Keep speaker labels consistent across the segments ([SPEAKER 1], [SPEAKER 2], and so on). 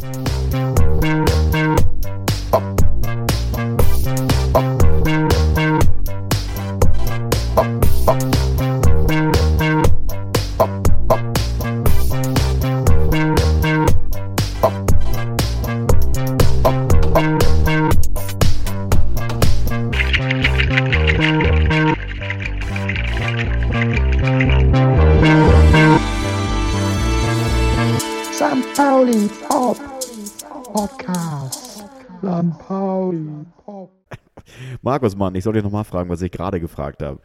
[SPEAKER 1] St.
[SPEAKER 2] Markus, Mann, ich soll dich nochmal fragen, was ich gerade gefragt habe.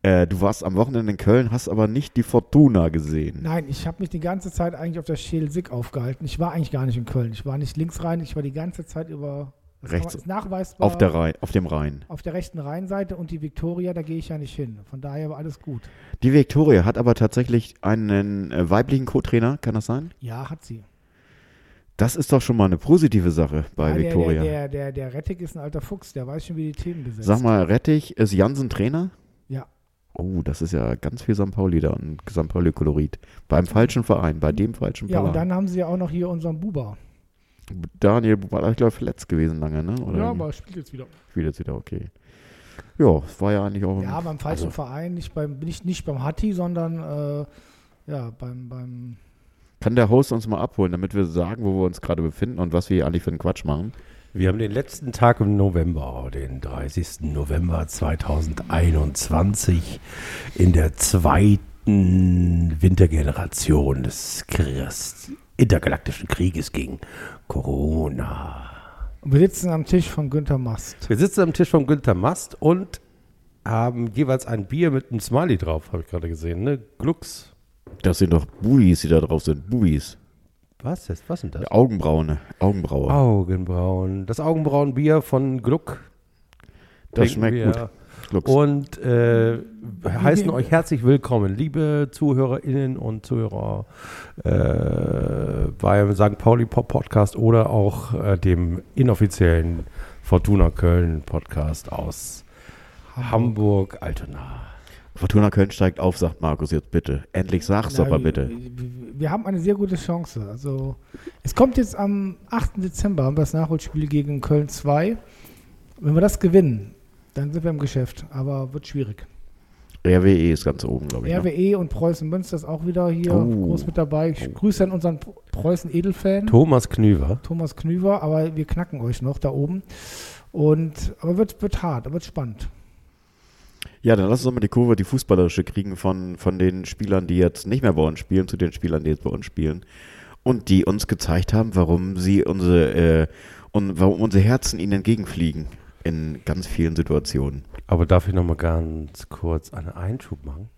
[SPEAKER 2] Äh, du warst am Wochenende in Köln, hast aber nicht die Fortuna gesehen.
[SPEAKER 3] Nein, ich habe mich die ganze Zeit eigentlich auf der Schelsig aufgehalten. Ich war eigentlich gar nicht in Köln. Ich war nicht links rein, ich war die ganze Zeit über
[SPEAKER 2] Rechts-
[SPEAKER 3] nachweisbar
[SPEAKER 2] Auf, der Rhein, auf dem Rhein.
[SPEAKER 3] auf der rechten Rheinseite und die Viktoria, da gehe ich ja nicht hin. Von daher war alles gut.
[SPEAKER 2] Die Viktoria hat aber tatsächlich einen äh, weiblichen Co-Trainer, kann das sein?
[SPEAKER 3] Ja, hat sie.
[SPEAKER 2] Das ist doch schon mal eine positive Sache bei
[SPEAKER 3] ja,
[SPEAKER 2] Viktoria.
[SPEAKER 3] Der, der, der, der Rettig ist ein alter Fuchs, der weiß schon, wie die Themen besetzt.
[SPEAKER 2] Sag mal, Rettich, ist Jansen Trainer?
[SPEAKER 3] Ja.
[SPEAKER 2] Oh, das ist ja ganz viel St. Pauli da und St. Pauli-Kolorit. Beim falschen Verein, bei dem falschen
[SPEAKER 3] Ja,
[SPEAKER 2] Verein.
[SPEAKER 3] und dann haben sie ja auch noch hier unseren Buba.
[SPEAKER 2] Daniel war, ich glaube, verletzt gewesen lange, ne? Oder
[SPEAKER 3] Ja, aber spielt jetzt wieder.
[SPEAKER 2] spielt jetzt wieder okay. Ja, es war ja eigentlich auch.
[SPEAKER 3] Ja, beim falschen
[SPEAKER 2] also,
[SPEAKER 3] Verein, nicht beim, nicht, nicht beim Hatti, sondern äh, ja, beim, beim
[SPEAKER 2] Kann der Host uns mal abholen, damit wir sagen, wo wir uns gerade befinden und was wir hier eigentlich für einen Quatsch machen?
[SPEAKER 4] Wir haben den letzten Tag im November, den 30. November 2021, in der zweiten Wintergeneration des Christ intergalaktischen Krieges gegen Corona.
[SPEAKER 3] Wir sitzen am Tisch von Günter Mast.
[SPEAKER 4] Wir sitzen am Tisch von Günther Mast und haben jeweils ein Bier mit einem Smiley drauf, habe ich gerade gesehen, ne? Glucks.
[SPEAKER 2] Das sind doch Buis, die da drauf sind. Buis.
[SPEAKER 4] Was ist, was sind das?
[SPEAKER 2] Augenbraune. Augenbraue.
[SPEAKER 4] Augenbrauen. Das Augenbrauenbier von Gluck.
[SPEAKER 2] das schmeckt
[SPEAKER 4] wir.
[SPEAKER 2] gut. Glucks.
[SPEAKER 4] Und äh, heißen euch herzlich willkommen, liebe ZuhörerInnen und Zuhörer äh, beim St. Pauli Pop Podcast oder auch äh, dem inoffiziellen Fortuna Köln Podcast aus Hamburg, Altona.
[SPEAKER 2] Fortuna Köln steigt auf, sagt Markus jetzt bitte. Endlich sag's
[SPEAKER 3] Ja,
[SPEAKER 2] bitte.
[SPEAKER 3] Wir, wir haben eine sehr gute Chance. Also, es kommt jetzt am 8. Dezember, haben wir das Nachholspiel gegen Köln 2. Wenn wir das gewinnen, dann sind wir im Geschäft. Aber wird schwierig.
[SPEAKER 2] RWE ist ganz oben, glaube ich. Ne?
[SPEAKER 3] RWE und Preußen Münster ist auch wieder hier
[SPEAKER 2] Oh.
[SPEAKER 3] groß mit dabei. Ich grüße an unseren Preußen-Edelfan,
[SPEAKER 4] Thomas Knüver.
[SPEAKER 3] Thomas Knüver, aber wir knacken euch noch da oben. Und, aber wird, wird hart, wird spannend.
[SPEAKER 2] Ja, dann lass uns doch mal die Kurve, die fußballerische kriegen von, von den Spielern, die jetzt nicht mehr bei uns spielen, zu den Spielern, die jetzt bei uns spielen. Und die uns gezeigt haben, warum sie unsere, äh, und warum unsere Herzen ihnen entgegenfliegen. In ganz vielen Situationen.
[SPEAKER 4] Aber darf ich noch mal ganz kurz einen Einschub machen?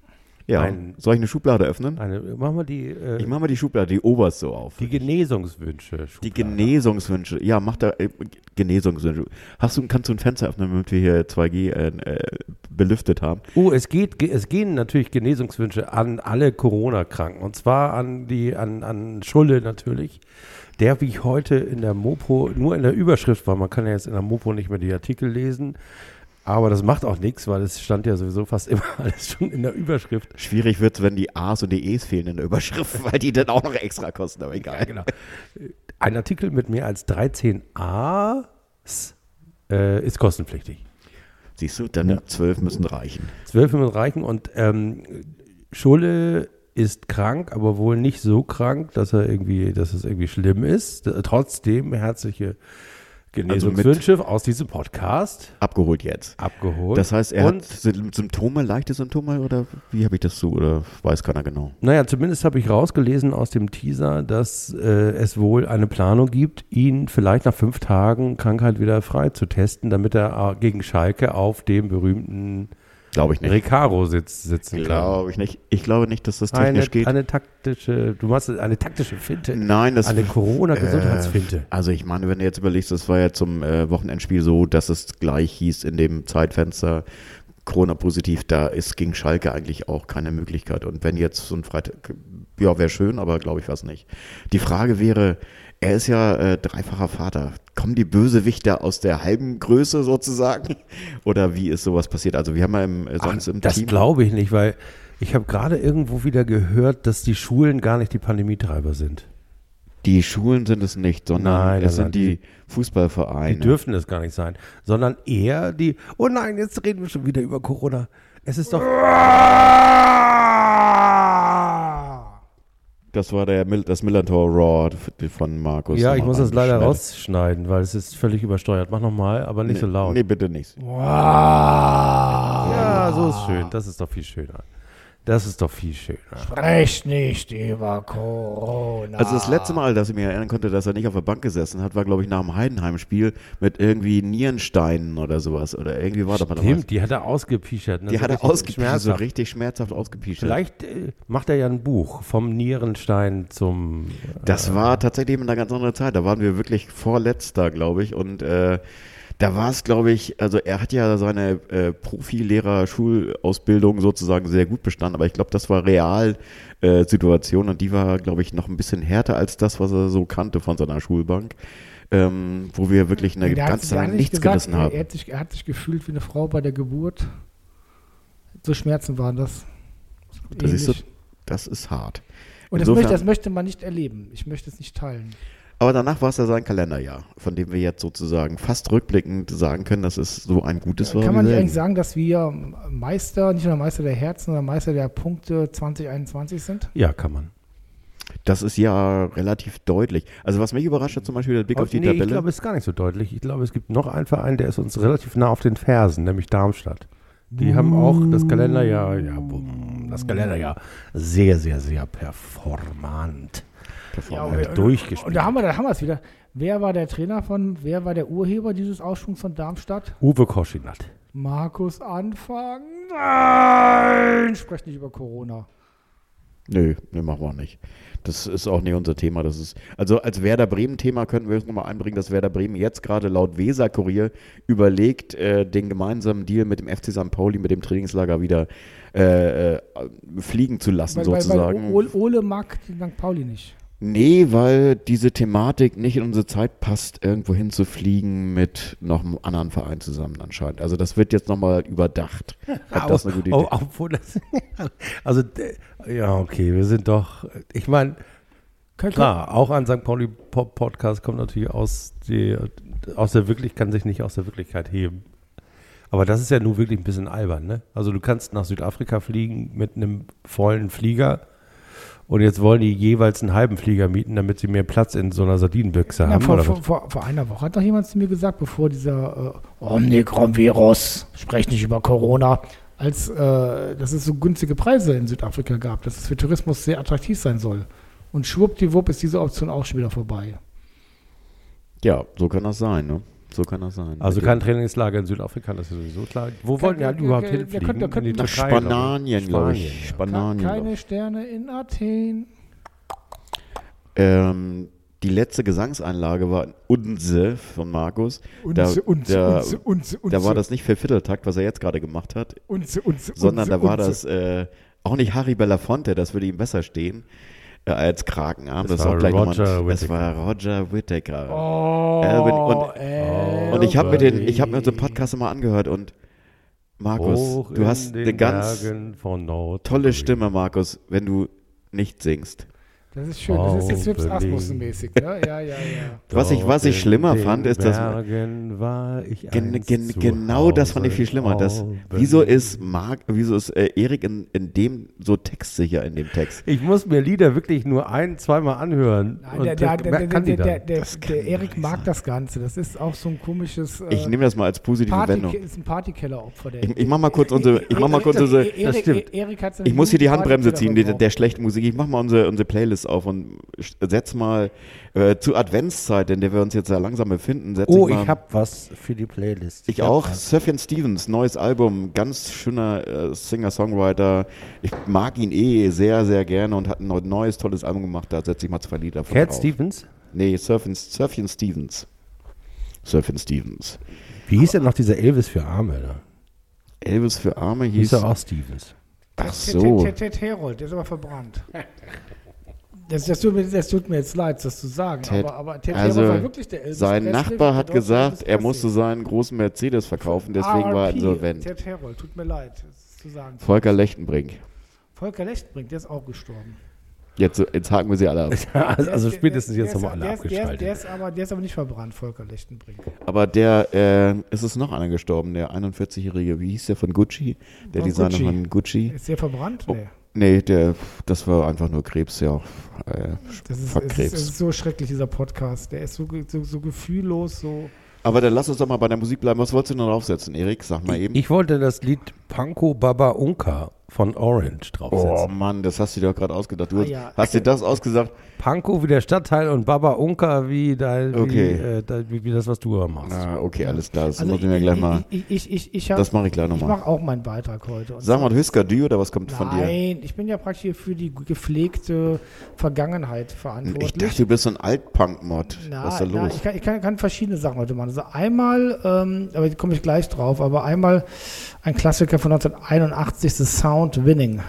[SPEAKER 2] Ja.
[SPEAKER 4] Ein-
[SPEAKER 2] Soll ich eine Schublade öffnen?
[SPEAKER 4] Eine, machen wir die, äh,
[SPEAKER 2] Ich mache mal die Schublade, die oberst so auf.
[SPEAKER 4] die Genesungswünsche.
[SPEAKER 2] Die
[SPEAKER 4] Schublade.
[SPEAKER 2] Genesungswünsche. Ja, mach da äh, Genesungswünsche. Hast du, kannst du ein Fenster öffnen, damit wir hier 2G äh, äh, belüftet haben?
[SPEAKER 4] Oh, es geht, ge- es gehen natürlich Genesungswünsche an alle Corona-Kranken. Und zwar an die, an, an Schulle natürlich. Der, wie ich heute in der Mopo, nur in der Überschrift war, man kann ja jetzt in der Mopo nicht mehr die Artikel lesen. Aber das macht auch nichts, weil es stand ja sowieso fast immer alles schon in der Überschrift.
[SPEAKER 2] Schwierig wird's, wenn die A's und die E's fehlen in der Überschrift, weil die dann auch noch extra kosten, aber egal.
[SPEAKER 4] Ja, genau. Ein Artikel mit mehr als 13 A's äh, ist kostenpflichtig.
[SPEAKER 2] Siehst du, dann zwölf müssen reichen.
[SPEAKER 4] Zwölf müssen reichen und ähm, Schulle ist krank, aber wohl nicht so krank, dass er irgendwie, dass es irgendwie schlimm ist. Trotzdem herzliche Genesungswünsche aus diesem Podcast
[SPEAKER 2] Abgeholt jetzt.
[SPEAKER 4] abgeholt.
[SPEAKER 2] Das heißt, er
[SPEAKER 4] und,
[SPEAKER 2] hat Sy- Symptome, leichte Symptome oder wie habe ich das so oder weiß keiner genau?
[SPEAKER 4] naja, zumindest habe ich rausgelesen aus dem Teaser, dass äh, es wohl eine Planung gibt, ihn vielleicht nach fünf Tagen Krankheit wieder frei zu testen, damit er äh, gegen Schalke auf dem berühmten
[SPEAKER 2] Glaube ich nicht.
[SPEAKER 4] Recaro sitz, sitzen.
[SPEAKER 2] Glaube ich nicht. Ich glaube nicht, dass das
[SPEAKER 4] Eine,
[SPEAKER 2] technisch geht.
[SPEAKER 4] eine taktische, du machst eine taktische Finte.
[SPEAKER 2] Nein, das
[SPEAKER 4] Eine Corona-Gesundheitsfinte.
[SPEAKER 2] Also ich meine, wenn du jetzt überlegst, das war ja zum äh, Wochenendspiel so, dass es gleich hieß in dem Zeitfenster Corona-positiv, da ist gegen Schalke eigentlich auch keine Möglichkeit. Und wenn jetzt so ein Freitag, ja, wäre schön, aber glaube ich was nicht. Die Frage wäre, er ist ja äh, dreifacher Vater. Kommen die Bösewichter aus der halben Größe sozusagen? Oder wie ist sowas passiert? Also wir haben ja im, äh, sonst im
[SPEAKER 4] das
[SPEAKER 2] Team...
[SPEAKER 4] glaube ich nicht, weil ich habe gerade irgendwo wieder gehört, dass die Schulen gar nicht die Pandemietreiber sind.
[SPEAKER 2] Die Schulen sind es nicht, sondern
[SPEAKER 4] Nein,
[SPEAKER 2] es sind die,
[SPEAKER 4] Die
[SPEAKER 2] Fußballvereine.
[SPEAKER 4] dürfen es gar nicht sein, sondern eher die. Oh nein, jetzt reden wir schon wieder über Corona. Es ist doch.
[SPEAKER 2] Das war der, das Millantor Raw von Markus.
[SPEAKER 4] Ja, ich muss das leider rausschneiden, weil es ist völlig übersteuert. Mach nochmal, aber nicht so laut.
[SPEAKER 2] Nee, bitte nicht.
[SPEAKER 4] Ja, so ist schön. Das ist doch viel schöner. Das ist doch viel schöner.
[SPEAKER 3] Sprecht nicht über Corona.
[SPEAKER 2] Also das letzte Mal, dass ich mich erinnern konnte, dass er nicht auf der Bank gesessen hat, war, glaube ich, nach dem Heidenheim-Spiel mit irgendwie Nierensteinen oder sowas. Oder irgendwie war da mal was.
[SPEAKER 4] Stimmt, die hat er ausgepischert. ne?
[SPEAKER 2] Die
[SPEAKER 4] So
[SPEAKER 2] hat er
[SPEAKER 4] richtig
[SPEAKER 2] ausgepischert, so
[SPEAKER 4] schmerzhaft.
[SPEAKER 2] richtig schmerzhaft ausgepischert.
[SPEAKER 4] Vielleicht äh, macht er ja ein Buch vom Nierenstein zum.
[SPEAKER 2] Das war tatsächlich in einer ganz anderen Zeit. Da waren wir wirklich vorletzter, glaube ich. Und äh, da war es, glaube ich, also er hat ja seine äh, Profilehrer-Schulausbildung sozusagen sehr gut bestanden, aber ich glaube, das war Real-Situation und die war, glaube ich, noch ein bisschen härter als das, was er so kannte von seiner Schulbank. Ähm, wo wir wirklich eine
[SPEAKER 3] Der
[SPEAKER 2] ganze Zeit
[SPEAKER 3] nicht
[SPEAKER 2] nichts
[SPEAKER 3] gesagt,
[SPEAKER 2] gerissen
[SPEAKER 3] er,
[SPEAKER 2] haben.
[SPEAKER 3] Er hat, sich, er hat sich gefühlt wie eine Frau bei der Geburt. So Schmerzen waren das.
[SPEAKER 2] Das ist, so, das ist hart.
[SPEAKER 3] Und das möchte, das möchte man nicht erleben. Ich möchte es nicht teilen.
[SPEAKER 2] Aber danach war es ja sein Kalenderjahr, von dem wir jetzt sozusagen fast rückblickend sagen können, dass es so ein gutes war.
[SPEAKER 3] Kann man nicht eigentlich sagen, dass wir Meister, nicht nur Meister der Herzen, sondern Meister der Punkte 2021 sind?
[SPEAKER 4] Ja, kann man.
[SPEAKER 2] Das ist ja relativ deutlich. Also was mich überrascht hat, zum Beispiel der Blick auf die
[SPEAKER 4] nee, ich
[SPEAKER 2] Tabelle.
[SPEAKER 4] glaube, es ist gar nicht so deutlich. Ich glaube, es gibt noch einen Verein, der ist uns relativ nah auf den Fersen, nämlich Darmstadt. Die haben auch das Kalenderjahr, ja, das Kalenderjahr sehr, sehr, sehr performant
[SPEAKER 2] Performance.
[SPEAKER 4] äh, durchgespielt.
[SPEAKER 3] Und da haben wir, da haben wir es wieder. Wer war der Trainer von, wer war der Urheber dieses Aufschwungs von Darmstadt?
[SPEAKER 4] Uwe Koschinat.
[SPEAKER 3] Markus Anfang. Nein! Sprecht nicht über Corona.
[SPEAKER 2] Nö, ne, machen wir auch nicht. Das ist auch nicht unser Thema. Das ist, also als Werder Bremen-Thema könnten wir uns nochmal einbringen, dass Werder Bremen jetzt gerade laut Weser-Kurier überlegt, äh, den gemeinsamen Deal mit dem FC St. Pauli, mit dem Trainingslager wieder äh, äh, fliegen zu lassen,
[SPEAKER 3] Weil, weil,
[SPEAKER 2] sozusagen.
[SPEAKER 3] weil Ole, Ole mag den St. Pauli nicht.
[SPEAKER 2] Nee, weil diese Thematik nicht in unsere Zeit passt, irgendwo hinzufliegen mit noch einem anderen Verein zusammen anscheinend. Also das wird jetzt nochmal überdacht. Ob das eine gute Idee
[SPEAKER 4] Obwohl das, also, ja, okay, wir sind doch, ich meine,
[SPEAKER 3] Kann,
[SPEAKER 4] klar, auch ein St. Pauli Pop Podcast kommt natürlich aus, die, aus der Wirklichkeit, kann sich nicht aus der Wirklichkeit heben. Aber das ist ja nun wirklich ein bisschen albern, ne? Also du kannst nach Südafrika fliegen mit einem vollen Flieger und jetzt wollen die jeweils einen halben Flieger mieten, damit sie mehr Platz in so einer Sardinenbüchse
[SPEAKER 3] Ja,
[SPEAKER 4] haben.
[SPEAKER 3] vor,
[SPEAKER 4] oder
[SPEAKER 3] vor, vor, vor einer Woche hat doch jemand zu mir gesagt, bevor dieser äh, Omikron-Virus, sprech nicht über Corona, als äh, dass es so günstige Preise in Südafrika gab, dass es für Tourismus sehr attraktiv sein soll. Und schwuppdiwupp ist diese Option auch schon wieder vorbei.
[SPEAKER 2] Ja, so kann das sein, ne? So kann das sein.
[SPEAKER 4] Also kein Trainingslager in Südafrika, das ist sowieso klar. Wo
[SPEAKER 3] Kein-
[SPEAKER 4] wollten die halt überhaupt
[SPEAKER 3] kein- der
[SPEAKER 4] hinfliegen?
[SPEAKER 3] könnte- der
[SPEAKER 4] In die
[SPEAKER 2] Nach
[SPEAKER 4] Türkei.
[SPEAKER 2] Spanien, glaube ich.
[SPEAKER 4] Spanien,
[SPEAKER 3] Keine Sterne in Athen.
[SPEAKER 2] Ähm, die letzte Gesangseinlage war Unse von Markus. Da,
[SPEAKER 3] Unze, unze,
[SPEAKER 2] da,
[SPEAKER 3] unze, unze, unze.
[SPEAKER 2] da war das nicht für Vierteltakt, was er jetzt gerade gemacht hat,
[SPEAKER 3] Unze, unze,
[SPEAKER 2] sondern
[SPEAKER 3] unze,
[SPEAKER 2] da war
[SPEAKER 3] unze.
[SPEAKER 2] das äh, auch nicht Harry Belafonte, das würde ihm besser stehen äh, als Krakenarm.
[SPEAKER 4] Das
[SPEAKER 2] Das,
[SPEAKER 4] war
[SPEAKER 2] war gleich
[SPEAKER 4] Roger
[SPEAKER 2] nochmal, das
[SPEAKER 4] Whittaker.
[SPEAKER 2] war Roger Whittaker.
[SPEAKER 3] Oh,
[SPEAKER 2] Alvin und- Und ich habe mir den, ich habe mir unseren Podcast immer angehört und Markus,
[SPEAKER 4] Hoch
[SPEAKER 2] du hast eine ganz tolle Stimme, Markus, wenn du nicht singst.
[SPEAKER 3] Das ist schön. Das ist jetzt Wips Asmussen-mäßig. Ne? Ja, ja, ja.
[SPEAKER 2] Was ich- was ich schlimmer fand, ist, dass-
[SPEAKER 4] Bergen war ich
[SPEAKER 2] Gen, gen, genau das fand ich viel schlimmer. Das, wieso ist Mark, wieso ist äh, Erik in, in dem so textsicher in dem Text?
[SPEAKER 4] Ich muss mir Lieder wirklich nur ein, zweimal anhören.
[SPEAKER 3] Nein, der, Erik mag das Ganze. Das ist auch so ein komisches. Äh,
[SPEAKER 2] Ich nehme das mal als positive
[SPEAKER 3] Party,
[SPEAKER 2] Wendung.
[SPEAKER 3] ist ein Partykeller-Opfer. der
[SPEAKER 2] Ich,
[SPEAKER 3] Erik.
[SPEAKER 2] ich mach mal kurz unsere, ich mach mal kurz unsere,
[SPEAKER 3] Erik,
[SPEAKER 4] stimmt.
[SPEAKER 3] Erik hat seine
[SPEAKER 2] ich muss hier die Handbremse ziehen, der, schlechten Musik. Ich mach mal unsere, unsere Playlist auf und setz mal äh, zur Adventszeit, in der wir uns jetzt ja langsam befinden, setz
[SPEAKER 4] Oh,
[SPEAKER 2] ich mal.
[SPEAKER 4] ich hab was für die Playlist.
[SPEAKER 2] Ich
[SPEAKER 4] hab
[SPEAKER 2] auch. Sufjan Stevens, neues Album, ganz schöner äh, Singer-Songwriter. Ich mag ihn eh sehr, sehr gerne und hat ein neu- neues, tolles Album gemacht. Da setze ich mal zwei Lieder von
[SPEAKER 4] Cat
[SPEAKER 2] drauf.
[SPEAKER 4] Stevens?
[SPEAKER 2] Nee, Sufjan, Sufjan Stevens. Sufjan Stevens.
[SPEAKER 4] Wie hieß denn noch dieser Elvis für Arme? Da?
[SPEAKER 2] Elvis für Arme
[SPEAKER 4] Hieß
[SPEAKER 2] hieß.
[SPEAKER 4] er auch Stevens.
[SPEAKER 2] Ach so.
[SPEAKER 3] Ted- Ted Herold, der ist aber verbrannt. Das, das, tut mir, das tut mir jetzt leid, das zu sagen.
[SPEAKER 2] Ted-
[SPEAKER 3] aber, aber Ted
[SPEAKER 2] also,
[SPEAKER 3] Herold war wirklich der Elvis
[SPEAKER 2] Sein
[SPEAKER 3] Presley,
[SPEAKER 2] Nachbar hat gesagt, er musste seinen großen Mercedes verkaufen, deswegen war er insolvent.
[SPEAKER 3] Ted Herold, tut mir leid, das zu sagen.
[SPEAKER 2] Volker Lechtenbrink.
[SPEAKER 3] Volker Lechtbrink, der ist auch gestorben.
[SPEAKER 2] Jetzt, jetzt haken wir sie alle ab.
[SPEAKER 4] also, also spätestens jetzt haben wir alle
[SPEAKER 3] der ist- der ist-
[SPEAKER 4] abgeschaltet.
[SPEAKER 3] Der ist, aber, der ist aber nicht verbrannt, Volker Lechtenbrink.
[SPEAKER 2] Aber der, äh, es ist noch einer gestorben, der 41-Jährige, wie hieß der von Gucci? Der
[SPEAKER 3] Von
[SPEAKER 2] Designer
[SPEAKER 3] Gucci.
[SPEAKER 2] von Gucci.
[SPEAKER 3] Ist der verbrannt?
[SPEAKER 2] Oh,
[SPEAKER 3] Nee.
[SPEAKER 2] Nee, der, das war einfach nur Krebs, ja. Äh,
[SPEAKER 3] Das ist, ist,
[SPEAKER 2] Krebs.
[SPEAKER 3] es ist so schrecklich, dieser Podcast. Der ist so, ge- so, so gefühllos, so.
[SPEAKER 2] Aber dann lass uns doch mal bei der Musik bleiben. Was wolltest du noch draufsetzen, Erik? Sag mal eben.
[SPEAKER 4] Ich wollte das Lied Panko Baba Unka von Orange
[SPEAKER 2] oh
[SPEAKER 4] draufsetzen.
[SPEAKER 2] Mann, das hast du dir doch gerade ausgedacht. Du
[SPEAKER 3] Ah,
[SPEAKER 2] hast,
[SPEAKER 3] ja.
[SPEAKER 2] hast dir das ausgesagt?
[SPEAKER 4] Panko wie der Stadtteil und Baba Unka wie, dein,
[SPEAKER 2] Okay.
[SPEAKER 4] wie, äh, da- wie, wie das, was du machst.
[SPEAKER 2] Ah, okay, alles klar. Das
[SPEAKER 3] Also
[SPEAKER 2] muss ich mir gleich mal.
[SPEAKER 3] Ich, ich, ich, ich, hab,
[SPEAKER 2] Das mache ich gleich
[SPEAKER 3] ich
[SPEAKER 2] nochmal.
[SPEAKER 3] mache auch meinen Beitrag heute. Und
[SPEAKER 2] Sag mal, Hüsker Dü oder was kommt von dir?
[SPEAKER 3] Nein, ich bin ja praktisch hier für die gepflegte Vergangenheit verantwortlich.
[SPEAKER 2] Ich dachte, du bist so ein Altpunk-Mod.
[SPEAKER 3] Na,
[SPEAKER 2] Was ist da
[SPEAKER 3] na,
[SPEAKER 2] los?
[SPEAKER 3] ich, kann, ich kann, kann verschiedene Sachen heute machen. Also einmal, ähm, aber da komme ich gleich drauf, aber einmal ein Klassiker von 1981, The Sound Winning.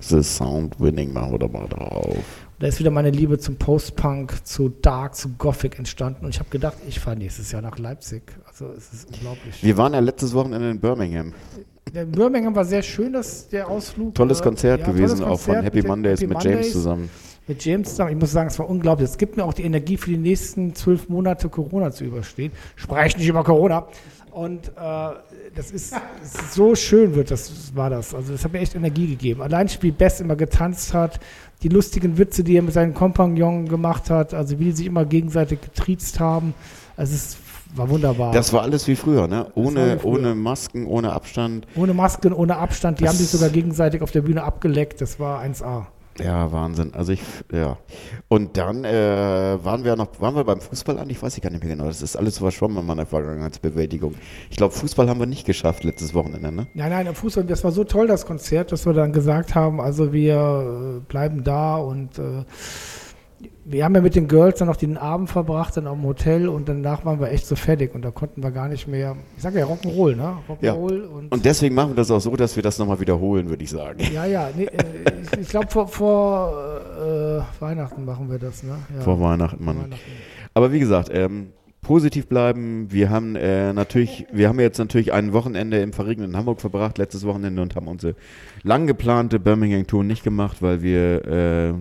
[SPEAKER 2] The Sound Winning machen wir doch mal drauf.
[SPEAKER 3] Da ist wieder meine Liebe zum Post-Punk, zu Dark, zu Gothic entstanden. Und ich habe gedacht, ich fahre nächstes Jahr nach Leipzig. Also es ist unglaublich.
[SPEAKER 2] Wir waren ja letztes Wochenende in Birmingham.
[SPEAKER 3] Der Birmingham war sehr schön, das, der Ausflug.
[SPEAKER 2] Tolles Konzert
[SPEAKER 3] ja,
[SPEAKER 2] gewesen,
[SPEAKER 3] tolles
[SPEAKER 2] auch von
[SPEAKER 3] Konzert
[SPEAKER 2] Happy Mondays
[SPEAKER 3] Happy
[SPEAKER 2] mit James
[SPEAKER 3] Mondays.
[SPEAKER 2] zusammen.
[SPEAKER 3] Mit James zusammen. Ich muss sagen, es war unglaublich. Es gibt mir auch die Energie für die nächsten zwölf Monate Corona zu überstehen. Spreche nicht über Corona. Und äh, das ist, so schön wird das war das. Also das hat mir echt Energie gegeben. Allein wie Bess immer getanzt hat, die lustigen Witze, die er mit seinen Kompagnon gemacht hat, also wie die sich immer gegenseitig getriezt haben. Also es war wunderbar.
[SPEAKER 2] Das war alles wie früher, ne? Ohne,
[SPEAKER 3] früher.
[SPEAKER 2] ohne Masken, ohne Abstand.
[SPEAKER 3] ohne Masken, ohne Abstand. Die
[SPEAKER 2] Das-
[SPEAKER 3] haben sich sogar gegenseitig auf der Bühne abgeleckt. Das war 1A.
[SPEAKER 2] Ja, Wahnsinn. Also ich, ja. Und dann äh, waren wir noch, waren wir beim Fußball an? Ich weiß gar nicht mehr genau. Das ist alles verschwommen in meiner Vergangenheitsbewältigung. Ich glaube, Fußball haben wir nicht geschafft letztes Wochenende, ne?
[SPEAKER 3] Nein, nein, im Fußball, das war so toll, das Konzert, dass wir dann gesagt haben, also wir äh, bleiben da und äh, wir haben ja mit den Girls dann noch den Abend verbracht, dann am Hotel und danach waren wir echt so fertig und da konnten wir gar nicht mehr, ich sage ja Rock'n'Roll, ne? Rock'n'Roll und,
[SPEAKER 2] Und deswegen machen wir das auch so, dass wir das nochmal wiederholen, würde ich sagen.
[SPEAKER 3] ja, ja, nee, äh, ich, ich glaube vor, vor äh, Weihnachten machen wir das, ne? Ja,
[SPEAKER 2] Vor Weihnachten, Mann.
[SPEAKER 3] Weihnachten.
[SPEAKER 2] Aber wie gesagt, ähm, positiv bleiben. Wir haben äh, natürlich, wir haben jetzt natürlich ein Wochenende im verregneten Hamburg verbracht, letztes Wochenende, und haben unsere lang geplante Birmingham-Tour nicht gemacht, weil wir Äh,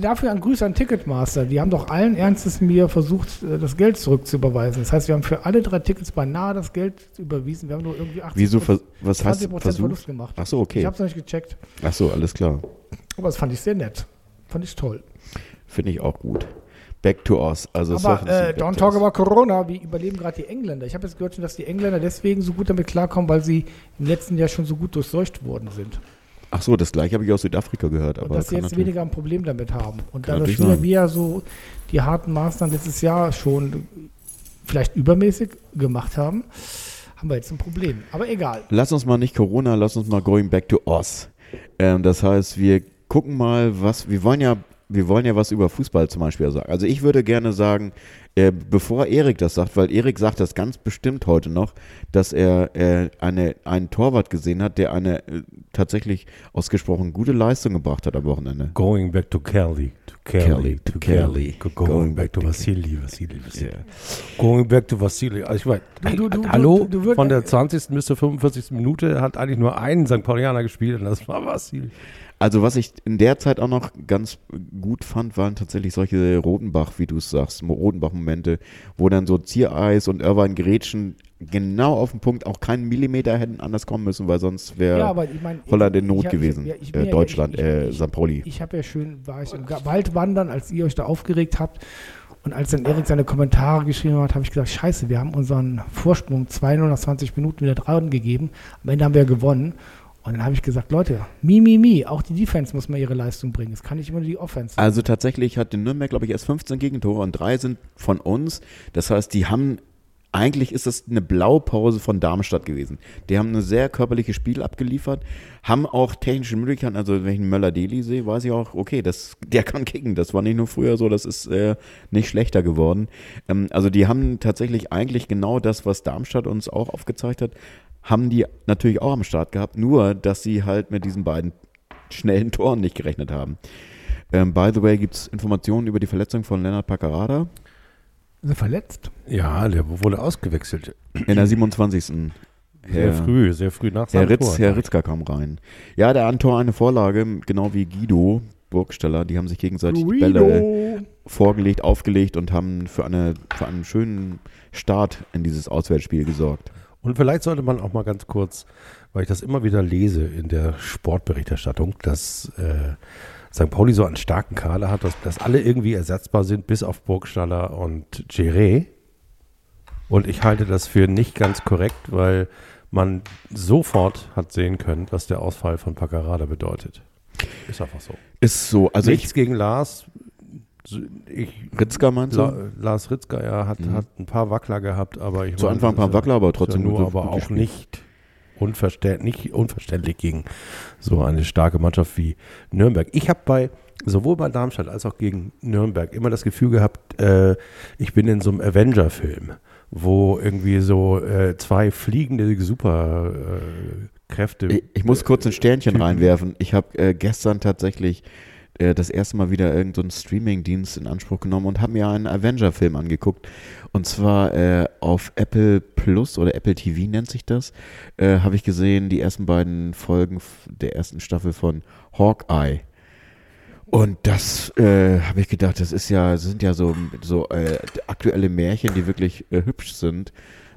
[SPEAKER 3] Dafür ein Gruß an Ticketmaster. Die haben doch allen Ernstes mir versucht, äh, das Geld zurückzuüberweisen. Das heißt, wir haben für alle drei Tickets beinahe das Geld überwiesen. Wir haben nur irgendwie 80
[SPEAKER 2] wieso, was
[SPEAKER 3] 20
[SPEAKER 2] heißt
[SPEAKER 3] Prozent
[SPEAKER 2] versucht?
[SPEAKER 3] Verlust gemacht.
[SPEAKER 2] Ach so,
[SPEAKER 3] Ich
[SPEAKER 2] okay.
[SPEAKER 3] habe es noch nicht gecheckt.
[SPEAKER 2] Ach so, alles klar.
[SPEAKER 3] Aber das fand ich sehr nett. Fand ich toll.
[SPEAKER 2] Finde ich auch gut. Back to Oz. Also
[SPEAKER 3] Aber äh, don't talk about Corona. Wie überleben gerade die Engländer? Ich habe jetzt gehört, schon, dass die Engländer deswegen so gut damit klarkommen, weil sie im letzten Jahr schon so gut durchseucht worden sind.
[SPEAKER 2] Ach so, das gleiche habe ich aus Südafrika gehört.
[SPEAKER 3] Und
[SPEAKER 2] Aber
[SPEAKER 3] dass sie jetzt weniger ein Problem damit haben. Und dadurch wieder
[SPEAKER 2] sein.
[SPEAKER 3] wir ja so die harten Maßnahmen letztes Jahr schon vielleicht übermäßig gemacht haben, haben wir jetzt ein Problem. Aber egal.
[SPEAKER 2] Lass uns mal nicht Corona, lass uns mal going back to Oz. Ähm, das heißt, wir gucken mal, was, wir wollen ja, wir wollen ja was über Fußball zum Beispiel sagen. Also ich würde gerne sagen, äh, bevor Erik das sagt, weil Erik sagt das ganz bestimmt heute noch, dass er äh, eine, einen Torwart gesehen hat, der eine äh, tatsächlich ausgesprochen gute Leistung gebracht hat am Wochenende.
[SPEAKER 4] Going back to Kelly. To Kelly.
[SPEAKER 2] Kelly, to Kelly.
[SPEAKER 4] Go- Going,
[SPEAKER 2] Going
[SPEAKER 4] back,
[SPEAKER 2] back
[SPEAKER 4] to Vasili. Vasili, Vasili.
[SPEAKER 2] Yeah.
[SPEAKER 4] Going back to Vasili. Also ich meine,
[SPEAKER 3] Du- du- du-
[SPEAKER 4] hallo,
[SPEAKER 3] du- du würd-
[SPEAKER 4] von der 20. bis zur 45. Minute hat eigentlich nur ein St. Paulianer gespielt und das war Vasili.
[SPEAKER 2] Also was ich in der Zeit auch noch ganz gut fand, waren tatsächlich solche Rodenbach, wie du es sagst, Rodenbach-Momente, wo dann so Ziereis und Irvine Gretchen genau auf den Punkt auch keinen Millimeter hätten anders kommen müssen, weil sonst wäre
[SPEAKER 3] Ja, ich meine.
[SPEAKER 2] Holland in Not
[SPEAKER 3] hab-
[SPEAKER 2] gewesen.
[SPEAKER 3] ja,
[SPEAKER 2] äh,
[SPEAKER 3] ja-
[SPEAKER 2] Deutschland,
[SPEAKER 3] ich- ich-
[SPEAKER 2] äh,
[SPEAKER 3] ich-
[SPEAKER 2] St. Pauli.
[SPEAKER 3] Ich habe ja schön, war ich im Wald wandern, als ihr euch da aufgeregt habt. Und als dann Erik seine Kommentare geschrieben hat, habe ich gesagt, scheiße, wir haben unseren Vorsprung 220 Minuten wieder dran gegeben. Am Ende haben wir gewonnen. Und dann habe ich gesagt, Leute, mi, mi, mi, auch die Defense muss mal ihre Leistung bringen. Es kann nicht immer nur die Offense.
[SPEAKER 2] Also tatsächlich hat in Nürnberg, glaube ich, erst 15 Gegentore und drei sind von uns. Das heißt, die haben, eigentlich ist das eine Blaupause von Darmstadt gewesen. Die haben ein sehr körperliches Spiel abgeliefert, haben auch technische Möglichkeiten. Also wenn ich einen Möller-Deli sehe, weiß ich auch, okay, das, der kann kicken. Das war nicht nur früher so, das ist äh, nicht schlechter geworden. Ähm, also die haben tatsächlich eigentlich genau das, was Darmstadt uns auch aufgezeigt hat, haben die natürlich auch am Start gehabt, nur dass sie halt mit diesen beiden schnellen Toren nicht gerechnet haben. Ähm, by the way, gibt es Informationen über die Verletzung von Lennart Paccarada
[SPEAKER 3] Ist er verletzt?
[SPEAKER 4] Ja, der wurde ausgewechselt.
[SPEAKER 2] in der 27.
[SPEAKER 4] Sehr
[SPEAKER 2] Herr,
[SPEAKER 4] früh, sehr früh nach
[SPEAKER 2] Herr,
[SPEAKER 4] seinem
[SPEAKER 2] Ritz,
[SPEAKER 4] Tor.
[SPEAKER 2] Herr Ritzka kam rein. Ja, der hat ein Tor, eine Vorlage, genau wie Guido. Burgstaller, die haben sich gegenseitig die Bälle vorgelegt, aufgelegt und haben für, eine, für einen schönen Start in dieses Auswärtsspiel gesorgt.
[SPEAKER 4] Und vielleicht sollte man auch mal ganz kurz, weil ich das immer wieder lese in der Sportberichterstattung, dass äh, St. Pauli so einen starken Kader hat, dass, dass alle irgendwie ersetzbar sind, bis auf Burgstaller und Geré. Und ich halte das für nicht ganz korrekt, weil man sofort hat sehen können, was der Ausfall von Paccarada bedeutet. Ist einfach so.
[SPEAKER 2] Ist so, also
[SPEAKER 4] Nichts
[SPEAKER 2] ich,
[SPEAKER 4] gegen Lars. Ich,
[SPEAKER 2] Ritzka meinst du?
[SPEAKER 4] La, Lars Ritzka, ja, hat,
[SPEAKER 2] Mhm.
[SPEAKER 4] hat ein paar Wackler gehabt, aber ich
[SPEAKER 2] Zu Anfang ein paar Wackler, aber trotzdem
[SPEAKER 4] ja nur,
[SPEAKER 2] gut-
[SPEAKER 4] aber auch
[SPEAKER 2] gespielt.
[SPEAKER 4] nicht, unverstä nicht unverständlich gegen so eine starke Mannschaft wie Nürnberg. Ich habe bei sowohl bei Darmstadt als auch gegen Nürnberg immer das Gefühl gehabt, äh, ich bin in so einem Avenger-Film, wo irgendwie so äh, zwei fliegende Superkräfte.
[SPEAKER 2] Ich, ich muss kurz ein Sternchen
[SPEAKER 4] Typen.
[SPEAKER 2] reinwerfen. Ich habe äh, gestern tatsächlich äh, das erste Mal wieder irgendeinen Streaming-Dienst in Anspruch genommen und habe mir einen Avenger-Film angeguckt. Und zwar äh, auf Apple Plus oder Apple TV nennt sich das. Äh, habe ich gesehen, die ersten beiden Folgen der ersten Staffel von Hawkeye. Und das äh, habe ich gedacht, das ist ja, das sind ja so, so äh, aktuelle Märchen, die wirklich äh, hübsch sind,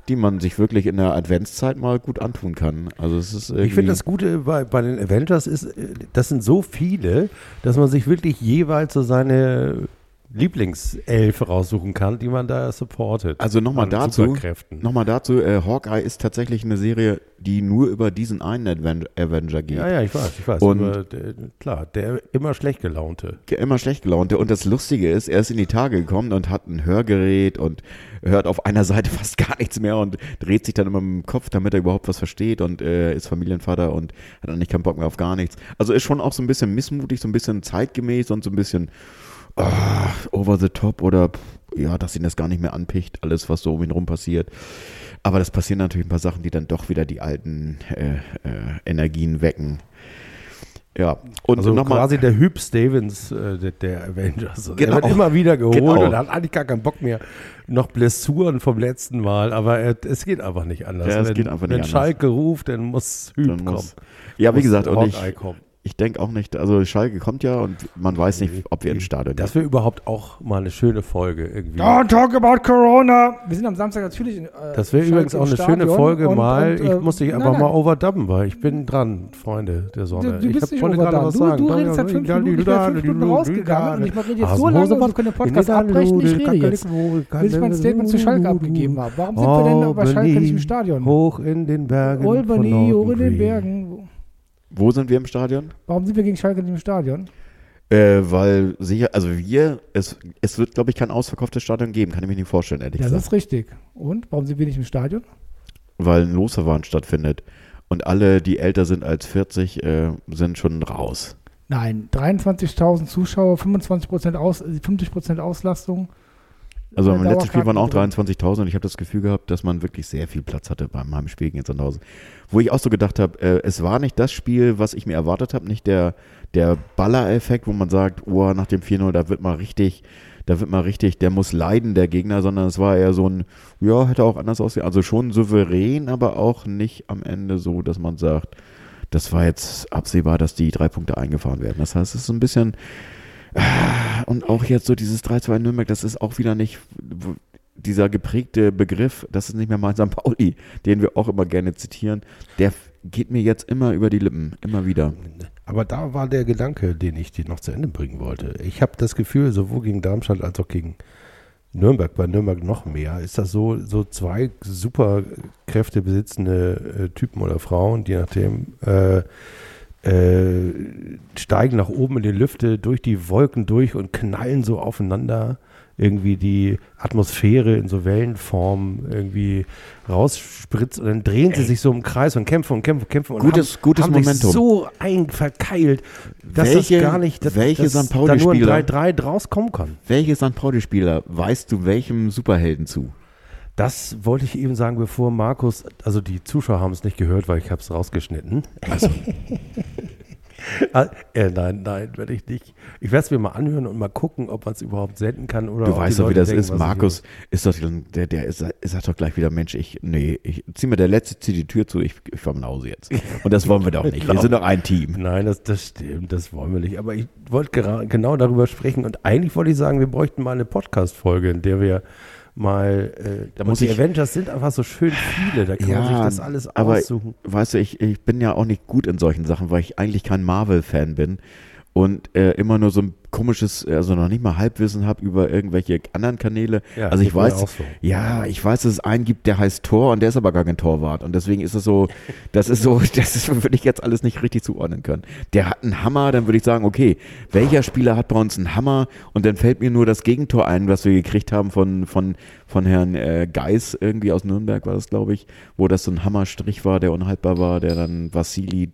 [SPEAKER 2] die man sich wirklich in der Adventszeit mal gut antun kann. Also es ist
[SPEAKER 4] Ich finde das Gute bei, bei den Avengers ist, äh, das sind so viele, dass man sich wirklich jeweils so seine Lieblingself raussuchen kann, die man da supportet.
[SPEAKER 2] Also nochmal dazu, nochmal dazu, äh, Hawkeye ist tatsächlich eine Serie, die nur über diesen einen Aven Avenger geht.
[SPEAKER 4] Ja, ja, ich weiß, ich weiß.
[SPEAKER 2] Und-
[SPEAKER 4] aber der, klar, der immer schlecht gelaunte.
[SPEAKER 2] Immer schlecht gelaunte. Und das Lustige ist, er ist in die Tage gekommen und hat ein Hörgerät und hört auf einer Seite fast gar nichts mehr und dreht sich dann immer im Kopf, damit er überhaupt was versteht und äh, ist Familienvater und hat eigentlich keinen Bock mehr auf gar nichts. Also ist schon auch so ein bisschen missmutig, so ein bisschen zeitgemäß und so ein bisschen ah, over the top oder ja, dass ihn das gar nicht mehr anpicht, alles, was so um ihn rum passiert. Aber das passieren natürlich ein paar Sachen, die dann doch wieder die alten äh, äh, Energien wecken. Ja, und
[SPEAKER 4] Also
[SPEAKER 2] nochmal.
[SPEAKER 4] quasi der Hüb Stevens äh, der, der Avengers.
[SPEAKER 2] Genau.
[SPEAKER 4] Er wird immer wieder geholt
[SPEAKER 2] Genau.
[SPEAKER 4] und hat eigentlich gar keinen Bock mehr. Noch Blessuren vom letzten Mal, aber er, es geht einfach nicht anders.
[SPEAKER 2] Ja, es
[SPEAKER 4] wenn
[SPEAKER 2] geht einfach nicht
[SPEAKER 4] wenn
[SPEAKER 2] anders.
[SPEAKER 4] Schalke ruft, dann muss Hüb
[SPEAKER 2] Dann
[SPEAKER 4] kommen.
[SPEAKER 2] muss- Ja, wie gesagt, und ich. Ich denke auch nicht, also Schalke kommt ja und man weiß nicht, ob wir ins Stadion
[SPEAKER 4] Das wäre überhaupt auch mal eine schöne Folge irgendwie.
[SPEAKER 3] Don't talk about Corona. Wir sind am Samstag natürlich in, äh,
[SPEAKER 4] Das wäre übrigens auch eine
[SPEAKER 3] Stadion
[SPEAKER 4] schöne Folge
[SPEAKER 3] und-
[SPEAKER 4] mal.
[SPEAKER 3] und,
[SPEAKER 4] ich
[SPEAKER 3] äh,
[SPEAKER 4] muss dich
[SPEAKER 3] nein,
[SPEAKER 4] einfach
[SPEAKER 3] nein.
[SPEAKER 4] mal overdubben, weil ich bin dran, Freunde der Sonne.
[SPEAKER 3] Du, du
[SPEAKER 4] ich
[SPEAKER 3] bist
[SPEAKER 4] hab-
[SPEAKER 3] nicht
[SPEAKER 4] wollte gerade was
[SPEAKER 3] Du,
[SPEAKER 4] sagen.
[SPEAKER 3] du redest seit fünf Minuten, ich bin fünf Minuten rausgegangen und ich rede jetzt so lange und wir können den Podcast abbrechen. Ich rede jetzt, bis ich mein Statement zu Schalke abgegeben habe. Warum sind wir denn bei Schalke nicht im Stadion?
[SPEAKER 4] Hoch in den Bergen. von
[SPEAKER 3] Albany, hoch in den Bergen.
[SPEAKER 2] Wo sind wir im Stadion?
[SPEAKER 3] Warum sind wir gegen Schalke nicht im Stadion?
[SPEAKER 2] Äh, weil sicher, also wir, es, es wird, glaube ich, kein ausverkauftes Stadion geben, kann ich mir nicht vorstellen, ehrlich
[SPEAKER 3] Das
[SPEAKER 2] gesagt.
[SPEAKER 3] ist richtig. Und? Warum sind wir nicht im Stadion?
[SPEAKER 2] Weil ein Losverfahren stattfindet. Und alle, die älter sind als 40, äh, sind schon raus.
[SPEAKER 3] Nein, 23.000 Zuschauer, 25% Aus, 50% Auslastung.
[SPEAKER 2] Also
[SPEAKER 3] Äh,
[SPEAKER 2] beim letzten Spiel waren auch
[SPEAKER 3] Dauerkarten
[SPEAKER 2] 23.000 und ich habe das Gefühl gehabt, dass man wirklich sehr viel Platz hatte beim Heimspiel gegen Sandhausen. Wo ich auch so gedacht habe, äh, es war nicht das Spiel, was ich mir erwartet habe, nicht der, der Baller-Effekt, wo man sagt, oh, nach dem 4-0, da wird mal richtig, da wird mal richtig, der muss leiden, der Gegner, sondern es war eher so ein, ja, hätte auch anders aussehen. Also schon souverän, aber auch nicht am Ende so, dass man sagt, das war jetzt absehbar, dass die drei Punkte eingefahren werden. Das heißt, es ist ein bisschen, und auch jetzt so dieses 3-2 in Nürnberg, das ist auch wieder nicht dieser geprägte Begriff, das ist nicht mehr mein St. Pauli, den wir auch immer gerne zitieren, der geht mir jetzt immer über die Lippen, immer wieder.
[SPEAKER 4] Aber da war der Gedanke, den ich dir noch zu Ende bringen wollte. Ich habe das Gefühl, sowohl gegen Darmstadt als auch gegen Nürnberg, bei Nürnberg noch mehr, ist das so, so zwei super Kräfte besitzende äh, Typen oder Frauen, die nachdem äh, äh, steigen nach oben in die Lüfte, durch die Wolken durch und knallen so aufeinander. Irgendwie die Atmosphäre in so Wellenform irgendwie rausspritzt und dann drehen sie sich so im Kreis und kämpfen und kämpfen und kämpfen und
[SPEAKER 2] Gutes-
[SPEAKER 4] haben,
[SPEAKER 2] gutes
[SPEAKER 4] haben
[SPEAKER 2] Momentum.
[SPEAKER 4] sich so ein verkeilt, dass
[SPEAKER 2] Welche-
[SPEAKER 4] das gar nicht, dass,
[SPEAKER 2] welche
[SPEAKER 4] dass
[SPEAKER 2] St.
[SPEAKER 4] da nur ein
[SPEAKER 2] Pauli-Spieler-
[SPEAKER 4] 3-3 draus kommen kann.
[SPEAKER 2] Welche St. Pauli-Spieler weißt du welchem Superhelden zu?
[SPEAKER 4] Das wollte ich eben sagen, bevor Markus, also die Zuschauer haben es nicht gehört, weil ich habe es rausgeschnitten.
[SPEAKER 2] Also,
[SPEAKER 4] Ah, äh, nein, nein, werde ich nicht. Ich werde es mir mal anhören und mal gucken, ob man es überhaupt senden kann oder
[SPEAKER 2] Du weißt doch, wie das
[SPEAKER 4] denken,
[SPEAKER 2] ist. Markus ist doch, der, der ist, sagt doch gleich wieder, Mensch, ich, nee, ich zieh mir der Letzte, zieh die Tür zu, ich, ich fahr nach Hause jetzt. Und das wollen wir doch nicht. Wir sind doch ein Team.
[SPEAKER 4] Nein, das, das stimmt, das wollen wir nicht. Aber ich wollte genau darüber sprechen und eigentlich wollte ich sagen, wir bräuchten mal eine Podcast-Folge, in der wir mal, äh,
[SPEAKER 2] Da muss
[SPEAKER 4] die
[SPEAKER 2] ich-
[SPEAKER 4] Avengers sind einfach so schön viele, da kann man sich das alles
[SPEAKER 2] aber
[SPEAKER 4] aussuchen.
[SPEAKER 2] weißt du, ich, ich bin ja auch nicht gut in solchen Sachen, weil ich eigentlich kein Marvel-Fan bin und äh, immer nur so ein komisches, also noch nicht mal Halbwissen habe über irgendwelche anderen Kanäle.
[SPEAKER 4] Ja,
[SPEAKER 2] also ich weiß,
[SPEAKER 4] so.
[SPEAKER 2] ja, ich weiß, dass es einen gibt, der heißt Thor und der ist aber gar kein Torwart und deswegen ist es so, das ist so, das ist, würde ich jetzt alles nicht richtig zuordnen können. Der hat einen Hammer, dann würde ich sagen, okay, welcher Spieler hat bei uns einen Hammer und dann fällt mir nur das Gegentor ein, was wir gekriegt haben von, von, von Herrn äh, Geis irgendwie aus Nürnberg war das, glaube ich, wo das so ein Hammerstrich war, der unhaltbar war, der dann Vassili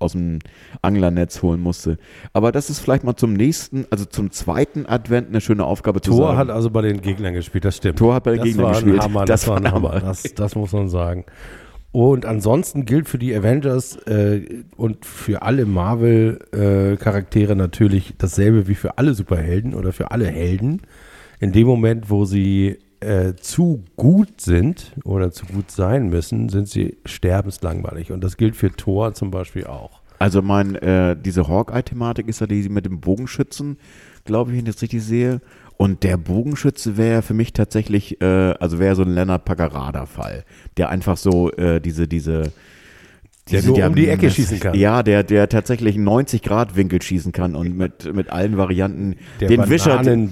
[SPEAKER 2] aus dem Anglernetz holen musste. Aber das ist vielleicht mal zum nächsten, also zum zweiten Advent eine schöne Aufgabe zu
[SPEAKER 4] Thor
[SPEAKER 2] sagen.
[SPEAKER 4] hat also bei den Gegnern gespielt, das stimmt.
[SPEAKER 2] Thor hat bei den
[SPEAKER 4] das
[SPEAKER 2] Gegnern
[SPEAKER 4] war
[SPEAKER 2] gespielt.
[SPEAKER 4] Ein Hammer, das,
[SPEAKER 2] Das
[SPEAKER 4] war ein Hammer, das, das muss man sagen. Und ansonsten gilt für die Avengers äh, und für alle Marvel-Charaktere natürlich dasselbe wie für alle Superhelden oder für alle Helden. In dem Moment, wo sie äh, zu gut sind oder zu gut sein müssen, sind sie sterbenslangweilig. Und das gilt für Thor zum Beispiel auch.
[SPEAKER 2] Also mein, äh, diese Hawkeye-Thematik ist ja die mit dem Bogenschützen, glaube ich, wenn ich das richtig sehe. Und der Bogenschütze wäre für mich tatsächlich, äh, also wäre so ein Lennart Paccarada-Fall, der einfach so äh, diese, diese
[SPEAKER 4] Der nur um die Ecke schießen kann.
[SPEAKER 2] Ja, der, der tatsächlich 90 Grad Winkel schießen kann und mit, mit allen Varianten
[SPEAKER 4] Der
[SPEAKER 2] den Wischer, den,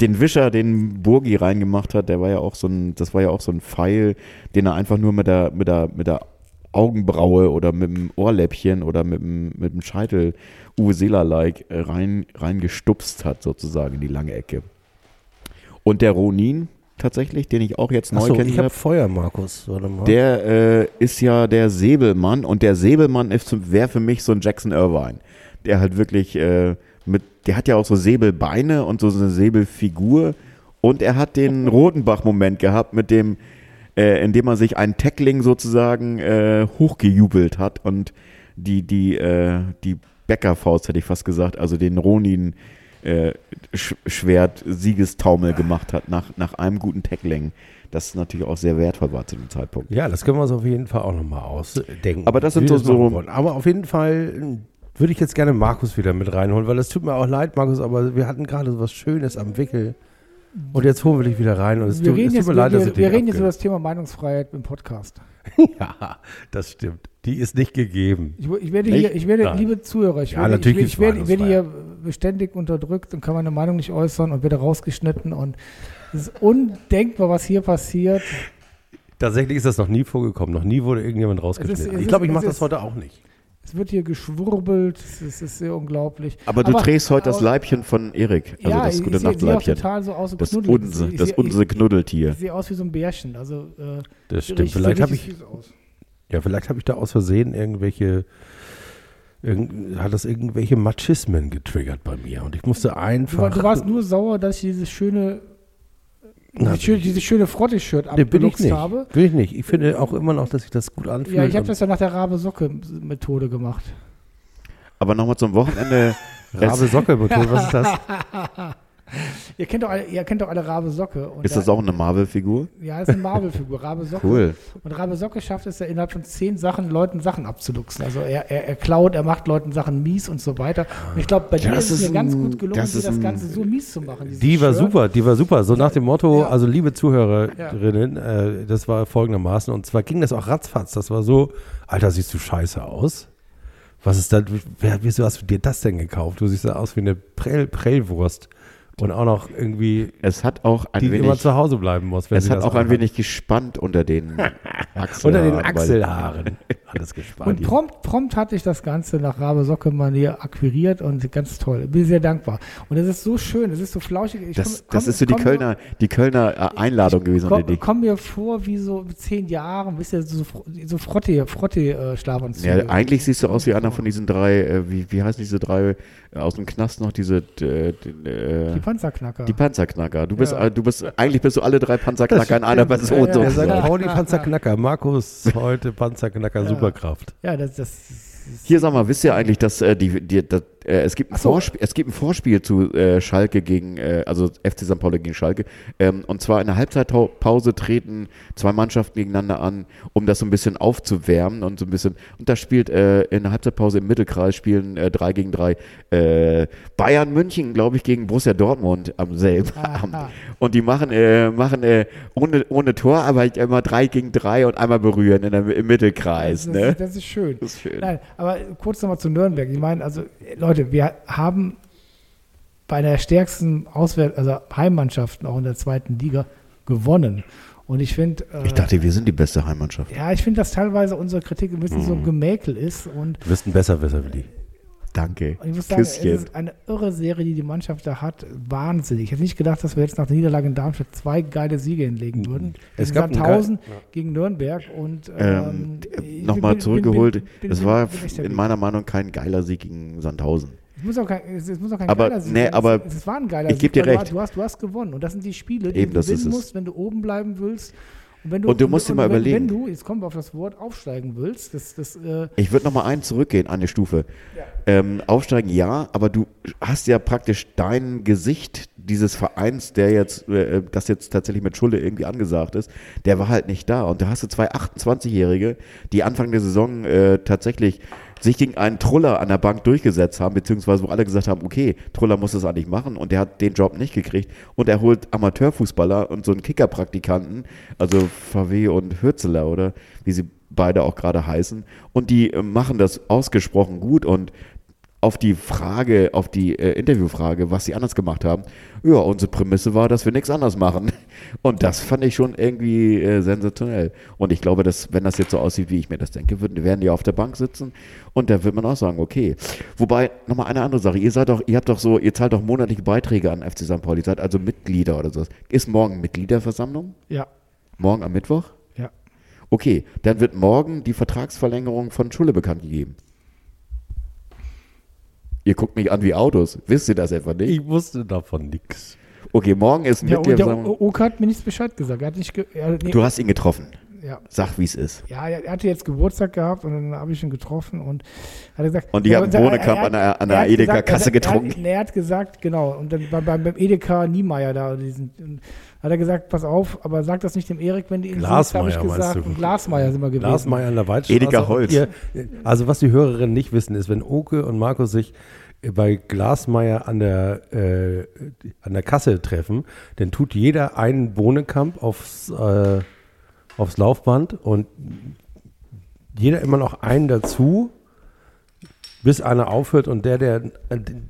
[SPEAKER 2] den Wischer, den Burgi reingemacht hat, der war ja auch so ein, das war ja auch so ein Pfeil, den er einfach nur mit der, mit der, mit der Augenbraue oder mit dem Ohrläppchen oder mit dem, mit dem Scheitel Uwe Seeler-like äh, rein, reingestupst hat, sozusagen in die lange Ecke. Und der Ronin, tatsächlich, den ich auch jetzt neu
[SPEAKER 4] Achso, ich habe Feuer, Markus.
[SPEAKER 2] Der äh, ist ja der Säbelmann und der Säbelmann wäre für mich so ein Jackson Irvine. Der halt wirklich äh, mit, der hat ja auch so Säbelbeine und so eine Säbelfigur und er hat den Rodenbach-Moment gehabt mit dem, äh, in dem er sich einen Tackling sozusagen äh, hochgejubelt hat und die, die, äh, die Bäckerfaust hätte ich fast gesagt, also den Ronin äh, Sch Schwert Siegestaumel gemacht hat nach, nach einem guten Tackling. Das natürlich auch sehr wertvoll war zu dem Zeitpunkt.
[SPEAKER 4] Ja, das können wir uns auf jeden Fall auch nochmal ausdenken.
[SPEAKER 2] Aber das sind so- so-.
[SPEAKER 4] Aber auf jeden Fall äh, würde ich jetzt gerne Markus wieder mit reinholen, weil es tut mir auch leid, Markus, aber wir hatten gerade so was Schönes am Wickel. Und jetzt holen wir dich wieder rein. Und es
[SPEAKER 3] Wir
[SPEAKER 4] tut,
[SPEAKER 3] reden,
[SPEAKER 4] es
[SPEAKER 3] jetzt,
[SPEAKER 4] tut mir leid,
[SPEAKER 3] wir,
[SPEAKER 4] dass ich
[SPEAKER 3] wir, reden jetzt über das Thema Meinungsfreiheit im Podcast.
[SPEAKER 4] Ja, das stimmt. Die ist nicht gegeben.
[SPEAKER 3] Ich, ich werde
[SPEAKER 2] Nicht?
[SPEAKER 3] hier, ich werde,
[SPEAKER 4] Nein.
[SPEAKER 3] liebe Zuhörer, ich
[SPEAKER 4] Ja,
[SPEAKER 3] werde,
[SPEAKER 4] natürlich
[SPEAKER 3] ich, ich, werde, ich werde hier beständig unterdrückt und kann meine Meinung nicht äußern und werde rausgeschnitten und es ist undenkbar, was hier passiert.
[SPEAKER 4] Tatsächlich ist das noch nie vorgekommen. Noch nie wurde irgendjemand
[SPEAKER 3] Es
[SPEAKER 4] rausgeschnitten.
[SPEAKER 3] ist-
[SPEAKER 4] ich glaube, ich mache das heute auch nicht.
[SPEAKER 3] Es wird hier geschwurbelt, es ist, sehr unglaublich.
[SPEAKER 2] Aber du trägst heute das
[SPEAKER 3] aber-
[SPEAKER 2] Leibchen von Erik, also
[SPEAKER 3] ja,
[SPEAKER 2] das
[SPEAKER 3] ich,
[SPEAKER 2] gute
[SPEAKER 3] ich
[SPEAKER 2] Nachtleibchen.
[SPEAKER 3] total so aus, so
[SPEAKER 2] Das. Unse,
[SPEAKER 3] Ich
[SPEAKER 2] das Unse
[SPEAKER 3] Ich,
[SPEAKER 2] Knuddeltier.
[SPEAKER 3] ich sehe aus wie so ein Bärchen. Also, äh,
[SPEAKER 4] Das stimmt.
[SPEAKER 3] richtig-
[SPEAKER 4] Vielleicht
[SPEAKER 3] sieht
[SPEAKER 4] habe ich,
[SPEAKER 3] richtig süß aus.
[SPEAKER 4] ja, vielleicht habe ich da aus Versehen irgendwelche, irgend, hat das irgendwelche Machismen getriggert bei mir. Und ich musste
[SPEAKER 3] Du, war-
[SPEAKER 4] einfach.
[SPEAKER 3] du warst nur sauer, dass ich dieses schöne,
[SPEAKER 4] Na,
[SPEAKER 3] dieses schöne, dieses schöne Frotte-Shirt
[SPEAKER 4] Nee, bin ich nicht.
[SPEAKER 3] habe.
[SPEAKER 4] Bin ich nicht. Ich finde auch immer noch, dass sich das gut anfühlt.
[SPEAKER 3] Ja, ich habe das ja nach der Rabe-Socke-Methode gemacht.
[SPEAKER 2] Aber nochmal zum Wochenende.
[SPEAKER 4] Rabe Socke betont, was ist das?
[SPEAKER 3] Ihr kennt doch alle, ihr kennt doch alle Rabe Socke.
[SPEAKER 2] Ist
[SPEAKER 3] da-
[SPEAKER 2] das auch eine Marvel-Figur?
[SPEAKER 3] Ja, das ist eine Marvel-Figur, Rabe Socke.
[SPEAKER 2] Cool.
[SPEAKER 3] Und Rabe Socke schafft es ja innerhalb von zehn Sachen, Leuten Sachen abzuluxen. Also er, er, er klaut, er macht Leuten Sachen mies und so weiter. Und ich glaube, bei dir ist es mir ganz gut gelungen,
[SPEAKER 2] das
[SPEAKER 3] das Ganze so mies zu machen.
[SPEAKER 4] Die war
[SPEAKER 3] Shirt.
[SPEAKER 4] super, die war super. So nach dem Motto,
[SPEAKER 3] Ja.
[SPEAKER 4] also liebe Zuhörerinnen, äh, das war folgendermaßen. Und zwar ging das auch ratzfatz. Das war so, Alter, siehst du scheiße aus. Was ist da, wer, wieso hast du dir das denn gekauft? Du siehst ja aus wie eine Prell, Prellwurst. Und auch noch irgendwie,
[SPEAKER 2] Es hat auch ein
[SPEAKER 4] die immer
[SPEAKER 2] wenig,
[SPEAKER 4] zu Hause bleiben muss. Wenn
[SPEAKER 2] es
[SPEAKER 4] sie
[SPEAKER 2] hat
[SPEAKER 4] das
[SPEAKER 2] auch ein
[SPEAKER 4] anhat.
[SPEAKER 2] wenig gespannt unter den Achseln.
[SPEAKER 4] Unter den Achselhaaren. Alles gespannt.
[SPEAKER 3] Und prompt, prompt hatte ich das Ganze nach Rabe Socke Manier akquiriert und ganz toll. Bin sehr dankbar. Und es ist so schön, es ist so flauschig. Ich
[SPEAKER 2] Das,
[SPEAKER 3] komm-
[SPEAKER 2] das
[SPEAKER 3] komm-
[SPEAKER 2] ist so die Kölner, die Kölner äh, Einladung gewesen.
[SPEAKER 3] Komm,
[SPEAKER 2] unter die,
[SPEAKER 3] komm mir vor wie so zehn Jahren, wisst ihr, so, so Frotte, Frotte äh, Schlafanzüge.
[SPEAKER 2] ja, eigentlich siehst du aus wie einer von diesen drei, äh, wie, wie heißen diese drei äh, aus dem Knast noch, diese äh, die, äh,
[SPEAKER 3] Die Panzerknacker.
[SPEAKER 2] die Panzerknacker. Du bist,
[SPEAKER 3] Ja.
[SPEAKER 2] äh, du bist, eigentlich bist du alle drei Panzerknacker in einer Person.
[SPEAKER 3] Ja, ja,
[SPEAKER 4] Der
[SPEAKER 3] ja.
[SPEAKER 4] St.
[SPEAKER 2] sozusagen.
[SPEAKER 4] Pauli Panzerknacker. Markus heute Panzerknacker
[SPEAKER 3] Ja.
[SPEAKER 4] Superkraft.
[SPEAKER 3] ja, das, das
[SPEAKER 2] Hier, sag mal, wisst ihr eigentlich, dass äh, die, die, das, äh, es, gibt ein
[SPEAKER 3] so.
[SPEAKER 2] Vorspiel, es gibt ein Vorspiel zu äh, Schalke gegen, äh, also FC St. Pauli gegen Schalke. Ähm, und zwar in der Halbzeitpause treten zwei Mannschaften gegeneinander an, um das so ein bisschen aufzuwärmen und so ein bisschen. Und da spielt äh, in der Halbzeitpause im Mittelkreis spielen äh, drei gegen drei äh, Bayern München, glaube ich, gegen Borussia Dortmund am selben. Abend. Und die machen, äh, machen ohne, ohne Tor, aber immer drei gegen drei und einmal berühren in der, im Mittelkreis.
[SPEAKER 3] Das,
[SPEAKER 2] ne?
[SPEAKER 3] ist, das ist schön.
[SPEAKER 2] Das ist schön.
[SPEAKER 3] Nein, aber kurz nochmal zu Nürnberg. Ich meine, also Leute, wir haben bei der stärksten Auswärt also Heimmannschaften auch in der zweiten Liga gewonnen. Und ich finde, äh,
[SPEAKER 2] Ich dachte, wir sind die beste Heimmannschaft.
[SPEAKER 3] ja, ich finde, dass teilweise unsere Kritik ein bisschen so
[SPEAKER 2] Mhm.
[SPEAKER 3] ein Gemäkel ist. Und
[SPEAKER 4] Du bist ein Besserwisser, Willi.
[SPEAKER 2] Danke.
[SPEAKER 3] ich muss sagen, es
[SPEAKER 2] Küsschen.
[SPEAKER 3] ist eine irre Serie, die die Mannschaft da hat. Wahnsinnig. Ich hätte nicht gedacht, dass wir jetzt nach der Niederlage in Darmstadt zwei geile Siege hinlegen würden.
[SPEAKER 4] Es
[SPEAKER 3] Gegen
[SPEAKER 4] gab
[SPEAKER 3] Sandhausen, gegen Nürnberg und
[SPEAKER 2] Ähm,
[SPEAKER 3] ähm, ich
[SPEAKER 2] Nochmal
[SPEAKER 3] bin-
[SPEAKER 2] zurückgeholt.
[SPEAKER 3] bin- bin-
[SPEAKER 2] Es
[SPEAKER 3] bin-
[SPEAKER 2] war
[SPEAKER 3] bin echt
[SPEAKER 2] in meiner Meinung kein geiler Sieg gegen Sandhausen.
[SPEAKER 3] Es muss auch kein, es, es muss auch kein
[SPEAKER 2] Aber-
[SPEAKER 3] geiler Sieg
[SPEAKER 2] nee,
[SPEAKER 3] sein.
[SPEAKER 2] aber
[SPEAKER 3] es, es war ein geiler
[SPEAKER 2] ich geb dir
[SPEAKER 3] weil du
[SPEAKER 2] recht.
[SPEAKER 3] Du hast, du hast gewonnen. Und das sind die Spiele, die
[SPEAKER 2] Eben,
[SPEAKER 3] du
[SPEAKER 2] das
[SPEAKER 3] gewinnen
[SPEAKER 2] es.
[SPEAKER 3] musst, wenn du oben bleiben willst. Du,
[SPEAKER 2] Und du musst dir mal
[SPEAKER 3] wenn,
[SPEAKER 2] überlegen.
[SPEAKER 3] Wenn du, jetzt kommen wir auf das Wort, aufsteigen willst, das, das, äh,
[SPEAKER 2] Ich würde nochmal einen zurückgehen, eine Stufe. Ähm, aufsteigen ja, aber du hast ja praktisch dein Gesicht dieses Vereins, der jetzt, äh, das jetzt tatsächlich mit Schule irgendwie angesagt ist, der war halt nicht da. Und da hast du zwei 28-Jährige, die Anfang der Saison äh, tatsächlich sich gegen einen Truller an der Bank durchgesetzt haben, beziehungsweise wo alle gesagt haben, okay, Truller muss das eigentlich machen und der hat den Job nicht gekriegt und er holt Amateurfußballer und so einen Kickerpraktikanten, also VW und Hürzeler oder wie sie beide auch gerade heißen und die äh, machen das ausgesprochen gut und auf die Frage, auf die äh, Interviewfrage, was sie anders gemacht haben, ja, unsere Prämisse war, dass wir nichts anders machen. Und das fand ich schon irgendwie äh, sensationell. Und ich glaube, dass, wenn das jetzt so aussieht, wie ich mir das denke, würden, werden die auf der Bank sitzen und da wird man auch sagen, okay. Wobei, nochmal eine andere Sache, ihr seid doch, ihr habt doch so, ihr zahlt doch monatliche Beiträge an FC St. Pauli, ihr seid also Mitglieder oder so. Ist morgen Mitgliederversammlung?
[SPEAKER 3] ja,
[SPEAKER 2] Morgen am Mittwoch?
[SPEAKER 3] ja.
[SPEAKER 2] Okay, dann wird morgen die Vertragsverlängerung von Schulle bekannt gegeben. Ihr guckt mich an wie Autos. Wisst ihr das etwa nicht?
[SPEAKER 4] Ich wusste davon nichts.
[SPEAKER 2] Okay, morgen ist
[SPEAKER 3] Ja, und der. Oka hat mir nichts Bescheid gesagt. Er hat nicht, ge er, nee,
[SPEAKER 2] Du hast ihn getroffen.
[SPEAKER 3] ja,
[SPEAKER 2] Sag, wie es ist.
[SPEAKER 3] ja, er hatte jetzt Geburtstag gehabt und dann habe ich ihn getroffen und hat gesagt.
[SPEAKER 2] Und die
[SPEAKER 3] Ja,
[SPEAKER 2] haben Bohnekamp
[SPEAKER 3] hat-
[SPEAKER 2] an der- an
[SPEAKER 3] er
[SPEAKER 2] der Edeka-Kasse
[SPEAKER 3] gesagt, er- er hat-
[SPEAKER 2] getrunken.
[SPEAKER 3] Er gesagt, genau, und dann beim, beim, beim Edeka Niemeyer da, diesen, hat er gesagt, pass auf, aber sag das nicht dem Erik, wenn die ihn
[SPEAKER 4] Glasmeier,
[SPEAKER 3] habe ich
[SPEAKER 4] meinst
[SPEAKER 3] gesagt.
[SPEAKER 4] du?
[SPEAKER 3] Und Glasmeier sind wir gewesen.
[SPEAKER 4] Glasmeier an der Waldstraße.
[SPEAKER 2] Edeka Holz.
[SPEAKER 4] Ihr, also was die Hörerinnen nicht wissen, ist, wenn Oke und Markus sich bei Glasmeier an der, äh, an der Kasse treffen, dann tut jeder einen Bohnenkamp aufs, äh, aufs Laufband und jeder immer noch einen dazu, bis einer aufhört und der, der,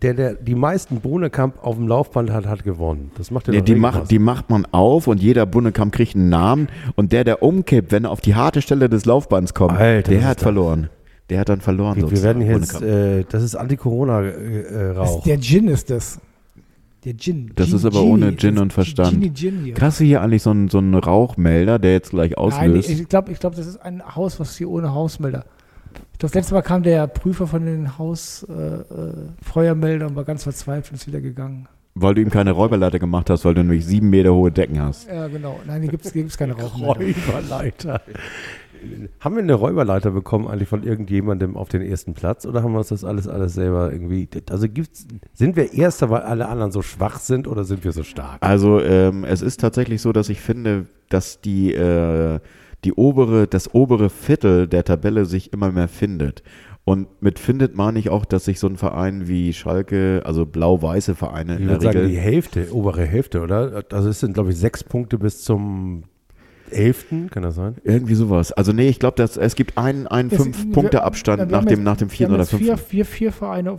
[SPEAKER 4] der, der die meisten Bohnenkamp auf dem Laufband hat, hat gewonnen. Das macht ihr
[SPEAKER 2] Nee, die, macht, die macht man auf und jeder Bundekamp kriegt einen Namen. Und der, der umkippt, wenn er auf die harte Stelle des Laufbands kommt,
[SPEAKER 4] Alter,
[SPEAKER 2] der hat verloren. Der hat dann verloren.
[SPEAKER 4] wir, wir werden jetzt, äh, das ist Anti-Corona-Rauch.
[SPEAKER 3] der Gin ist das. Der Gin.
[SPEAKER 2] Das
[SPEAKER 3] Gin-
[SPEAKER 2] ist aber
[SPEAKER 3] Gini.
[SPEAKER 2] ohne Gin und Verstand.
[SPEAKER 3] Gini Gin hier.
[SPEAKER 2] Hast du hier eigentlich so einen, so einen Rauchmelder, der jetzt gleich
[SPEAKER 3] Nein,
[SPEAKER 2] auslöst?
[SPEAKER 3] ich glaube, ich glaub, das ist ein Haus, was hier ohne Hausmelder. Ich glaube, das letzte Mal kam der Prüfer von den Haus äh, äh, und war ganz verzweifelt und ist wieder gegangen.
[SPEAKER 2] weil du ihm keine Räuberleiter gemacht hast, weil du nämlich sieben Meter hohe Decken hast.
[SPEAKER 3] Ja, genau. Nein, hier gibt es keine.
[SPEAKER 4] Räuberleiter. Haben wir eine Räuberleiter bekommen eigentlich von irgendjemandem auf den ersten Platz oder haben wir uns das alles alles selber irgendwie? Also gibt's, sind wir Erster, weil alle anderen so schwach sind oder sind wir so stark?
[SPEAKER 2] Also ähm, es ist tatsächlich so, dass ich finde, dass die, äh, die obere, das obere Viertel der Tabelle sich immer mehr findet. Und mit findet meine ich auch, dass sich so ein Verein wie Schalke, also blau-weiße Vereine
[SPEAKER 4] Ich
[SPEAKER 2] in der
[SPEAKER 4] würde sagen,
[SPEAKER 2] Regel,
[SPEAKER 4] die Hälfte, obere Hälfte, oder? Also es sind, glaube ich, sechs Punkte bis zum elften, kann das sein?
[SPEAKER 2] irgendwie sowas. Also nee, ich glaube, dass es gibt einen, einen
[SPEAKER 3] Es-
[SPEAKER 2] fünf Punkte Abstand
[SPEAKER 3] wir
[SPEAKER 2] nach dem, nach dem
[SPEAKER 3] wir
[SPEAKER 2] vierten
[SPEAKER 3] haben
[SPEAKER 2] oder
[SPEAKER 3] jetzt vier,
[SPEAKER 2] fünften.
[SPEAKER 3] vier, vier Vereine,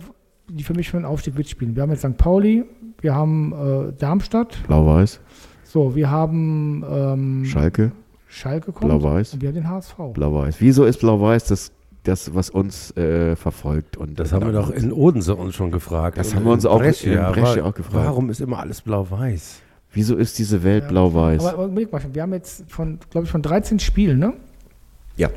[SPEAKER 3] die für mich für den Aufstieg mitspielen. Wir haben jetzt St. Pauli, wir haben äh, Darmstadt,
[SPEAKER 2] Blau-Weiß,
[SPEAKER 3] so, wir haben ähm,
[SPEAKER 2] Schalke,
[SPEAKER 3] Schalke kommt
[SPEAKER 2] Blau-Weiß,
[SPEAKER 3] und wir haben den HSV.
[SPEAKER 2] Blau-Weiß. Wieso ist Blau-Weiß das, das, was uns äh, verfolgt? Und
[SPEAKER 4] Das haben wir doch in Odense uns schon gefragt.
[SPEAKER 2] Das
[SPEAKER 4] Und
[SPEAKER 2] haben wir uns auch in
[SPEAKER 4] Brescia,
[SPEAKER 2] Brescia
[SPEAKER 4] wa-
[SPEAKER 2] auch gefragt.
[SPEAKER 4] Warum ist immer alles blau-weiß?
[SPEAKER 2] Wieso ist diese Welt
[SPEAKER 3] Ja.
[SPEAKER 2] blau-weiß?
[SPEAKER 3] Aber, aber wir haben jetzt von, glaube ich, von 13 Spielen, ne?
[SPEAKER 2] Ja.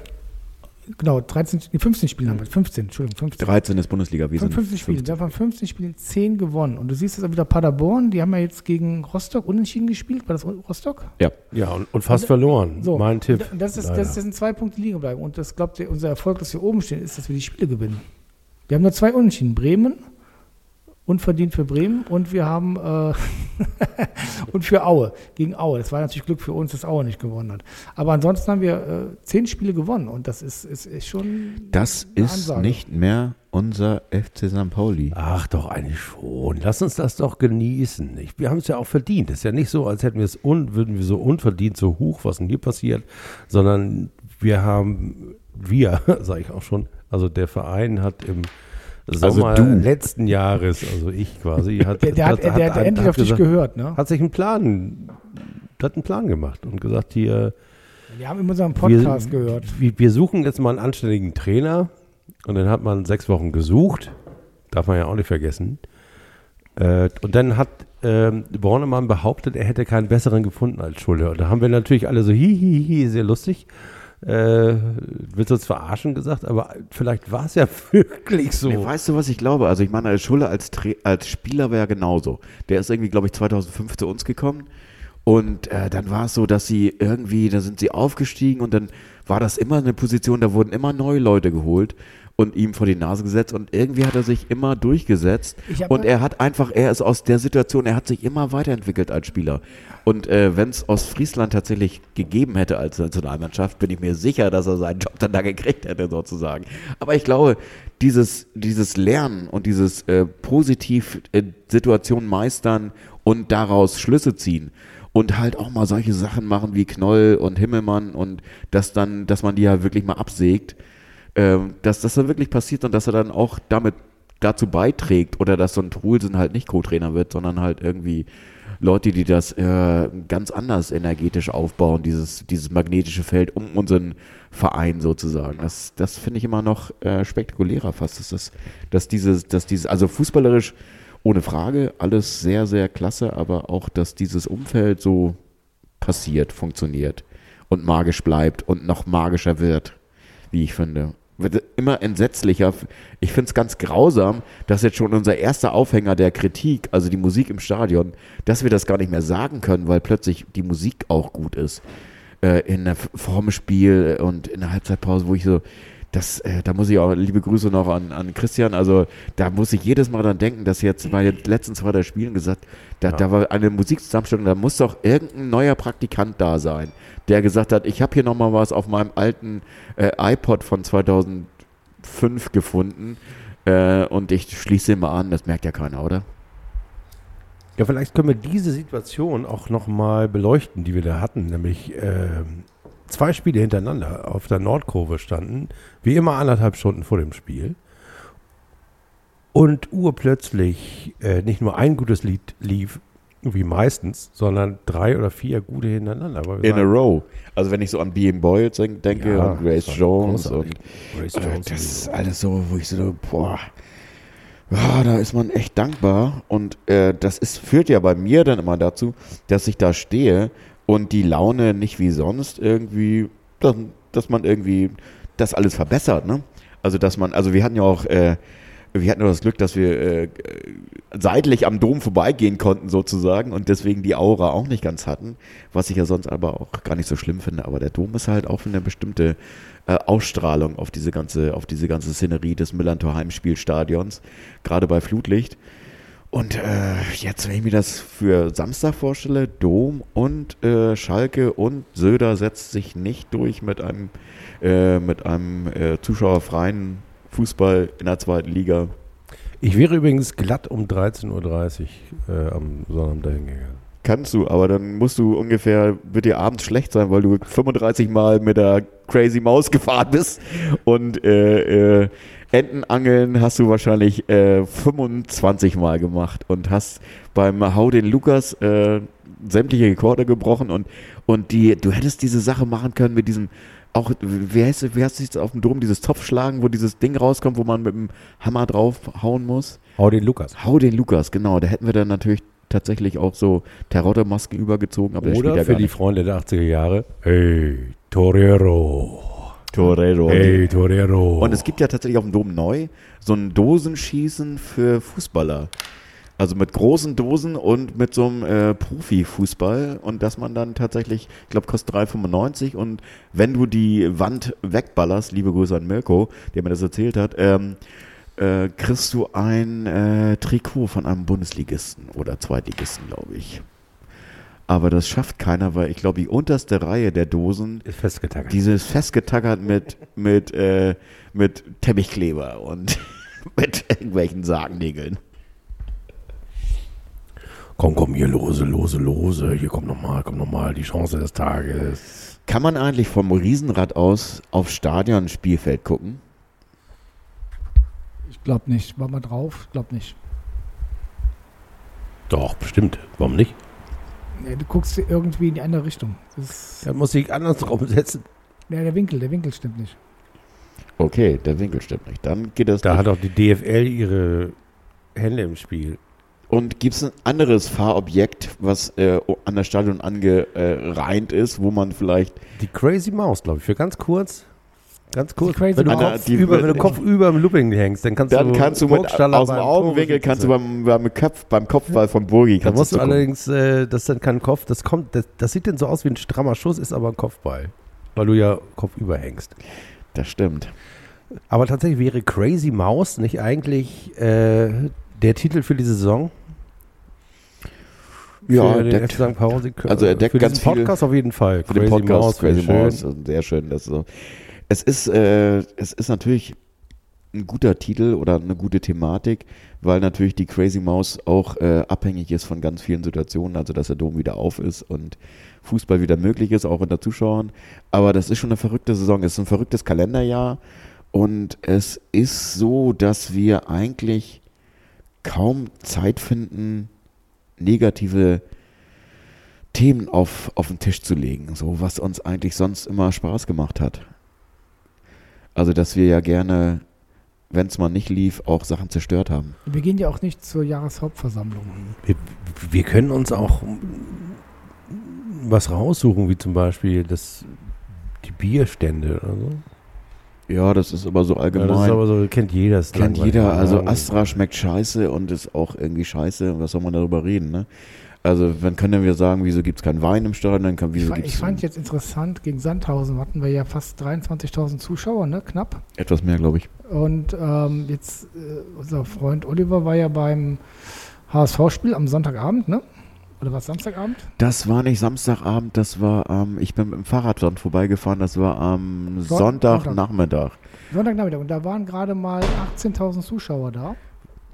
[SPEAKER 3] Genau, 13, nee, 15 Spiele haben wir, 15, Entschuldigung, 15.
[SPEAKER 2] 13 ist Bundesliga, wir
[SPEAKER 3] Von
[SPEAKER 2] sind
[SPEAKER 3] 15 Spielen.
[SPEAKER 2] 15.
[SPEAKER 3] Da waren 15 Spiele 10 gewonnen. Und du siehst jetzt auch wieder Paderborn, die haben ja jetzt gegen Rostock unentschieden gespielt. War das Rostock?
[SPEAKER 2] Ja,
[SPEAKER 4] Ja, und, und fast verloren.
[SPEAKER 3] So.
[SPEAKER 4] Mein Tipp.
[SPEAKER 3] Und Das, ist, das, das sind zwei Punkte liegen bleiben. Und das glaubt ihr, unser Erfolg, dass wir oben stehen, ist, dass wir die Spiele gewinnen. Wir haben nur zwei Unentschieden. Bremen, unverdient für Bremen. Und wir haben, äh, und für Aue, gegen Aue. Das war natürlich Glück für uns, dass Aue nicht gewonnen hat. Aber ansonsten haben wir äh, zehn Spiele gewonnen. Und das ist, ist, ist schon.
[SPEAKER 2] das
[SPEAKER 3] eine
[SPEAKER 2] ist
[SPEAKER 3] Ansage.
[SPEAKER 2] nicht mehr unser FC St. Pauli.
[SPEAKER 4] Ach doch, eigentlich schon. Lass uns das doch genießen. Ich, wir haben es ja auch verdient. Es ist ja nicht so, als hätten wir es un, würden wir so unverdient so hoch, was denn hier passiert, sondern wir haben, wir, sage ich auch schon, also der Verein hat im
[SPEAKER 2] Also
[SPEAKER 4] Sommer
[SPEAKER 2] du.
[SPEAKER 4] letzten Jahres, also ich quasi, hat,
[SPEAKER 3] Der, der hat, der, der hat endlich auf dich
[SPEAKER 4] gesagt,
[SPEAKER 3] gehört, ne?
[SPEAKER 4] hat sich einen Plan, hat einen Plan gemacht und gesagt, hier,
[SPEAKER 3] Wir haben in unserem Podcast
[SPEAKER 4] wir,
[SPEAKER 3] gehört.
[SPEAKER 4] Wir, wir suchen jetzt mal einen anständigen Trainer. Und dann hat man sechs Wochen gesucht. Darf man ja auch nicht vergessen. Äh, und dann hat ähm, Bornemann behauptet, er hätte keinen besseren gefunden als Schulle. Und da haben wir natürlich alle so, hi, hi, hi, sehr lustig. Äh, willst du uns verarschen gesagt, aber vielleicht war es ja wirklich so.
[SPEAKER 2] Nee, weißt du, was ich glaube? Also ich meine, als Schulle als, als Spieler ja genauso. Der ist irgendwie, glaube ich, 2005 zu uns gekommen. Und äh, dann war es so, dass sie irgendwie, da sind sie aufgestiegen und dann war das immer eine Position, da wurden immer neue Leute geholt und ihm vor die Nase gesetzt und irgendwie hat er sich immer durchgesetzt und er hat einfach, er ist aus der Situation, er hat sich immer weiterentwickelt als Spieler. Und äh, wenn es Ostfriesland tatsächlich gegeben hätte als Nationalmannschaft, bin ich mir sicher, dass er seinen Job dann da gekriegt hätte, sozusagen. Aber ich glaube, dieses, dieses Lernen und dieses äh, positiv äh, Situationen meistern und daraus Schlüsse ziehen und halt auch mal solche Sachen machen wie Knoll und Himmelmann und das dann, dass man die ja wirklich mal absägt, ähm, dass das dann wirklich passiert und dass er dann auch damit dazu beiträgt oder dass so ein Trulsen halt nicht Co-Trainer wird, sondern halt irgendwie Leute, die das äh, ganz anders energetisch aufbauen, dieses, dieses magnetische Feld um unseren Verein sozusagen. Das, das finde ich immer noch äh, spektakulärer fast, dass, das, dass dieses, dass dieses, also fußballerisch ohne Frage, alles sehr, sehr klasse, aber auch, dass dieses Umfeld so passiert, funktioniert und magisch bleibt und noch magischer wird, wie ich finde. Wird immer entsetzlicher. Ich finde es ganz grausam, dass jetzt schon unser erster Aufhänger der Kritik, also die Musik im Stadion, dass wir das gar nicht mehr sagen können, weil plötzlich die Musik auch gut ist. Äh, in der vorm Spiel und in der Halbzeitpause, wo ich so, das, äh, da muss ich auch, liebe Grüße noch an, an Christian, also da muss ich jedes Mal dran denken, dass jetzt bei den letzten zwei der Spielen gesagt, da, da war eine Musikzusammenstellung, da muss doch irgendein neuer Praktikant da sein, der gesagt hat, ich habe hier nochmal was auf meinem alten äh, iPod von 2005 gefunden äh, und ich schließe mal an, das merkt ja keiner, oder?
[SPEAKER 4] Ja, vielleicht können wir diese Situation auch nochmal beleuchten, die wir da hatten, nämlich ähm, zwei Spiele hintereinander auf der Nordkurve standen, wie immer anderthalb Stunden vor dem Spiel. Und urplötzlich äh, nicht nur ein gutes Lied lief, wie meistens, sondern drei oder vier gute hintereinander.
[SPEAKER 2] In a row. Also wenn ich so an Being Boyd denke
[SPEAKER 4] Ja,
[SPEAKER 2] und Grace Jones
[SPEAKER 4] großartig.
[SPEAKER 2] und
[SPEAKER 4] Grace
[SPEAKER 2] Äh,
[SPEAKER 4] Jones
[SPEAKER 2] Das ist alles so, wo ich so, boah, ja, da ist man echt dankbar. Und äh, das ist, führt ja bei mir dann immer dazu, dass ich da stehe und die Laune nicht wie sonst irgendwie, dass, dass man irgendwie das alles verbessert, ne? Also, dass man, also wir hatten ja auch, äh, wir hatten ja das Glück, dass wir äh, seitlich am Dom vorbeigehen konnten sozusagen und deswegen die Aura auch nicht ganz hatten, was ich ja sonst aber auch gar nicht so schlimm finde. Aber der Dom ist halt auch eine bestimmte äh, Ausstrahlung auf diese ganze, auf diese ganze Szenerie des Millantor Heimspielstadions, gerade bei Flutlicht. Und äh, jetzt, wenn ich mir das für Samstag vorstelle, Dom und äh, Schalke und Söder setzt sich nicht durch mit einem, äh, mit einem äh, zuschauerfreien Fußball in der zweiten Liga.
[SPEAKER 4] Ich wäre übrigens glatt um 13.30 Uhr äh, am Sonnabend dahin gegangen.
[SPEAKER 2] Kannst du, aber dann musst du ungefähr, wird dir abends schlecht sein, weil du 35 Mal mit der Crazy Maus gefahren bist. Und äh, äh, Entenangeln hast du wahrscheinlich äh, 25 Mal gemacht und hast beim Hau den Lukas äh, sämtliche Rekorde gebrochen und, und die, du hättest diese Sache machen können mit diesem, auch, wie heißt, wie heißt es auf dem Dom, dieses Topfschlagen, wo dieses Ding rauskommt, wo man mit dem Hammer drauf hauen muss.
[SPEAKER 4] Hau den Lukas.
[SPEAKER 2] Hau den Lukas, genau. Da hätten wir dann natürlich tatsächlich auch so Terrormasken übergezogen, aber der
[SPEAKER 4] Oder
[SPEAKER 2] ja
[SPEAKER 4] für die. Freunde der 80er Jahre, hey, Torero.
[SPEAKER 2] Torero.
[SPEAKER 4] Hey, Torero.
[SPEAKER 2] Und es gibt ja tatsächlich auf dem Dom neu so ein Dosenschießen für Fußballer. Also mit großen Dosen und mit so einem äh, Profifußball. Und dass man dann tatsächlich, ich glaube, kostet 3,95. Und wenn du die Wand wegballerst, liebe Grüße an Mirko, der mir das erzählt hat, ähm, äh, kriegst du ein äh, Trikot von einem Bundesligisten oder Zweitligisten, glaube ich. Aber das schafft keiner, weil ich glaube, die unterste Reihe der Dosen
[SPEAKER 4] ist festgetackert.
[SPEAKER 2] diese ist festgetackert mit, mit, äh, mit Teppichkleber und mit irgendwelchen Sargnägeln.
[SPEAKER 4] Komm, komm, hier lose, lose, lose. Hier kommt nochmal, komm nochmal, die Chance des Tages.
[SPEAKER 2] Kann man eigentlich vom Riesenrad aus aufs Stadion Spielfeld gucken?
[SPEAKER 3] Ich glaube nicht. War mal drauf? Ich glaube nicht.
[SPEAKER 4] Doch, bestimmt. Warum nicht?
[SPEAKER 3] Nee, du guckst irgendwie in die andere Richtung. Das
[SPEAKER 4] Er muss sich andersrum setzen.
[SPEAKER 3] ja, der Winkel, der Winkel stimmt nicht.
[SPEAKER 2] Okay, der Winkel stimmt nicht. Dann geht das
[SPEAKER 4] Da
[SPEAKER 2] nicht.
[SPEAKER 4] hat auch die DFL ihre Hände im Spiel.
[SPEAKER 2] Und gibt es ein anderes Fahrobjekt, was äh, an der Stadion angereiht ist, wo man vielleicht
[SPEAKER 4] Die Crazy Mouse, glaube ich, für ganz kurz. Ganz kurz.
[SPEAKER 3] Crazy
[SPEAKER 4] wenn, du. Kopf über, wenn du Kopf über im Looping hängst, dann kannst
[SPEAKER 2] dann
[SPEAKER 4] du
[SPEAKER 2] kannst du mit aus dem Augenwinkel kannst du beim, beim, Köpf, beim Kopfball von Burgi
[SPEAKER 4] Da
[SPEAKER 2] kannst
[SPEAKER 4] musst du
[SPEAKER 2] zugucken.
[SPEAKER 4] allerdings, äh, das ist dann kein Kopf, das kommt, das, das sieht dann so aus wie ein strammer Schuss, ist aber ein Kopfball. Weil du ja kopfüber hängst.
[SPEAKER 2] Das stimmt.
[SPEAKER 4] Aber tatsächlich wäre Crazy Mouse nicht eigentlich äh, der Titel für die Saison?
[SPEAKER 2] Ja,
[SPEAKER 4] für den FC St. Pauli?
[SPEAKER 2] also er deckt
[SPEAKER 4] für
[SPEAKER 2] ganz
[SPEAKER 4] diesen Podcast auf jeden Fall.
[SPEAKER 2] Für den Podcast Crazy
[SPEAKER 4] wäre
[SPEAKER 2] Mouse. also Sehr schön. Das so. Es ist, äh, es ist natürlich ein guter Titel oder eine gute Thematik, weil natürlich die Crazy Mouse auch äh, abhängig ist von ganz vielen Situationen, also dass der Dom wieder auf ist und Fußball wieder möglich ist, auch unter Zuschauern. Aber das ist schon eine verrückte Saison. Es ist ein verrücktes Kalenderjahr und es ist so, dass wir eigentlich kaum Zeit finden, negative Themen auf, auf den Tisch zu legen, so was uns eigentlich sonst immer Spaß gemacht hat. Also, dass wir ja gerne, wenn es mal nicht lief, auch Sachen zerstört haben.
[SPEAKER 3] Wir gehen ja auch nicht zur Jahreshauptversammlung.
[SPEAKER 4] Wir, wir können uns auch was raussuchen, wie zum Beispiel das, die Bierstände oder so.
[SPEAKER 2] Ja, das ist aber so
[SPEAKER 4] Ja,
[SPEAKER 2] allgemein.
[SPEAKER 4] das ist aber so, kennt jeder. ist
[SPEAKER 2] Kennt
[SPEAKER 4] langweilig.
[SPEAKER 2] jeder, also
[SPEAKER 4] Ja.
[SPEAKER 2] Astra schmeckt scheiße und ist auch irgendwie scheiße. Was soll man darüber reden, ne? Also, wann können wir sagen, wieso gibt es keinen Wein im Stadion? Dann kann,
[SPEAKER 3] Ich,
[SPEAKER 2] wieso
[SPEAKER 3] fa-
[SPEAKER 2] gibt
[SPEAKER 3] ich
[SPEAKER 2] es
[SPEAKER 3] fand jetzt interessant, gegen Sandhausen hatten wir ja fast 23.000 Zuschauer, ne? Knapp.
[SPEAKER 2] etwas mehr, glaube ich.
[SPEAKER 3] Und ähm, jetzt, äh, unser Freund Oliver war ja beim HSV-Spiel am Sonntagabend, ne? Oder war es Samstagabend?
[SPEAKER 2] Das war nicht Samstagabend, das war am, ich bin mit dem Fahrrad dran vorbeigefahren, das war am
[SPEAKER 3] Son-
[SPEAKER 2] Sonntagnachmittag.
[SPEAKER 3] Sonntagnachmittag. Und da waren gerade mal 18.000 Zuschauer da.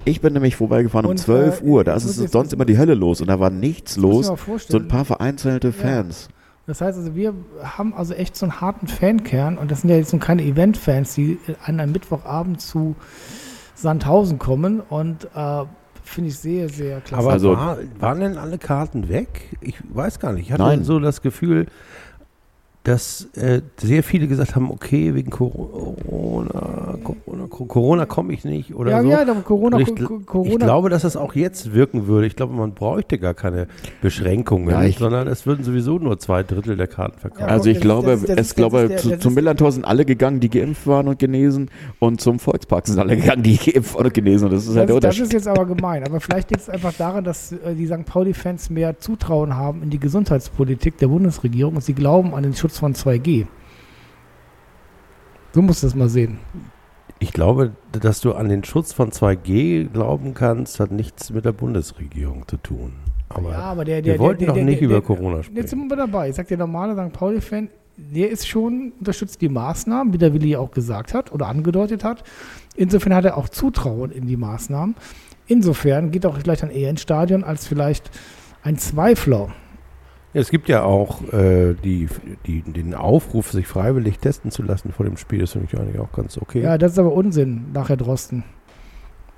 [SPEAKER 2] Ich bin nämlich vorbeigefahren um
[SPEAKER 3] Und,
[SPEAKER 2] 12
[SPEAKER 3] äh,
[SPEAKER 2] Uhr, da ist es sonst immer die Hölle los und da war nichts los.
[SPEAKER 3] ich mir mal
[SPEAKER 2] So ein paar vereinzelte Fans.
[SPEAKER 3] Das heißt also, wir haben also echt so einen harten Fankern und das sind ja jetzt so keine Event-Fans, die an einem Mittwochabend zu Sandhausen kommen und äh, finde ich sehr, sehr klasse.
[SPEAKER 4] Aber
[SPEAKER 2] Also-
[SPEAKER 4] war, waren denn alle Karten weg? Ich weiß gar nicht. Ich hatte
[SPEAKER 2] Nein.
[SPEAKER 4] so das Gefühl, dass äh, sehr viele gesagt haben, okay, wegen Corona, Corona, Corona komme ich nicht oder
[SPEAKER 3] ja,
[SPEAKER 4] so.
[SPEAKER 3] ja, aber Corona,
[SPEAKER 4] ich,
[SPEAKER 3] Co-
[SPEAKER 4] ich
[SPEAKER 3] Corona
[SPEAKER 4] glaube, dass das auch jetzt wirken würde. Ich glaube, man bräuchte gar keine Beschränkungen,
[SPEAKER 2] Ja, ich-
[SPEAKER 4] sondern es würden sowieso nur zwei Drittel der Karten verkauft.
[SPEAKER 3] Ja,
[SPEAKER 2] Also ich glaube,
[SPEAKER 3] das ist- das
[SPEAKER 2] es glaube, zu, zum Millantor sind alle gegangen, die geimpft waren und genesen und zum Volkspark sind alle gegangen, die geimpft waren und genesen und das ist halt der
[SPEAKER 3] das, ist jetzt aber gemein. Aber vielleicht liegt es einfach daran, dass äh, die St. Pauli-Fans mehr Zutrauen haben in die Gesundheitspolitik der Bundesregierung und sie glauben an den Schutz von 2G. So musst du das mal sehen.
[SPEAKER 4] Ich glaube, dass du an den Schutz von 2G glauben kannst, hat nichts mit der Bundesregierung zu tun. Aber,
[SPEAKER 3] ja, aber der,
[SPEAKER 4] wir
[SPEAKER 3] der,
[SPEAKER 4] wollten
[SPEAKER 3] der,
[SPEAKER 4] doch
[SPEAKER 3] der,
[SPEAKER 4] nicht über Corona
[SPEAKER 3] Jetzt
[SPEAKER 4] sprechen.
[SPEAKER 3] sind wir dabei. Ich sag, der normale St. Pauli-Fan, der ist schon, unterstützt die Maßnahmen, wie der Willi auch gesagt hat oder angedeutet hat. Insofern hat er auch Zutrauen in die Maßnahmen. Insofern geht er auch vielleicht dann eher ins Stadion als vielleicht ein Zweifler.
[SPEAKER 4] Es gibt ja auch äh, die, die, den Aufruf, sich freiwillig testen zu lassen vor dem Spiel. Das finde ich eigentlich auch ganz okay.
[SPEAKER 3] Ja, das ist aber Unsinn, nach Herr Drosten.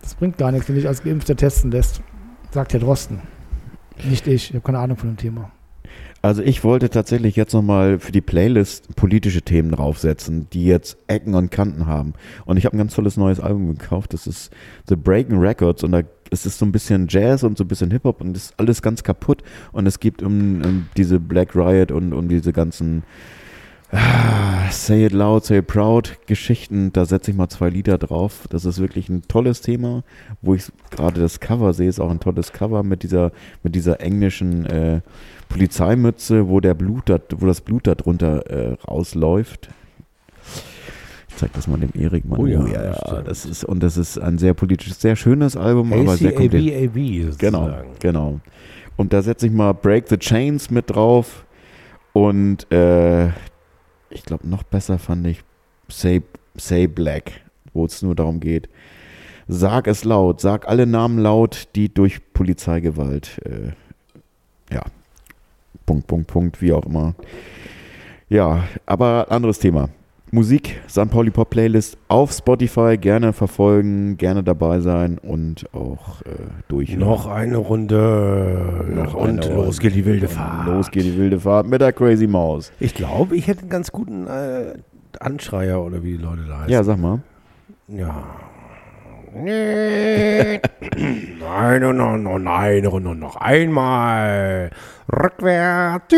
[SPEAKER 3] Das bringt gar nichts, wenn dich als Geimpfter testen lässt, sagt Herr Drosten. Nicht ich, ich habe keine Ahnung von dem Thema.
[SPEAKER 2] Also ich wollte tatsächlich jetzt nochmal für die Playlist politische Themen draufsetzen, die jetzt Ecken und Kanten haben. Und ich habe ein ganz tolles neues Album gekauft. Das ist The Breaking Records und da es ist so ein bisschen Jazz und so ein bisschen Hip-Hop und ist alles ganz kaputt. Und es geht um, um diese Black Riot und um diese ganzen Ah, Say It Loud, Say It Proud, Geschichten, da setze ich mal zwei Lieder drauf. Das ist wirklich ein tolles Thema, wo ich gerade das Cover sehe, ist auch ein tolles Cover mit dieser, mit dieser englischen äh, Polizeimütze, wo der Blut, da, wo das Blut darunter äh, rausläuft. Zeig das mal dem Erik mal.
[SPEAKER 4] Oh ja,
[SPEAKER 2] ja, das ist und das ist ein sehr politisches, sehr schönes Album, aber sehr komplett.
[SPEAKER 4] ACAB,
[SPEAKER 2] Genau, genau. Und da setze ich mal Break the Chains mit drauf. Und äh, ich glaube, noch besser fand ich Say, Say Black, wo es nur darum geht. Sag es laut, sag alle Namen laut, die durch Polizeigewalt, äh, ja, Punkt, Punkt, Punkt, wie auch immer. Ja, aber anderes Thema. Musik, St. Pauli Pop Playlist auf Spotify, gerne verfolgen, gerne dabei sein und auch äh, durchhören.
[SPEAKER 4] Noch eine Runde.
[SPEAKER 2] Noch
[SPEAKER 4] und
[SPEAKER 2] eine
[SPEAKER 4] los geht die wilde Fahrt.
[SPEAKER 2] Los geht die wilde Fahrt mit der Crazy Maus.
[SPEAKER 4] Ich glaube, ich hätte einen ganz guten äh, Anschreier oder wie die Leute da heißen.
[SPEAKER 2] Ja, sag mal.
[SPEAKER 4] Ja. nein, und noch, noch nein, und noch, noch einmal. Rückwärts.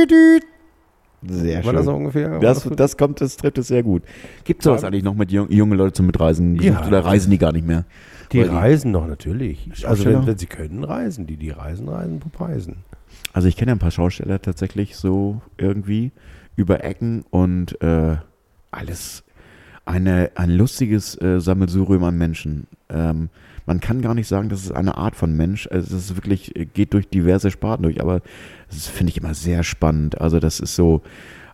[SPEAKER 2] Sehr
[SPEAKER 4] War
[SPEAKER 2] schön.
[SPEAKER 4] das so ungefähr?
[SPEAKER 2] das, das kommt, das trifft es sehr gut. Gibt es sowas eigentlich noch mit jung, junge Leute zum Mitreisen gesucht
[SPEAKER 4] Ja.
[SPEAKER 2] oder reisen die gar nicht mehr?
[SPEAKER 4] die
[SPEAKER 2] Weil die-
[SPEAKER 4] reisen doch natürlich. Also wenn, wenn sie können, reisen die. Die reisen, reisen, reisen.
[SPEAKER 2] Also ich kenne ja ein paar Schausteller tatsächlich so irgendwie über Ecken und äh, alles eine, ein lustiges äh, Sammelsurium an Menschen. Ähm, man kann gar nicht sagen, das ist eine Art von Mensch. Also es ist wirklich, äh, geht durch diverse Sparten durch, aber das finde ich immer sehr spannend. Also das ist so,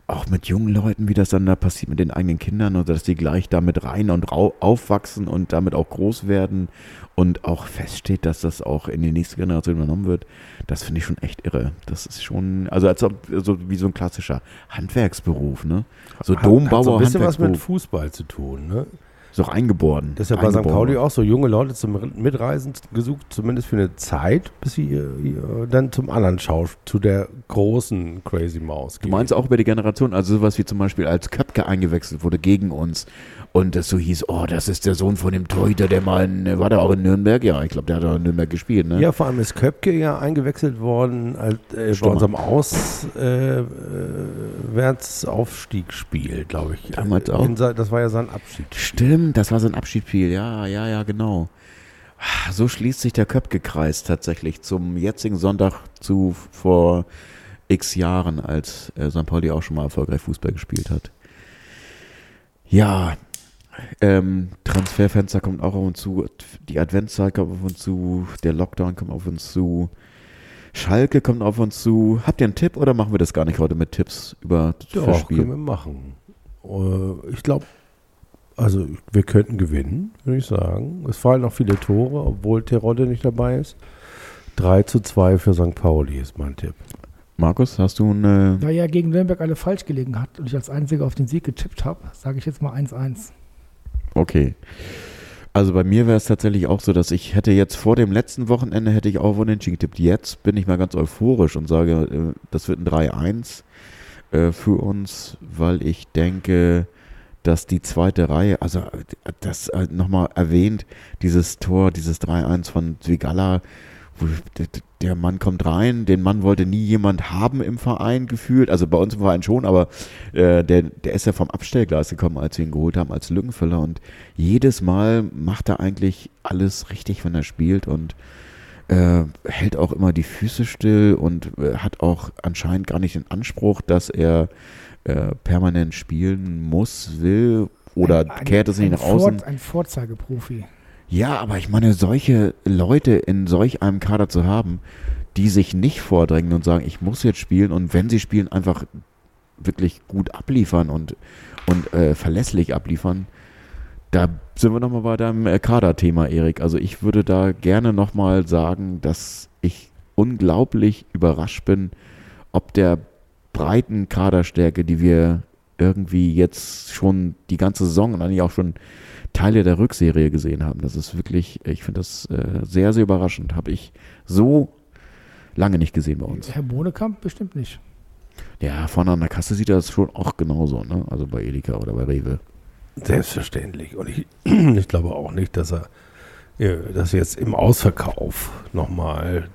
[SPEAKER 2] auch mit jungen Leuten, wie das dann da passiert mit den eigenen Kindern und dass die gleich damit rein und aufwachsen und damit auch groß werden und auch feststeht, dass das auch in die nächste Generation übernommen wird, das finde ich schon echt irre. Das ist schon, also als ob, so wie so ein klassischer Handwerksberuf, ne? So
[SPEAKER 4] Hat-
[SPEAKER 2] Dombauer,
[SPEAKER 4] Hat so ein bisschen was mit. Fußball zu tun, ne?
[SPEAKER 2] Ist auch eingeboren.
[SPEAKER 4] Das ist ja bei St. Pauli auch so junge Leute zum Mitreisen gesucht, zumindest für eine Zeit, bis sie äh, äh, dann zum anderen Schau, zu der großen Crazy Maus
[SPEAKER 2] Du meinst auch über die Generation, also sowas wie zum Beispiel als Köpke eingewechselt wurde gegen uns und es so hieß, oh, das ist der Sohn von dem Torhüter, der mal in, war der auch in Nürnberg? Ja, ich glaube, der hat auch in Nürnberg gespielt, ne?
[SPEAKER 4] Ja, vor allem ist Köpke ja eingewechselt worden als, äh, bei
[SPEAKER 2] Stürmer.
[SPEAKER 4] unserem Auswärtsaufstiegsspiel, glaube ich.
[SPEAKER 2] Damals auch?
[SPEAKER 4] In, das war ja sein Abschied.
[SPEAKER 2] Stimmt, das war so ein Abschiedsspiel, ja, ja, ja, genau. Ah, So schließt sich der Köpke-Kreis tatsächlich zum jetzigen Sonntag zu vor x Jahren, als äh, St. Pauli auch schon mal erfolgreich Fußball gespielt hat. Ja, ähm, Transferfenster kommt auch auf uns zu, die Adventszeit kommt auf uns zu, der Lockdown kommt auf uns zu, Schalke kommt auf uns zu. Habt ihr einen Tipp oder machen wir das gar nicht heute mit Tipps über das
[SPEAKER 4] Doch,
[SPEAKER 2] Spiel?
[SPEAKER 4] können wir machen. Äh, ich glaube, also wir könnten gewinnen, würde ich sagen. Es fallen noch viele Tore, obwohl Terodde nicht dabei ist. 3 zu 2 für St. Pauli ist mein Tipp.
[SPEAKER 2] Markus, hast du eine
[SPEAKER 3] Da ja gegen Nürnberg alle falsch gelegen hat und ich als Einziger auf den Sieg getippt habe, sage ich jetzt mal 1-1.
[SPEAKER 2] Okay. Also bei mir wäre es tatsächlich auch so, dass ich hätte jetzt vor dem letzten Wochenende hätte ich auch unentschieden getippt. Jetzt bin ich mal ganz euphorisch und sage, äh, das wird ein 3-1 äh, für uns, weil ich denke, dass die zweite Reihe, also das äh, nochmal erwähnt, dieses Tor, dieses 3-1 von Zwigala, der Mann kommt rein, den Mann wollte nie jemand haben im Verein gefühlt, also bei uns im Verein schon, aber äh, der, der ist ja vom Abstellgleis gekommen, als wir ihn geholt haben, als Lückenfüller. Und jedes Mal macht er eigentlich alles richtig, wenn er spielt und äh, hält auch immer die Füße still und äh, hat auch anscheinend gar nicht den Anspruch, dass er äh, permanent spielen muss, will oder
[SPEAKER 3] Ein- ein-
[SPEAKER 2] kehrt es nicht nach außen.
[SPEAKER 3] Vor- Ein Vorzeigeprofi.
[SPEAKER 2] Ja, aber ich meine, solche Leute in solch einem Kader zu haben, die sich nicht vordrängen und sagen, ich muss jetzt spielen und wenn sie spielen, einfach wirklich gut abliefern und, und äh, verlässlich abliefern, da sind wir nochmal bei deinem äh, Kaderthema, Erik. Also ich würde da gerne nochmal sagen, dass ich unglaublich überrascht bin, ob der breiten Kaderstärke, die wir irgendwie jetzt schon die ganze Saison und eigentlich auch schon Teile der Rückserie gesehen haben. Das ist wirklich, ich finde das äh, sehr, sehr überraschend. Habe ich so lange nicht gesehen bei uns.
[SPEAKER 3] Herr Bohnekamp bestimmt nicht.
[SPEAKER 2] Ja, vorne an der Kasse sieht er das schon auch genauso, ne? Also bei Edeka oder bei Rewe.
[SPEAKER 4] Selbstverständlich. Und ich, ich glaube auch nicht, dass er äh, dass jetzt im Ausverkauf nochmal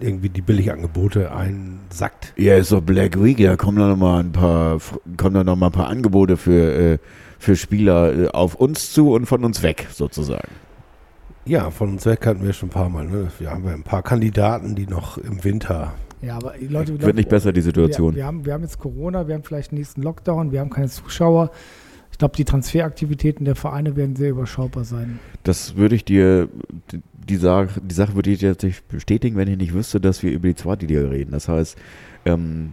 [SPEAKER 4] irgendwie die Billigangebote einsackt.
[SPEAKER 2] Ja, ist doch Black Week, da kommen da noch mal ein paar, kommen da noch mal ein paar Angebote für, äh, für Spieler äh, auf uns zu und von uns weg, sozusagen.
[SPEAKER 4] Ja, von uns weg hatten wir schon ein paar Mal. Ne? Wir haben ja ein paar Kandidaten, die noch im Winter.
[SPEAKER 3] Ja, aber die Leute,
[SPEAKER 2] Wird nicht besser, die Situation.
[SPEAKER 3] Wir, wir, haben, wir haben jetzt Corona, wir haben vielleicht einen nächsten Lockdown, wir haben keine Zuschauer. Ich glaube, die Transferaktivitäten der Vereine werden sehr überschaubar sein.
[SPEAKER 2] Das würde ich dir, die- Sache, die Sache würde ich jetzt bestätigen, wenn ich nicht wüsste, dass wir über die zweite Liga reden. Das heißt, ähm,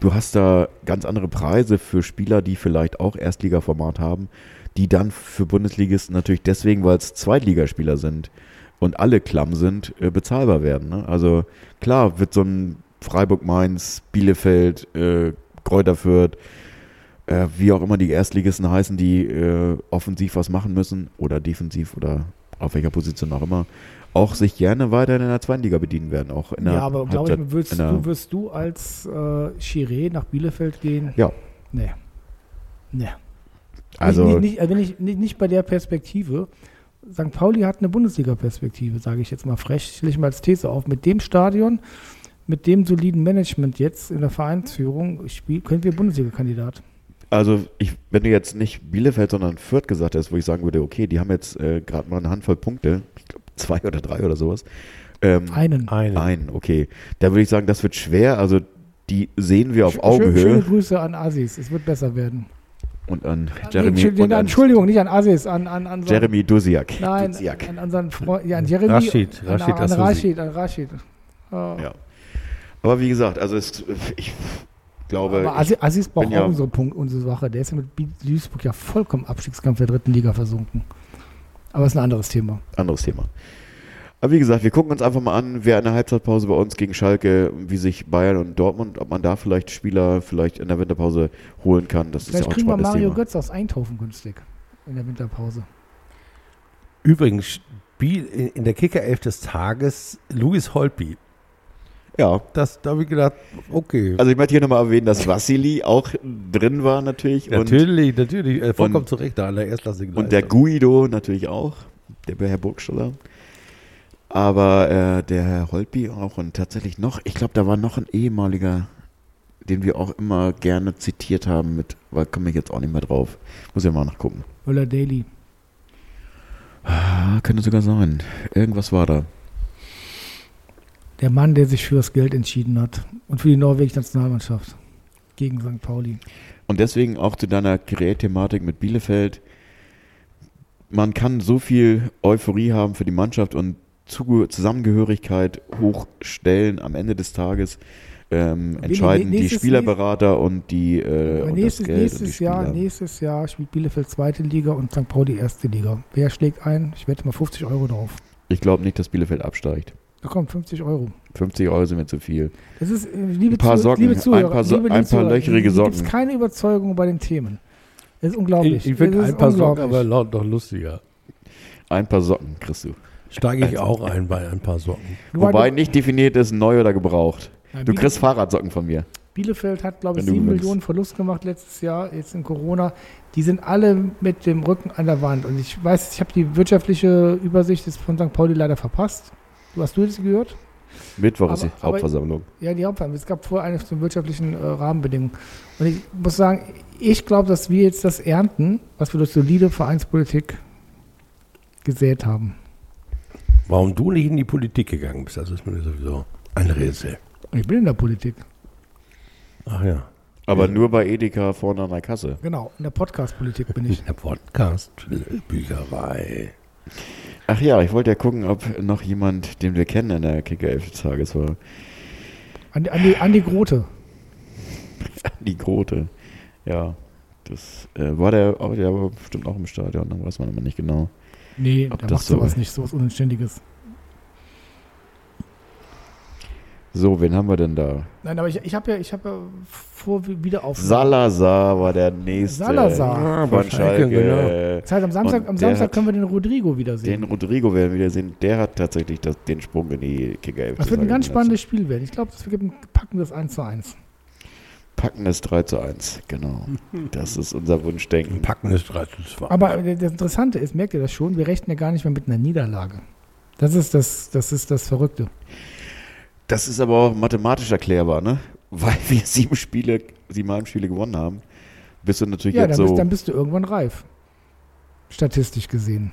[SPEAKER 2] du hast da ganz andere Preise für Spieler, die vielleicht auch Erstligaformat haben, die dann für Bundesligisten natürlich deswegen, weil es Zweitligaspieler sind und alle klamm sind, äh, bezahlbar werden. Ne? Also klar wird so ein Freiburg-Mainz, Bielefeld, äh, Kräuter Fürth, äh, wie auch immer die Erstligisten heißen, die äh, offensiv was machen müssen oder defensiv oder auf welcher Position auch immer, auch sich gerne weiter in der zweiten Liga bedienen werden. Auch in der
[SPEAKER 3] ja, aber glaube ich, würdest, du, wirst du als äh, Chiré nach Bielefeld gehen?
[SPEAKER 2] Ja.
[SPEAKER 3] Nee. Nee.
[SPEAKER 2] Also
[SPEAKER 3] nicht, nicht, also nicht, nicht, nicht bei der Perspektive. St. Pauli hat eine Bundesliga-Perspektive, sage ich jetzt mal frech, stelle ich mal als These auf. Mit dem Stadion, mit dem soliden Management jetzt in der Vereinsführung, spiel, können wir Bundesliga-Kandidat.
[SPEAKER 2] Also, ich, wenn du jetzt nicht Bielefeld, sondern Fürth gesagt hast, wo ich sagen würde, okay, die haben jetzt äh, gerade mal eine Handvoll Punkte, ich glaube zwei oder drei oder sowas. Ähm,
[SPEAKER 3] Einen.
[SPEAKER 4] Eine.
[SPEAKER 2] ein, okay. Da würde ich sagen, das wird schwer. Also, die sehen wir auf
[SPEAKER 3] Schö- schö- Schöne
[SPEAKER 2] Augenhöhe.
[SPEAKER 3] Grüße an Asis, es wird besser werden.
[SPEAKER 2] Und an
[SPEAKER 3] Nee,
[SPEAKER 2] Jeremy,
[SPEAKER 3] Entschuldigung,
[SPEAKER 2] und an
[SPEAKER 3] Entschuldigung, nicht an Asis, an, an, an
[SPEAKER 2] Jeremy Dusiak.
[SPEAKER 3] Nein,
[SPEAKER 2] Duziak.
[SPEAKER 3] an unseren Freund, ja, an Jeremy.
[SPEAKER 4] Rashid,
[SPEAKER 3] an,
[SPEAKER 4] Rashid
[SPEAKER 3] an, an. Rashid, an Rashid. Oh.
[SPEAKER 2] Ja. Aber wie gesagt, also es, ich glaube,
[SPEAKER 3] Aber Assis, Assis braucht
[SPEAKER 2] bin ja-
[SPEAKER 3] auch unsere Punkt, unsere Sache. Der ist ja mit Duisburg ja vollkommen im Abstiegskampf der dritten Liga versunken. Aber ist ein anderes Thema.
[SPEAKER 2] anderes Thema. Aber wie gesagt, wir gucken uns einfach mal an, wer in der Halbzeitpause bei uns gegen Schalke, wie sich Bayern und Dortmund, ob man da vielleicht Spieler vielleicht in der Winterpause holen kann. Das ist
[SPEAKER 3] Vielleicht
[SPEAKER 2] auch ein
[SPEAKER 3] kriegen wir Mario
[SPEAKER 2] Thema.
[SPEAKER 3] Götz aus Eindhoven günstig in der Winterpause.
[SPEAKER 4] Übrigens, Spiel in in der Kickerelf des Tages Luis Holtby.
[SPEAKER 2] Ja,
[SPEAKER 4] Das, da habe ich gedacht, okay.
[SPEAKER 2] also ich möchte hier nochmal erwähnen, dass Vassili auch drin war natürlich.
[SPEAKER 4] natürlich, natürlich, äh, vollkommen
[SPEAKER 2] und-
[SPEAKER 4] zu Recht, da an der erstklassigen
[SPEAKER 2] Und, und der. Guido natürlich auch, der Herr Burgstaller. Aber äh, der Herr Holtby auch und tatsächlich noch, ich glaube, da war noch ein ehemaliger, den wir auch immer gerne zitiert haben mit, weil komme ich jetzt auch nicht mehr drauf. Muss ja mal nachgucken.
[SPEAKER 3] Möller Daly.
[SPEAKER 2] Ah, könnte sogar sein. Irgendwas war da.
[SPEAKER 3] Der Mann, der sich für das Geld entschieden hat. Und für die norwegische Nationalmannschaft. Gegen St. Pauli.
[SPEAKER 2] Und deswegen auch zu deiner Kreathematik mit Bielefeld. Man kann so viel Euphorie haben für die Mannschaft und Zusammengehörigkeit hochstellen. Am Ende des Tages ähm, entscheiden die Spielerberater und die äh, und
[SPEAKER 3] nächstes,
[SPEAKER 2] das Geld
[SPEAKER 3] nächstes,
[SPEAKER 2] und die
[SPEAKER 3] Jahr, nächstes Jahr spielt Bielefeld zweite Liga und St. Pauli erste Liga. Wer schlägt ein? Ich wette mal 50 Euro drauf.
[SPEAKER 2] Ich glaube nicht, dass Bielefeld absteigt.
[SPEAKER 3] Da kommt 50 Euro.
[SPEAKER 2] 50 Euro sind mir zu viel.
[SPEAKER 3] Das ist, äh, liebe,
[SPEAKER 2] Ein paar Socken,
[SPEAKER 3] liebe Zuhörer,
[SPEAKER 2] ein paar So-
[SPEAKER 3] liebe,
[SPEAKER 2] ein paar löcherige Socken.
[SPEAKER 3] gibt keine Überzeugung bei den Themen. Das ist unglaublich.
[SPEAKER 4] Ich, ich finde ein paar Socken aber laut noch lustiger.
[SPEAKER 2] Ein paar Socken kriegst du.
[SPEAKER 4] Steige ich auch ein bei ein paar Socken.
[SPEAKER 2] Wobei
[SPEAKER 3] du-
[SPEAKER 2] nicht definiert ist, neu oder gebraucht.
[SPEAKER 3] Ja,
[SPEAKER 2] Du kriegst Fahrradsocken von mir.
[SPEAKER 3] Bielefeld hat, glaube ich,
[SPEAKER 2] Wenn du
[SPEAKER 3] 7
[SPEAKER 2] gewinnst.
[SPEAKER 3] Millionen Verlust gemacht letztes Jahr, jetzt in Corona. Die sind alle mit dem Rücken an der Wand. Und ich weiß, ich habe die wirtschaftliche Übersicht jetzt von St. Pauli leider verpasst. Du hast du das gehört?
[SPEAKER 2] Mittwoch ist die
[SPEAKER 3] Aber- aber-
[SPEAKER 2] Hauptversammlung.
[SPEAKER 3] Ja, die Hauptverhandlung. Es gab vorher eine zu wirtschaftlichen äh, Rahmenbedingungen. Und ich muss sagen, ich glaube, dass wir jetzt das ernten, was wir durch solide Vereinspolitik gesät haben.
[SPEAKER 4] Warum du nicht in die Politik gegangen bist, das ist mir sowieso ein Rätsel.
[SPEAKER 3] Ich bin in der Politik.
[SPEAKER 4] Ach ja.
[SPEAKER 2] Aber nur bei Edeka vorne an der Kasse.
[SPEAKER 3] Genau, in der Podcast-Politik bin ich.
[SPEAKER 4] In der Podcast, Bücherei.
[SPEAKER 2] Ach ja, ich wollte ja gucken, ob noch jemand, den wir kennen in der Kicker 11 des Tages war.
[SPEAKER 3] Andi, Andi, Andi Grote.
[SPEAKER 2] Die Grote. Ja, das äh, war der, auch, der war bestimmt auch im Stadion, dann weiß man immer nicht genau.
[SPEAKER 3] Nee,
[SPEAKER 2] Ob
[SPEAKER 3] der
[SPEAKER 2] das
[SPEAKER 3] macht
[SPEAKER 2] so-
[SPEAKER 3] sowas nicht, sowas Unanständiges.
[SPEAKER 2] So, wen haben wir denn da?
[SPEAKER 3] Nein, aber ich, ich habe ja, ich habe ja vor wie- wieder auf.
[SPEAKER 2] Salazar war der nächste.
[SPEAKER 3] Salazar.
[SPEAKER 4] Ah,
[SPEAKER 2] Von
[SPEAKER 4] Schalke,
[SPEAKER 2] Schalke.
[SPEAKER 3] Das heißt, am Samstag, am Samstag können wir den Rodrigo
[SPEAKER 2] Den
[SPEAKER 3] wiedersehen.
[SPEAKER 2] Rodrigo werden wir wieder sehen. Der hat tatsächlich das, den Sprung in die Kicker 11
[SPEAKER 3] Das wird ein ganz spannendes Spiel werden. Ich glaube, das gibt ein packendes 1 zu 1.
[SPEAKER 2] Packendes 3 zu 1, genau. Das ist unser Wunschdenken.
[SPEAKER 4] Ein packendes 3 zu 2.
[SPEAKER 3] Aber äh, das Interessante ist, merkt ihr das schon, wir rechnen ja gar nicht mehr mit einer Niederlage. Das ist das, das ist das Verrückte.
[SPEAKER 2] Das ist aber auch mathematisch erklärbar, ne? Weil wir sieben Spiele, sieben Heimspiele gewonnen haben. Bist du natürlich
[SPEAKER 3] Ja,
[SPEAKER 2] jetzt
[SPEAKER 3] dann,
[SPEAKER 2] so.
[SPEAKER 3] bist, dann bist du irgendwann reif. Statistisch gesehen.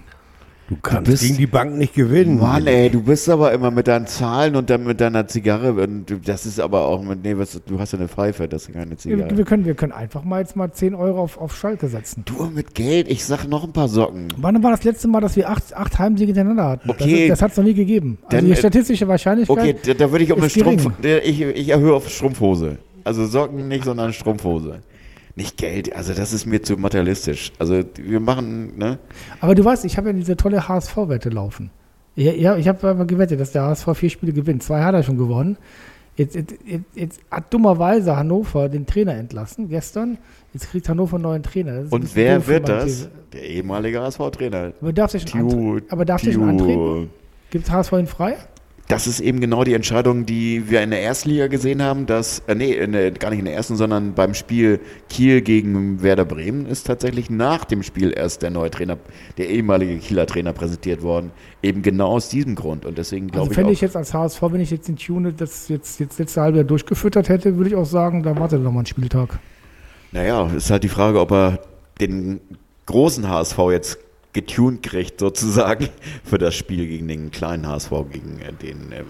[SPEAKER 4] Du kannst
[SPEAKER 2] bist-
[SPEAKER 4] gegen die Bank nicht gewinnen.
[SPEAKER 2] Mann, ey, du bist aber immer mit deinen Zahlen und dann mit deiner Zigarre. Und du- das ist aber auch mit, nee, was, du hast ja eine Pfeife, das ist keine
[SPEAKER 3] Wir,
[SPEAKER 2] Zigarre.
[SPEAKER 3] wir, können, wir können einfach mal jetzt mal 10 Euro auf, auf Schalke setzen.
[SPEAKER 2] Du mit Geld, ich sag noch ein paar Socken.
[SPEAKER 3] Wann war das letzte Mal, dass wir acht, acht Heimsiege hintereinander hatten?
[SPEAKER 2] Okay.
[SPEAKER 3] Das, das hat es noch nie gegeben. Also
[SPEAKER 2] Dann,
[SPEAKER 3] die
[SPEAKER 2] äh,
[SPEAKER 3] statistische Wahrscheinlichkeit.
[SPEAKER 2] Okay, da, da würde ich um eine. Strumpf. Ich, ich erhöhe auf Strumpfhose. Also Socken nicht, sondern Strumpfhose. Nicht Geld, also das ist mir zu materialistisch. Also wir machen, ne?
[SPEAKER 3] Aber du weißt, ich habe ja diese tolle HSV-Wette laufen. Ja, ja, ich habe mal gewettet, dass der HSV vier Spiele gewinnt. Zwei hat er schon gewonnen. Jetzt, jetzt, jetzt, jetzt hat dummerweise Hannover den Trainer entlassen gestern. Jetzt kriegt Hannover einen neuen Trainer.
[SPEAKER 2] Und wer wird das?
[SPEAKER 3] These.
[SPEAKER 2] Der ehemalige HSV-Trainer.
[SPEAKER 3] Aber darf der schon, antre aber darf der schon antreten? Gibt HSV ihn frei?
[SPEAKER 2] Das ist eben genau die Entscheidung, die wir in der ersten Liga gesehen haben, dass, äh, nee, der, gar nicht in der ersten, sondern beim Spiel Kiel gegen Werder Bremen ist tatsächlich nach dem Spiel erst der neue Trainer, der ehemalige Kieler Trainer präsentiert worden. Eben genau aus diesem Grund. Und deswegen
[SPEAKER 3] Also
[SPEAKER 2] glaube ich
[SPEAKER 3] fände ich jetzt als HSV, wenn ich jetzt den Tune das jetzt, jetzt letzte halbe Jahr durchgefüttert hätte, würde ich auch sagen, da wartet noch mal ein Spieltag.
[SPEAKER 2] naja, ist halt die Frage, ob er den großen HSV jetzt getuned kriegt, sozusagen, für das Spiel gegen den kleinen HSV, gegen äh, den. Äh,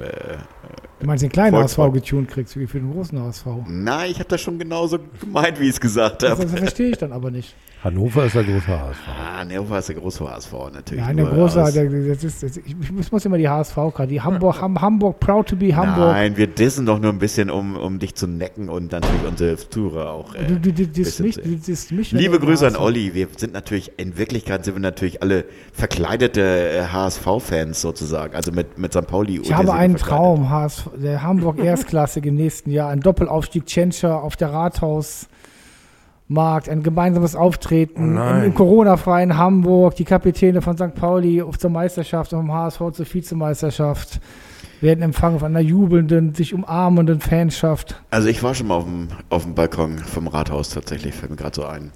[SPEAKER 3] Du meinst den kleinen
[SPEAKER 2] Volkswagen.
[SPEAKER 3] HSV getuned kriegst, wie für den großen HSV.
[SPEAKER 2] na, ich habe das schon genauso gemeint, wie ich es gesagt
[SPEAKER 3] Das,
[SPEAKER 2] habe.
[SPEAKER 3] das verstehe ich dann aber nicht.
[SPEAKER 4] Hannover ist der große HSV.
[SPEAKER 2] Ah, Nehofer ist der große HSV natürlich.
[SPEAKER 3] Nein, der große,
[SPEAKER 2] aus-
[SPEAKER 3] der, das ist, das, ich, ich muss immer die HSV-Karte. Die Hamburg, Ham, Hamburg, proud to be Hamburg.
[SPEAKER 2] Nein, wir dissen doch nur ein bisschen, um, um dich zu necken und dann natürlich unsere Zuhörer auch. Äh,
[SPEAKER 3] Du, du, du, mich, du mich,
[SPEAKER 2] Liebe Grüße an
[SPEAKER 3] HSV
[SPEAKER 2] Olli. Wir sind natürlich, in Wirklichkeit sind wir natürlich alle verkleidete äh, HSV-Fans sozusagen. Also mit, mit St. Pauli.
[SPEAKER 3] Ich habe einen Traum, HSV, der Hamburg Erstklassik im nächsten Jahr, ein Doppelaufstieg Tschentscher auf der Rathausmarkt, ein gemeinsames Auftreten
[SPEAKER 4] Oh
[SPEAKER 3] im, Corona-freien Hamburg, die Kapitäne von St. Pauli auf zur Meisterschaft und vom HSV zur Vizemeisterschaft werden empfangen von einer jubelnden, sich umarmenden Fanschaft.
[SPEAKER 2] Also ich war schon mal auf dem, auf dem Balkon vom Rathaus tatsächlich, fällt mir gerade so ein.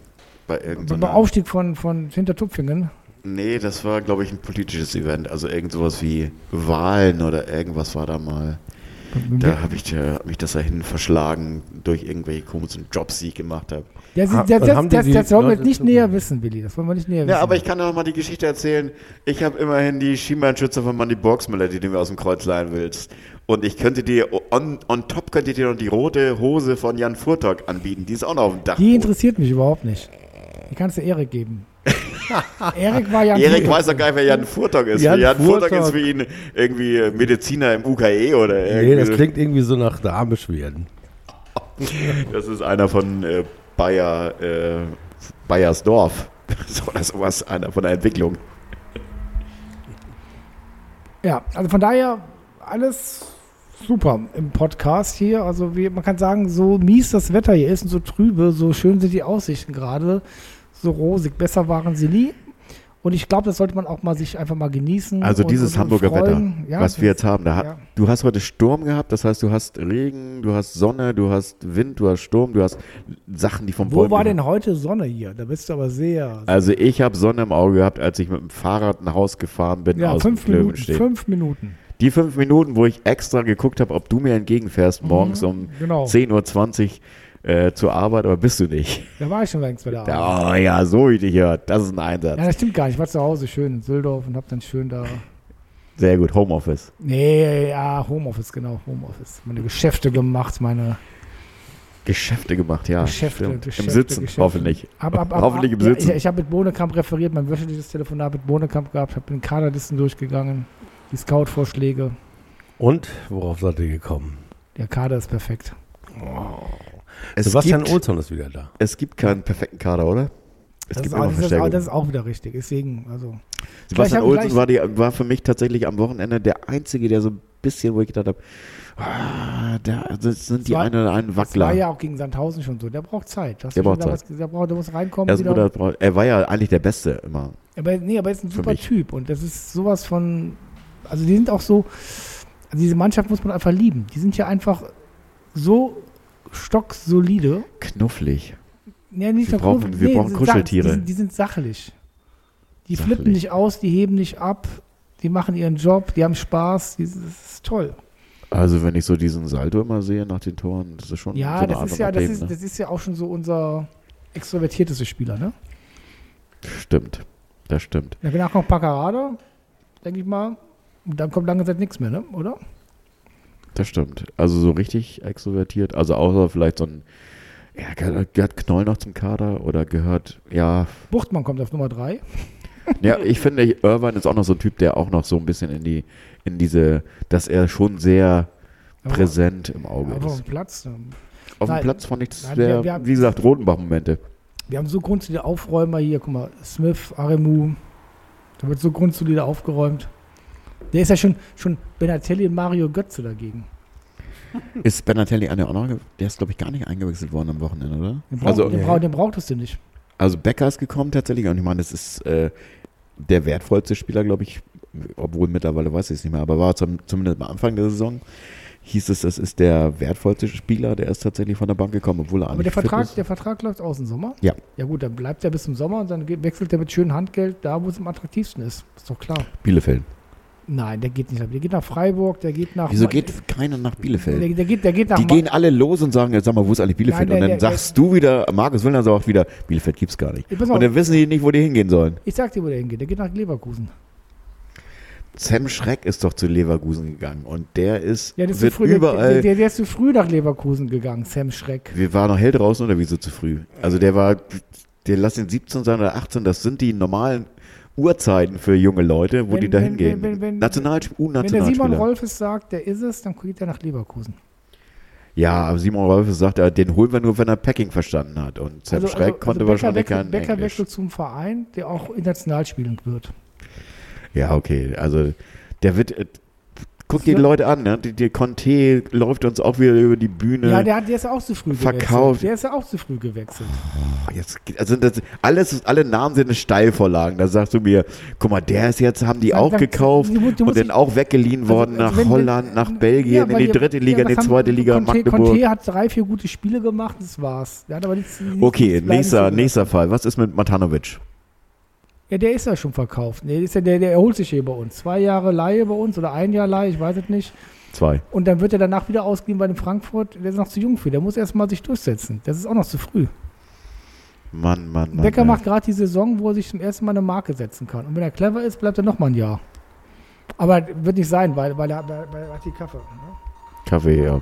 [SPEAKER 2] Bei
[SPEAKER 3] Beim
[SPEAKER 2] irgendeiner,
[SPEAKER 3] Aufstieg von, von Hintertupfingen.
[SPEAKER 2] nee, das war, glaube ich, ein politisches Event. Also irgend sowas wie Wahlen oder irgendwas war da mal. Da habe ich äh, hab mich das dahin verschlagen durch irgendwelche komischen Jobs, die ich gemacht habe.
[SPEAKER 3] Das,
[SPEAKER 4] Ha-
[SPEAKER 3] das, das, das, das, wollen wir nicht näher wissen, Willi. Das wollen wir nicht näher wissen.
[SPEAKER 2] Ja, aber ich kann doch mal die Geschichte erzählen. Ich habe immerhin die Schienbeinschützer von Mandy Boxmüller, die du mir aus dem Kreuz leihen willst. Und ich könnte dir, on, on top könnte ich dir noch die rote Hose von Jan Furtok anbieten. Die ist auch noch auf dem Dach.
[SPEAKER 3] Die interessiert mich überhaupt nicht. Die kannst du Erik geben. Erik war ja
[SPEAKER 2] Erik weiß doch gar nicht, wer Jan Furtok ist.
[SPEAKER 4] Jan
[SPEAKER 2] Jan, Furtok ist für ihn irgendwie Mediziner im UKE oder
[SPEAKER 4] Nee,
[SPEAKER 2] irgendwie.
[SPEAKER 4] das klingt irgendwie so nach Darmbeschwerden.
[SPEAKER 2] Das ist einer von äh, Bayer, äh, Bayersdorf. Oder sowas, einer von der Entwicklung.
[SPEAKER 3] Ja, also von daher alles super im Podcast hier. Also wie, man kann sagen, so mies das Wetter hier ist und so trübe, so schön sind die Aussichten gerade, so rosig. Besser waren sie nie. Und ich glaube, das sollte man auch mal sich einfach mal genießen.
[SPEAKER 2] Also
[SPEAKER 3] und,
[SPEAKER 2] dieses
[SPEAKER 3] und,
[SPEAKER 2] Hamburger
[SPEAKER 3] freuen.
[SPEAKER 2] Wetter,
[SPEAKER 3] Ja,
[SPEAKER 2] was wir jetzt haben. Da,
[SPEAKER 3] ja.
[SPEAKER 2] Du hast heute Sturm gehabt, das heißt, du hast Regen, du hast Sonne, du hast Wind, du hast Sturm, du hast Sachen, die vom
[SPEAKER 3] Wo
[SPEAKER 2] Bäumen
[SPEAKER 3] war denn heute Sonne hier? Da bist du aber sehr.
[SPEAKER 2] Also ich habe Sonne im Auge gehabt, als ich mit dem Fahrrad nach Haus gefahren bin
[SPEAKER 3] ja,
[SPEAKER 2] aus
[SPEAKER 3] fünf
[SPEAKER 2] dem
[SPEAKER 3] Minuten. Fünf Minuten.
[SPEAKER 2] Die fünf Minuten, wo ich extra geguckt habe, ob du mir entgegenfährst, morgens um
[SPEAKER 3] genau.
[SPEAKER 2] 10.20 Uhr äh, zur Arbeit, aber bist du nicht.
[SPEAKER 3] Da war ich schon längst bei der Arbeit.
[SPEAKER 2] Oh ja, so wie ich dich hört. Das ist ein Einsatz.
[SPEAKER 3] Ja, das stimmt gar nicht. Ich war zu Hause schön in Süldorf und hab dann schön da.
[SPEAKER 2] Sehr gut, Homeoffice.
[SPEAKER 3] Nee, ja, Homeoffice, genau, Homeoffice. Meine Geschäfte gemacht, meine
[SPEAKER 2] Geschäfte gemacht, ja.
[SPEAKER 3] Geschäfte. Geschäfte,
[SPEAKER 2] Im Sitzen,
[SPEAKER 3] Geschäfte.
[SPEAKER 2] hoffentlich.
[SPEAKER 3] Ab, ab, ab,
[SPEAKER 2] Hoffentlich im
[SPEAKER 3] ja,
[SPEAKER 2] Sitzen.
[SPEAKER 3] Ich, ich habe mit Bohnekamp referiert, mein wöchentliches Telefonat mit Bohnekamp gehabt, habe den Kaderlisten durchgegangen, die Scout-Vorschläge.
[SPEAKER 4] Und worauf seid ihr gekommen?
[SPEAKER 3] Der Kader ist perfekt.
[SPEAKER 2] Es
[SPEAKER 4] Sebastian
[SPEAKER 2] gibt,
[SPEAKER 4] Olsson ist wieder da.
[SPEAKER 2] es gibt keinen perfekten Kader, oder? Es
[SPEAKER 3] Das
[SPEAKER 2] gibt
[SPEAKER 3] ist, auch, das, ist das ist auch wieder richtig. Deswegen, also.
[SPEAKER 2] Sebastian
[SPEAKER 3] gleich-
[SPEAKER 2] war, die, war für mich tatsächlich am Wochenende der Einzige, der so ein bisschen, wo ich gedacht habe, ah, da das sind die
[SPEAKER 3] war-
[SPEAKER 2] einen oder einen
[SPEAKER 3] Das war
[SPEAKER 2] Wackler.
[SPEAKER 3] ja auch gegen Sandhausen schon so. Der braucht Zeit.
[SPEAKER 2] Der braucht
[SPEAKER 3] damals gesagt. Der, braucht, der muss reinkommen.
[SPEAKER 2] Er,
[SPEAKER 3] wieder.
[SPEAKER 2] guter- er war ja eigentlich der Beste immer.
[SPEAKER 3] Aber, nee, aber er ist ein super
[SPEAKER 2] mich.
[SPEAKER 3] Typ und das ist sowas von. Also, die sind auch so. Also, diese Mannschaft muss man einfach lieben. Die sind ja einfach so stocksolide.
[SPEAKER 2] Knufflig.
[SPEAKER 3] Ja, nicht
[SPEAKER 2] Wir brauchen-
[SPEAKER 3] Kuh-
[SPEAKER 2] wir brauchen Kuscheltiere.
[SPEAKER 3] Die sind, die sind sachlich. Die
[SPEAKER 2] Sachlich.
[SPEAKER 3] flippen nicht aus, die heben nicht ab, die machen ihren Job, die haben Spaß, das ist toll.
[SPEAKER 2] Also wenn ich so diesen Salto immer sehe nach den Toren, das ist schon so
[SPEAKER 3] Ja,
[SPEAKER 2] eine
[SPEAKER 3] das
[SPEAKER 2] Art
[SPEAKER 3] ist ja, das ist,
[SPEAKER 2] ne?
[SPEAKER 3] das ist ja auch schon so unser extrovertiertester Spieler, ne?
[SPEAKER 2] Stimmt, das stimmt.
[SPEAKER 3] Ja, danach kommt Paccarada, denke ich mal. Und dann kommt lange Zeit nichts mehr, ne? Oder?
[SPEAKER 2] Das stimmt. Also so richtig extrovertiert, also außer vielleicht so ein, ja, gehört, Knoll noch zum Kader oder gehört, ja,
[SPEAKER 3] Buchtmann kommt auf Nummer 3.
[SPEAKER 2] ja, ich finde, Irvine ist auch noch so ein Typ, der auch noch so ein bisschen in die, in diese, dass er schon sehr präsent im Auge
[SPEAKER 3] Aber auf
[SPEAKER 2] ist.
[SPEAKER 3] dem Platz. ähm,
[SPEAKER 2] Auf dem. Platz fand ich das
[SPEAKER 3] Nein,
[SPEAKER 2] sehr,
[SPEAKER 3] wir- wir haben-
[SPEAKER 2] wie gesagt, Rodenbach-Momente.
[SPEAKER 3] Wir haben so grundsolide Aufräumer hier. Guck mal, Smith, Aremu. Da wird so grundsolide aufgeräumt. Der ist ja schon, schon Benatelli und Mario Götze dagegen.
[SPEAKER 2] Ist Benatelli einer auch noch, der ist glaube ich gar nicht eingewechselt worden am Wochenende, oder?
[SPEAKER 3] Den, brauch,
[SPEAKER 2] Also,
[SPEAKER 3] den, brauch, den brauchtest du nicht.
[SPEAKER 2] also Becker ist gekommen tatsächlich und ich meine, das ist äh, der wertvollste Spieler, glaube ich, obwohl mittlerweile weiß ich es nicht mehr, aber war zum, zumindest am Anfang der Saison, hieß es, das ist der wertvollste Spieler, der ist tatsächlich von der Bank gekommen, obwohl er
[SPEAKER 3] Aber der Vertrag,
[SPEAKER 2] ist.
[SPEAKER 3] der Vertrag läuft aus im Sommer?
[SPEAKER 2] Ja.
[SPEAKER 3] Ja gut, dann bleibt er bis zum Sommer und dann wechselt er mit schönem Handgeld da, wo es am attraktivsten ist. Ist doch klar.
[SPEAKER 2] Bielefeld.
[SPEAKER 3] Nein, der geht nicht. nach- Der geht nach Freiburg, der geht nach.
[SPEAKER 2] Wieso geht keiner nach Bielefeld?
[SPEAKER 3] Der, der, geht, der geht nach.
[SPEAKER 2] Die gehen alle los und sagen, jetzt sag mal, wo ist eigentlich Bielefeld?
[SPEAKER 3] Nein, der-
[SPEAKER 2] und dann
[SPEAKER 3] der-
[SPEAKER 2] sagst du wieder, Markus Willner sagt auch wieder, Bielefeld gibt's gar nicht. Und dann wissen die nicht, wo die hingehen sollen.
[SPEAKER 3] ich sag dir, wo der hingeht. Der geht nach Leverkusen.
[SPEAKER 2] Sam Schreck ist doch zu Leverkusen gegangen und der ist,
[SPEAKER 3] Ja, das ist
[SPEAKER 2] wird
[SPEAKER 3] zu früh, der,
[SPEAKER 2] überall.
[SPEAKER 3] der, der ist zu früh nach Leverkusen gegangen, Sam Schreck.
[SPEAKER 2] wir waren noch hell draußen oder wieso zu früh? Also der war, der lass ihn 17 sein oder 18, das sind die normalen Uhrzeiten für junge Leute, wo
[SPEAKER 3] Wenn-
[SPEAKER 2] die da hingehen.
[SPEAKER 3] wenn- wenn-
[SPEAKER 2] Nationalsp
[SPEAKER 3] Wenn der Simon
[SPEAKER 2] U-Nationalspieler.
[SPEAKER 3] Rolfes sagt, der ist es, dann geht er nach Leverkusen.
[SPEAKER 2] Ja, aber Simon Rolfes sagt, er, den holen wir nur, wenn er Packing verstanden hat. Und Sam Schreck konnte
[SPEAKER 3] Becker
[SPEAKER 2] wahrscheinlich
[SPEAKER 3] wechselt,
[SPEAKER 2] kein
[SPEAKER 3] Becker
[SPEAKER 2] Englisch.
[SPEAKER 3] wechselt zum Verein, der auch international spielen wird.
[SPEAKER 2] Ja, okay. Also der wird. Guck
[SPEAKER 3] So-
[SPEAKER 2] die Leute an, ne? Die, die Conte läuft uns auch wieder über die Bühne.
[SPEAKER 3] Ja, der, hat, ja auch zu früh
[SPEAKER 2] Verkauft.
[SPEAKER 3] gewechselt. Der ist ja auch zu früh gewechselt.
[SPEAKER 2] Oh, jetzt, geht- also das, alles, alle Namen sind Steilvorlagen. Da sagst du mir, guck mal, der ist jetzt, haben die
[SPEAKER 3] Dann-
[SPEAKER 2] auch
[SPEAKER 3] dann-
[SPEAKER 2] gekauft
[SPEAKER 3] du du
[SPEAKER 2] und
[SPEAKER 3] musst
[SPEAKER 2] dann
[SPEAKER 3] dich-
[SPEAKER 2] auch weggeliehen
[SPEAKER 3] Also-
[SPEAKER 2] worden
[SPEAKER 3] also
[SPEAKER 2] nach
[SPEAKER 3] wenn-
[SPEAKER 2] Holland, nach Belgien, in
[SPEAKER 3] weil
[SPEAKER 2] die
[SPEAKER 3] ihr-
[SPEAKER 2] dritte Liga, in die
[SPEAKER 3] das haben-
[SPEAKER 2] zweite Liga,
[SPEAKER 3] Conte,
[SPEAKER 2] Magdeburg.
[SPEAKER 3] Conte hat drei, vier gute Spiele gemacht, das war's. Der hat aber nichts, nichts
[SPEAKER 2] Okay,
[SPEAKER 3] nichts
[SPEAKER 2] nächster, nächster Fall. Was ist mit Matanovic?
[SPEAKER 3] Ja, der ist ja schon verkauft. Nee, ist ja, der, der erholt sich hier bei uns. Zwei Jahre Laie bei uns oder ein Jahr Laie, ich weiß es nicht.
[SPEAKER 2] Zwei.
[SPEAKER 3] Und dann wird er danach wieder ausgeliehen bei dem Frankfurt. Der ist noch zu jung für. Der muss erstmal sich durchsetzen. Das ist auch noch zu früh.
[SPEAKER 2] Mann, Mann, Mann.
[SPEAKER 3] Becker
[SPEAKER 2] ey.
[SPEAKER 3] macht gerade die Saison, wo er sich zum ersten Mal eine Marke setzen kann. Und wenn er clever ist, bleibt er noch mal ein Jahr. Aber wird nicht sein, weil, weil, er, weil, weil er hat die Kaffee. Ne?
[SPEAKER 2] Kaffee, ja.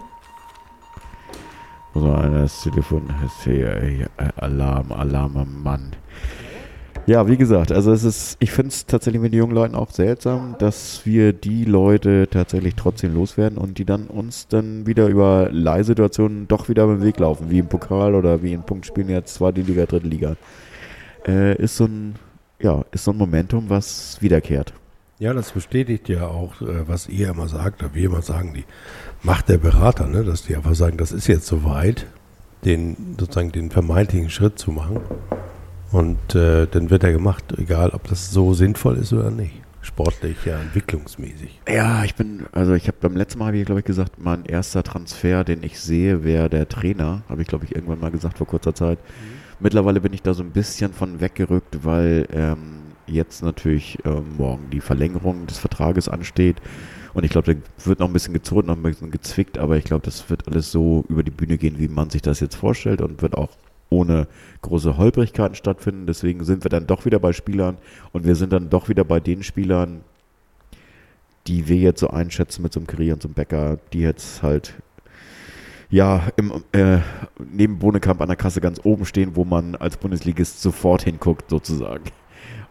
[SPEAKER 2] Muss man das Telefon ist hier, hier, Alarm, Alarm Mann. Ja, wie gesagt, also es ist, ich finde es tatsächlich mit den jungen Leuten auch seltsam, dass wir die Leute tatsächlich trotzdem loswerden und die dann uns dann wieder über Leihsituationen doch wieder im Weg laufen, wie im Pokal oder wie in Punktspielen jetzt zweite Liga, dritte Liga. Äh, ist so ein, ja, ist so ein Momentum, was wiederkehrt.
[SPEAKER 4] Ja, das bestätigt ja auch, äh, was ihr immer sagt, oder wir immer sagen, die Macht der Berater, ne? dass die einfach sagen, das ist jetzt soweit, den sozusagen den vermeintlichen Schritt zu machen. Und äh, dann wird er gemacht, egal ob das so sinnvoll ist oder nicht. Sportlich, ja, entwicklungsmäßig.
[SPEAKER 2] Ja, ich bin, also ich habe beim letzten Mal, habe ich glaube ich gesagt, mein erster Transfer, den ich sehe, wäre der Trainer. Habe ich glaube ich irgendwann mal gesagt vor kurzer Zeit. Mittlerweile bin ich da so ein bisschen von weggerückt, weil ähm, jetzt natürlich ähm, morgen die Verlängerung des Vertrages ansteht. Und ich glaube, da wird noch ein bisschen gezurrt, noch ein bisschen gezwickt, aber ich glaube, das wird alles so über die Bühne gehen, wie man sich das jetzt vorstellt und wird auch ohne große Holprigkeiten stattfinden. Deswegen sind wir dann doch wieder bei Spielern und wir sind dann doch wieder bei den Spielern, die wir jetzt so einschätzen mit so einem Kurier und so einem Bäcker, die jetzt halt ja im, äh, neben Bohnekamp an der Kasse ganz oben stehen, wo man als Bundesligist sofort hinguckt sozusagen.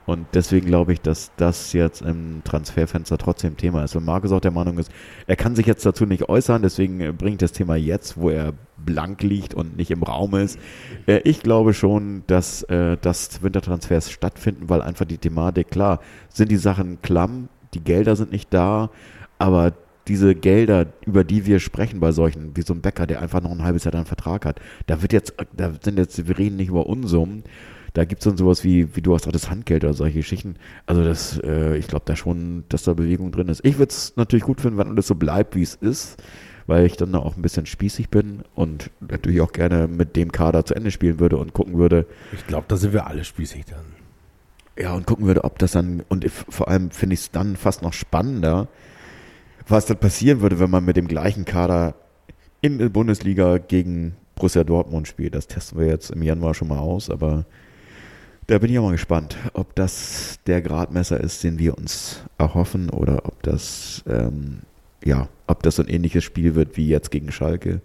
[SPEAKER 2] Und deswegen glaube ich, dass das jetzt im Transferfenster trotzdem Thema ist. Wenn Markus auch der Meinung ist, er kann sich jetzt dazu nicht äußern, deswegen äh, bringe ich das Thema jetzt, wo er blank liegt und nicht im Raum ist. Äh, ich glaube schon, dass, äh, dass Wintertransfers stattfinden, weil einfach die Thematik, klar, sind die Sachen klamm, die Gelder sind nicht da, aber diese Gelder, über die wir sprechen bei solchen, wie so ein Bäcker, der einfach noch ein halbes Jahr einen Vertrag hat, da wird jetzt, da sind jetzt, wir reden nicht über Unsummen, da gibt es dann sowas wie, wie du hast das Handgeld oder solche Geschichten. Also das, äh, ich glaube da schon, dass da Bewegung drin ist. Ich würde es natürlich gut finden, wenn alles so bleibt, wie es ist, weil ich dann auch ein bisschen spießig bin und natürlich auch gerne mit dem Kader zu Ende spielen würde und gucken würde,
[SPEAKER 4] Ich glaube, da sind wir alle spießig dann.
[SPEAKER 2] ja, und gucken würde, ob das dann, und if, vor allem finde ich es dann fast noch spannender, was dann passieren würde, wenn man mit dem gleichen Kader in der Bundesliga gegen Borussia Dortmund spielt. Das testen wir jetzt im Januar schon mal aus, aber da bin ich auch mal gespannt, ob das der Gradmesser ist, den wir uns erhoffen oder ob das, ähm, ja, ob das so ein ähnliches Spiel wird wie jetzt gegen Schalke.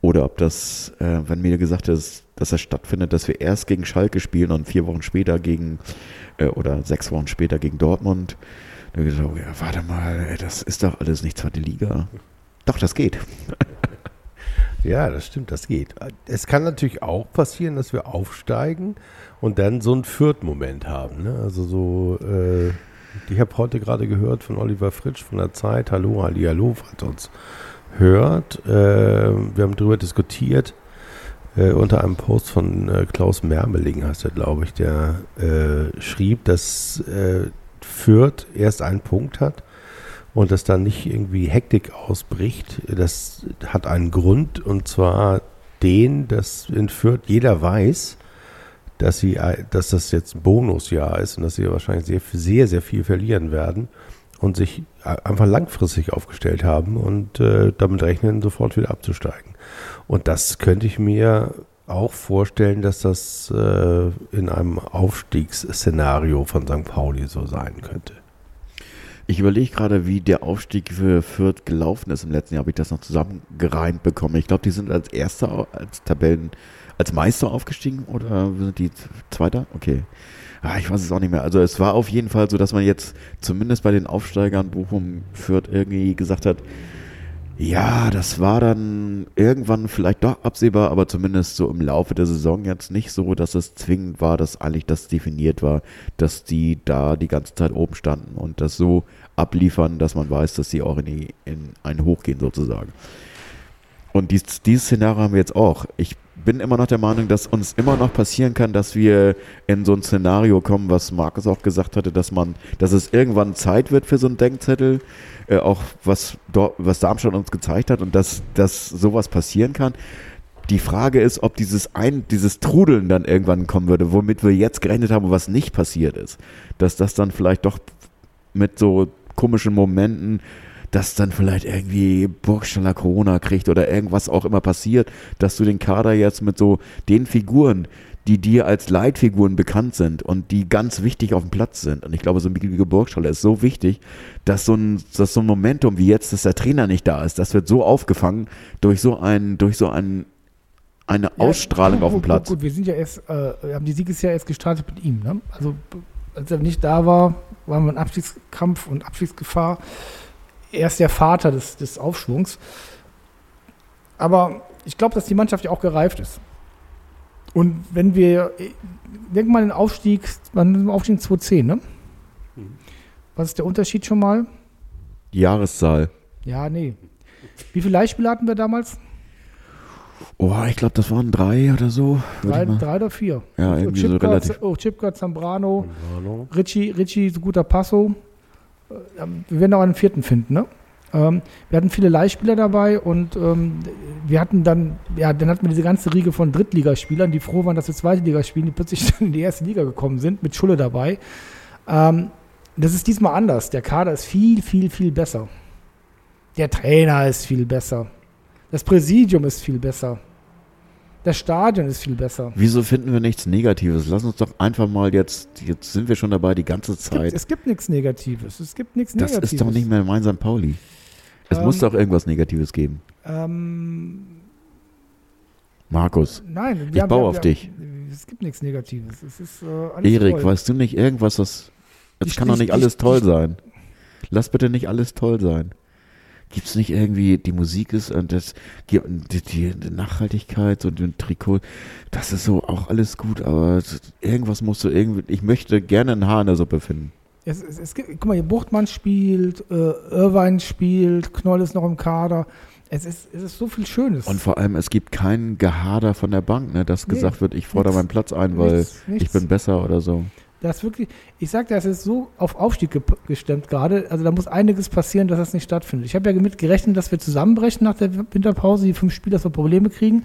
[SPEAKER 2] Oder ob das, äh, wenn mir gesagt ist, dass das stattfindet, dass wir erst gegen Schalke spielen und vier Wochen später gegen, äh, oder sechs Wochen später gegen Dortmund. Da habe ich gesagt, oh ja, warte mal, das ist doch alles nicht zweite Liga. Doch, das geht.
[SPEAKER 4] Ja, das stimmt, das geht. Es kann natürlich auch passieren, dass wir aufsteigen und dann so einen Fürth-Moment haben. Ne? Also so, äh, ich habe heute gerade gehört von Oliver Fritsch von der Zeit, hallo, Ali, hallo, falls uns hört. Äh, wir haben darüber diskutiert, äh, unter einem Post von äh, Klaus Mermeling heißt er, glaube ich, der äh, schrieb, dass äh, Fürth erst einen Punkt hat und dass da nicht irgendwie Hektik ausbricht, das hat einen Grund und zwar den, dass in Fürth jeder weiß, dass sie, dass das jetzt ein Bonusjahr ist und dass sie wahrscheinlich sehr, sehr, sehr viel verlieren werden und sich einfach langfristig aufgestellt haben und äh, damit rechnen, sofort wieder abzusteigen. Und das könnte ich mir auch vorstellen, dass das äh, in einem Aufstiegsszenario von St. Pauli so sein könnte.
[SPEAKER 2] Ich überlege gerade, wie der Aufstieg für Fürth gelaufen ist im letzten Jahr. Habe ich das noch zusammengereimt bekommen? Ich glaube, die sind als Erster, als Tabellen, als Meister aufgestiegen oder sind die Zweiter? Okay. Ah, ich weiß es auch nicht mehr. Also es war auf jeden Fall so, dass man jetzt zumindest bei den Aufsteigern Bochum Fürth irgendwie gesagt hat, ja, das war dann irgendwann vielleicht doch absehbar, aber zumindest so im Laufe der Saison jetzt nicht so, dass es zwingend war, dass eigentlich das definiert war, dass die da die ganze Zeit oben standen und das so abliefern, dass man weiß, dass sie auch in, die, in ein Hoch gehen sozusagen. Und dies, dieses Szenario haben wir jetzt auch. Ich bin immer noch der Meinung, dass uns immer noch passieren kann, dass wir in so ein Szenario kommen, was Markus auch gesagt hatte, dass man, dass es irgendwann Zeit wird für so einen Denkzettel, äh, auch was, was Darmstadt uns gezeigt hat und dass, dass sowas passieren kann. Die Frage ist, ob dieses ein, dieses Trudeln dann irgendwann kommen würde, womit wir jetzt gerechnet haben, was nicht passiert ist. Dass das dann vielleicht doch mit so komischen Momenten dass dann vielleicht irgendwie Burgstaller Corona kriegt oder irgendwas auch immer passiert, dass du den Kader jetzt mit so den Figuren, die dir als Leitfiguren bekannt sind und die ganz wichtig auf dem Platz sind. Und ich glaube, so ein Mikkel Burgstaller ist so wichtig, dass so ein, dass so ein Momentum wie jetzt, dass der Trainer nicht da ist, das wird so aufgefangen durch so ein, durch so ein, eine ja, Ausstrahlung gut, auf dem Platz.
[SPEAKER 3] Gut, gut, wir sind ja erst, äh, wir haben die Siegesjahr erst gestartet mit ihm. Ne? Also als er nicht da war, waren wir in Abstiegskampf und Abstiegsgefahr er ist der Vater des, des Aufschwungs. Aber ich glaube, dass die Mannschaft ja auch gereift ist. Und wenn wir, denk mal den Aufstieg, man Aufstieg 2010, ne? Mhm. Was ist der Unterschied schon mal?
[SPEAKER 2] Die Jahreszahl.
[SPEAKER 3] Ja, nee. Wie viele Leihspieler hatten wir damals?
[SPEAKER 2] Oh, ich glaube, das waren drei oder so.
[SPEAKER 3] Drei, drei oder vier.
[SPEAKER 2] Ja, irgendwie Chipka, so relativ.
[SPEAKER 3] Oh, Chipka, Zambrano, Zambrano. Richie, Richie, so guter Passo. Äh, wir werden auch einen vierten finden, ne? Ähm, wir hatten viele Leihspieler dabei und ähm, wir hatten dann, ja, dann hatten wir diese ganze Riege von Drittligaspielern, die froh waren, dass wir zweite Liga spielen, die plötzlich in die erste Liga gekommen sind, mit Schulle dabei. Ähm, das ist diesmal anders. Der Kader ist viel, viel, viel besser. Der Trainer ist viel besser. Das Präsidium ist viel besser. Das Stadion ist viel besser.
[SPEAKER 2] Wieso finden wir nichts Negatives? Lass uns doch einfach mal jetzt, jetzt sind wir schon dabei die ganze Zeit. Es
[SPEAKER 3] gibt, nichts Negatives. Es gibt nichts
[SPEAKER 2] Negatives. Das ist doch nicht mehr mein St. Pauli. Es ähm, muss doch irgendwas Negatives geben. Ähm, Markus.
[SPEAKER 3] Nein,
[SPEAKER 2] ich haben, baue wir, auf dich.
[SPEAKER 3] Es gibt nichts Negatives. Es ist,
[SPEAKER 2] äh, Erik, toll. weißt du nicht irgendwas, was. Es kann doch nicht alles toll sein. Lass bitte nicht alles toll sein. Gibt es nicht irgendwie, die Musik ist und das, die, die, Nachhaltigkeit und den Trikot, das ist so auch alles gut, aber irgendwas musst du irgendwie, ich möchte gerne ein Haar in der Suppe finden.
[SPEAKER 3] Es, es, es gibt, guck mal, hier Buchtmann spielt, äh, Irvine spielt, Knoll ist noch im Kader. Es ist, es ist so viel Schönes.
[SPEAKER 2] Und vor allem, es gibt kein Gehader von der Bank, ne, dass nee, gesagt wird, ich fordere meinen Platz ein, weil nichts, nichts. ich bin besser oder so.
[SPEAKER 3] Das wirklich, ich sag, das ist so auf Aufstieg ge gestemmt gerade. Also da muss einiges passieren, dass das nicht stattfindet. Ich habe ja damit gerechnet, dass wir zusammenbrechen nach der Winterpause, die fünf Spiele, dass wir Probleme kriegen.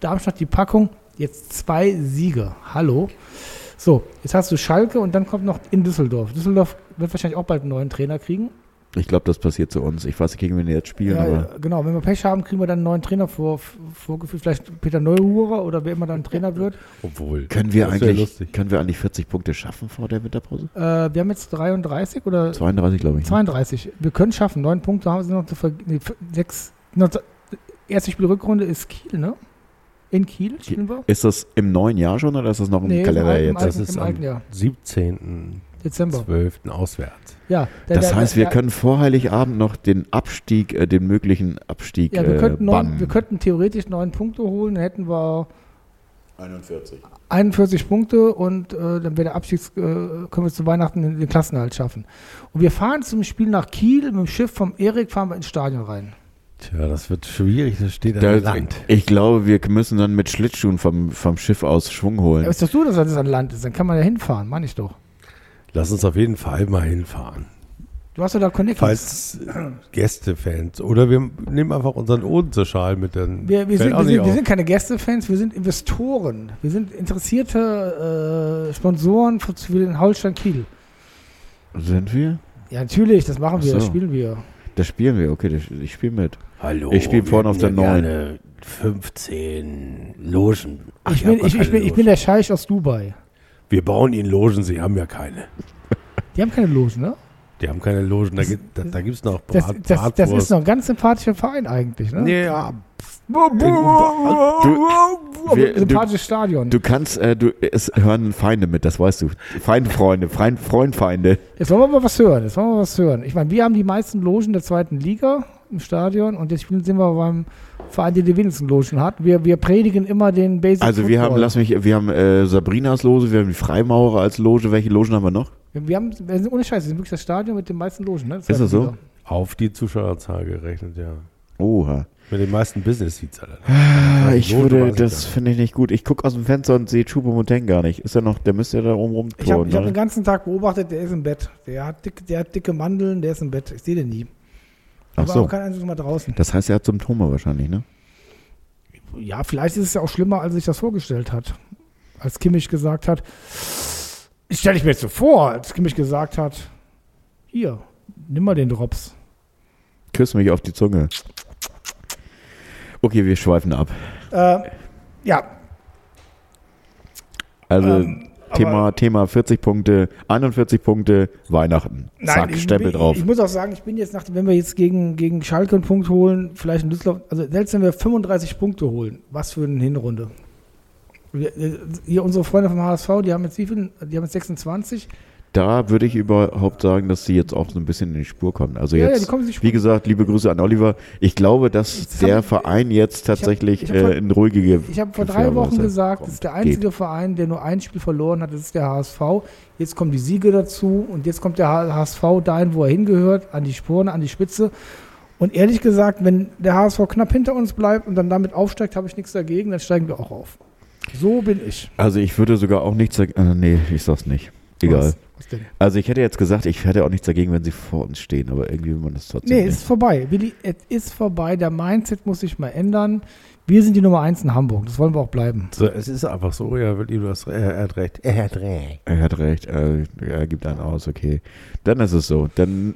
[SPEAKER 3] Darmstadt die Packung, jetzt zwei Siege. Hallo. So, jetzt hast du Schalke und dann kommt noch in Düsseldorf. Düsseldorf wird wahrscheinlich auch bald einen neuen Trainer kriegen.
[SPEAKER 2] Ich glaube, das passiert zu uns. Ich weiß nicht, gegen wen wir jetzt spielen,
[SPEAKER 3] Ja,
[SPEAKER 2] aber
[SPEAKER 3] ja, genau. Wenn wir Pech haben, kriegen wir dann einen neuen Trainer vor, vorgeführt. Vielleicht Peter Neuhurer oder wer immer dann Trainer wird.
[SPEAKER 4] Obwohl.
[SPEAKER 2] können wir, eigentlich,
[SPEAKER 4] lustig.
[SPEAKER 2] können wir eigentlich 40 Punkte schaffen vor der Winterpause?
[SPEAKER 3] Äh, wir haben jetzt 33 oder
[SPEAKER 2] 32, glaube ich. ne?
[SPEAKER 3] 32. Wir können schaffen. Neun Punkte haben sie noch zu ver nee, sechs. Noch erste Spiel Rückrunde ist Kiel, ne? In Kiel spielen wir.
[SPEAKER 2] Ist das im neuen Jahr schon oder ist das noch im
[SPEAKER 3] Nee, im
[SPEAKER 2] Kalender
[SPEAKER 3] alten- im
[SPEAKER 2] jetzt?
[SPEAKER 3] alten-
[SPEAKER 4] Das ist
[SPEAKER 3] im
[SPEAKER 4] am
[SPEAKER 3] alten Jahr.
[SPEAKER 4] 17.
[SPEAKER 3] Dezember.
[SPEAKER 4] 12. auswärts.
[SPEAKER 3] Ja, der-
[SPEAKER 2] Das
[SPEAKER 3] der-
[SPEAKER 2] heißt,
[SPEAKER 3] der-
[SPEAKER 2] wir können vor Heiligabend noch den Abstieg, äh, den möglichen Abstieg
[SPEAKER 3] Ja, wir
[SPEAKER 2] äh,
[SPEAKER 3] könnten, neun,
[SPEAKER 2] bannen.
[SPEAKER 3] wir könnten theoretisch neun Punkte holen, dann hätten wir
[SPEAKER 2] 41.
[SPEAKER 3] 41 Punkte und äh, dann wäre der Abstiegs, äh, können wir zu Weihnachten den, den Klassenerhalt schaffen. Und wir fahren zum Spiel nach Kiel mit dem Schiff vom Erik, fahren wir ins Stadion rein.
[SPEAKER 4] Tja, das wird schwierig, das steht
[SPEAKER 2] Da,
[SPEAKER 4] an Land.
[SPEAKER 2] ich glaube, wir müssen dann mit Schlittschuhen vom, vom Schiff aus Schwung
[SPEAKER 3] Ja,
[SPEAKER 2] holen.
[SPEAKER 3] ist doch so, dass das an Land ist, dann kann man ja hinfahren, meine ich doch.
[SPEAKER 4] Lass uns auf jeden Fall mal hinfahren.
[SPEAKER 3] Du hast doch da Connections.
[SPEAKER 4] Falls Gästefans. Oder wir nehmen einfach unseren Odenseschal mit. Dann
[SPEAKER 3] Wir, wir, sind, wir, sind, wir sind keine Gästefans, wir sind Investoren. Wir sind interessierte äh, Sponsoren für, für den Holstein Kiel.
[SPEAKER 2] Sind wir?
[SPEAKER 3] Ja, natürlich, das machen wir,
[SPEAKER 2] Ach
[SPEAKER 3] das
[SPEAKER 2] so.
[SPEAKER 3] spielen wir.
[SPEAKER 2] Das spielen wir, okay, das, ich spiele mit.
[SPEAKER 4] Hallo.
[SPEAKER 2] Ich spiel
[SPEAKER 4] wir
[SPEAKER 2] vorne auf der
[SPEAKER 4] ja
[SPEAKER 2] Neun.
[SPEAKER 4] gerne 15 Logen. Ach,
[SPEAKER 3] Ich
[SPEAKER 4] habt
[SPEAKER 3] bin, ich, ich, bin, ich bin der Scheich aus Dubai.
[SPEAKER 4] Wir bauen ihnen Logen, sie haben ja keine.
[SPEAKER 3] Die haben keine Logen, ne?
[SPEAKER 4] Die haben keine Logen, da, gibt, da, da gibt es noch
[SPEAKER 3] Das,
[SPEAKER 4] Brat,
[SPEAKER 3] das, das
[SPEAKER 4] Bratwurst.
[SPEAKER 3] ist noch ein ganz sympathischer Verein eigentlich, ne?
[SPEAKER 4] Ja,
[SPEAKER 3] Aber
[SPEAKER 2] wir-
[SPEAKER 3] sympathisches Stadion.
[SPEAKER 2] Du kannst, äh, du, es hören Feinde mit, das weißt du. Feindfreunde, Freund, Freundfeinde.
[SPEAKER 3] Jetzt wollen wir mal was hören. Jetzt wollen wir mal was hören. Ich meine, wir haben die meisten Logen der zweiten Liga im Stadion und jetzt spielen- sind wir beim Verein, der die wenigsten Logen hat. Wir, wir predigen immer den Basic
[SPEAKER 2] Also wir haben,
[SPEAKER 3] Football.
[SPEAKER 2] lass mich, wir haben äh, Sabrinas Loge, wir haben die Freimaurer als Loge. Welche Logen haben wir noch?
[SPEAKER 3] Wir, wir haben, wir sind ohne Scheiß, wir sind wirklich das Stadion mit den meisten Logen. Ne?
[SPEAKER 2] Ist das so?
[SPEAKER 4] auf die Zuschauerzahl gerechnet, ja.
[SPEAKER 2] Oha.
[SPEAKER 4] Mit den meisten Business Seats, Alter.
[SPEAKER 2] Ah, ich
[SPEAKER 4] Loge
[SPEAKER 2] würde, das finde ich nicht gut. Ich gucke aus dem Fenster und sehe Choupo-Moting gar nicht. Ist er noch, der müsste ja da oben
[SPEAKER 3] Ich habe hab
[SPEAKER 2] oder?
[SPEAKER 3] den ganzen Tag beobachtet, der ist im Bett. Der hat, dick, der hat dicke Mandeln, der ist im Bett. Ich sehe den nie.
[SPEAKER 2] Ach
[SPEAKER 3] Aber
[SPEAKER 2] so.
[SPEAKER 3] auch kein einziges Mal draußen.
[SPEAKER 2] Das heißt, er hat Symptome wahrscheinlich, ne?
[SPEAKER 3] Ja, vielleicht ist es ja auch schlimmer, als sich das vorgestellt hat. Als Kimmich gesagt hat, ich stelle ich mir jetzt so vor, als Kimmich gesagt hat, hier, nimm mal den Drops.
[SPEAKER 2] Küss mich auf die Zunge. Okay, wir schweifen ab.
[SPEAKER 3] Äh, ja,
[SPEAKER 2] Also
[SPEAKER 3] Ähm,
[SPEAKER 2] Thema, Thema 40 Punkte, 41 Punkte, Weihnachten. Zack,
[SPEAKER 3] ich,
[SPEAKER 2] Stempel
[SPEAKER 3] ich,
[SPEAKER 2] drauf.
[SPEAKER 3] Ich muss auch sagen, ich bin jetzt nach, wenn wir jetzt gegen, gegen Schalke einen Punkt holen, vielleicht in Düsseldorf, also selbst wenn wir 35 Punkte holen, was für eine Hinrunde. Wir, hier unsere Freunde vom HSV, die haben jetzt wie viel? Die haben jetzt 26.
[SPEAKER 2] Da würde ich überhaupt sagen, dass sie jetzt auch so ein bisschen in die Spur kommen. Also
[SPEAKER 3] Ja, ja,
[SPEAKER 2] jetzt,
[SPEAKER 3] die kommen
[SPEAKER 2] wie gesagt, liebe Grüße an Oliver. Ich glaube, dass
[SPEAKER 3] Das
[SPEAKER 2] der
[SPEAKER 3] hab-
[SPEAKER 2] Verein jetzt tatsächlich
[SPEAKER 3] ich hab vor-
[SPEAKER 2] äh, in ruhige
[SPEAKER 3] Ich habe vor drei Wochen gesagt,
[SPEAKER 2] kommt.
[SPEAKER 3] das ist der einzige Verein, der nur ein Spiel verloren hat, das ist der HSV. Jetzt kommen die Siege dazu und jetzt kommt der HSV dahin, wo er hingehört, an die Spuren, an die Spitze. Und ehrlich gesagt, wenn der HSV knapp hinter uns bleibt und dann damit aufsteigt, habe ich nichts dagegen, dann steigen wir auch auf. So bin ich.
[SPEAKER 2] Also ich würde sogar auch nichts dagegen. Äh, nee, ich sag's nicht. Egal.
[SPEAKER 3] Was, was denn?
[SPEAKER 2] Also ich hätte jetzt gesagt, ich hätte auch nichts dagegen, wenn sie vor uns stehen, aber irgendwie will man das trotzdem
[SPEAKER 3] Nee, es
[SPEAKER 2] nicht.
[SPEAKER 3] ist vorbei. Willi, es ist vorbei. Der Mindset muss sich mal ändern. Wir sind die Nummer eins in Hamburg. Das wollen wir auch bleiben.
[SPEAKER 4] So, es ist einfach so, ja, Willi, du hast, er hat recht. Er hat recht.
[SPEAKER 2] Er hat recht, er gibt einen aus, okay. Dann ist es so. Dann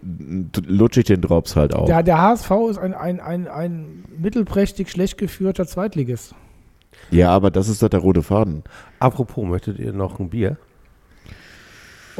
[SPEAKER 2] lutsche ich den Drops halt auf.
[SPEAKER 3] Der, der HSV ist ein, ein, ein, ein mittelprächtig schlecht geführter Zweitligist.
[SPEAKER 2] Ja, aber das ist doch der rote Faden.
[SPEAKER 4] Apropos, möchtet ihr noch ein Bier?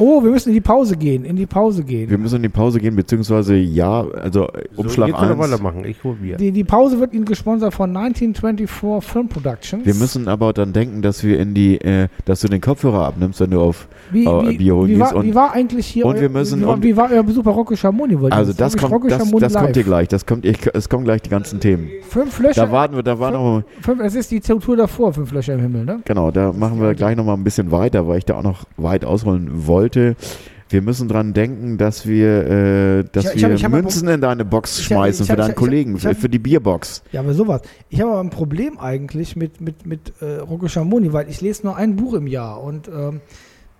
[SPEAKER 3] Oh, wir müssen in die Pause gehen. In die Pause gehen.
[SPEAKER 2] Wir müssen in die Pause gehen, beziehungsweise ja, also Umschlag
[SPEAKER 4] so, ihr könnt
[SPEAKER 2] 1.
[SPEAKER 4] weitermachen, ich hol Bier.
[SPEAKER 3] Die, die Pause wird Ihnen gesponsert von 1924 Film Productions.
[SPEAKER 2] Wir müssen aber dann denken, dass wir in die, äh, dass du den Kopfhörer abnimmst, wenn du auf.
[SPEAKER 3] wie,
[SPEAKER 2] äh,
[SPEAKER 3] wie,
[SPEAKER 2] Bier holen
[SPEAKER 3] wie,
[SPEAKER 2] gehst
[SPEAKER 3] war,
[SPEAKER 2] und-
[SPEAKER 3] wie war eigentlich hier
[SPEAKER 2] und
[SPEAKER 3] euer,
[SPEAKER 2] wir müssen-
[SPEAKER 3] wie, war,
[SPEAKER 2] und-
[SPEAKER 3] wie war euer Besuch bei Rocco Schamoni? Wollte ich
[SPEAKER 2] Also das
[SPEAKER 3] wirklich
[SPEAKER 2] kommt, das, das kommt hier gleich. Das kommt, ich, es kommen gleich die ganzen Themen.
[SPEAKER 3] Fünf Löcher.
[SPEAKER 2] Da warten wir, da war noch,
[SPEAKER 3] fünf, es ist die Tour davor, fünf Löcher im Himmel, ne?
[SPEAKER 2] genau, da machen wir gleich noch mal ein bisschen weiter, weil ich da auch noch weit ausholen wollte. Wir müssen dran denken, dass wir, äh, dass
[SPEAKER 3] Ich- ich hab-
[SPEAKER 2] wir
[SPEAKER 3] hab
[SPEAKER 2] Münzen in deine Box
[SPEAKER 3] hab-
[SPEAKER 2] schmeißen
[SPEAKER 3] ich
[SPEAKER 2] für
[SPEAKER 3] hab-
[SPEAKER 2] deinen
[SPEAKER 3] hab-
[SPEAKER 2] Kollegen,
[SPEAKER 3] hab-
[SPEAKER 2] für, für die Bierbox.
[SPEAKER 3] Ja, aber sowas. Ich habe aber ein Problem eigentlich mit, mit, mit äh, Rocco Schamoni, weil ich lese nur ein Buch im Jahr und ähm,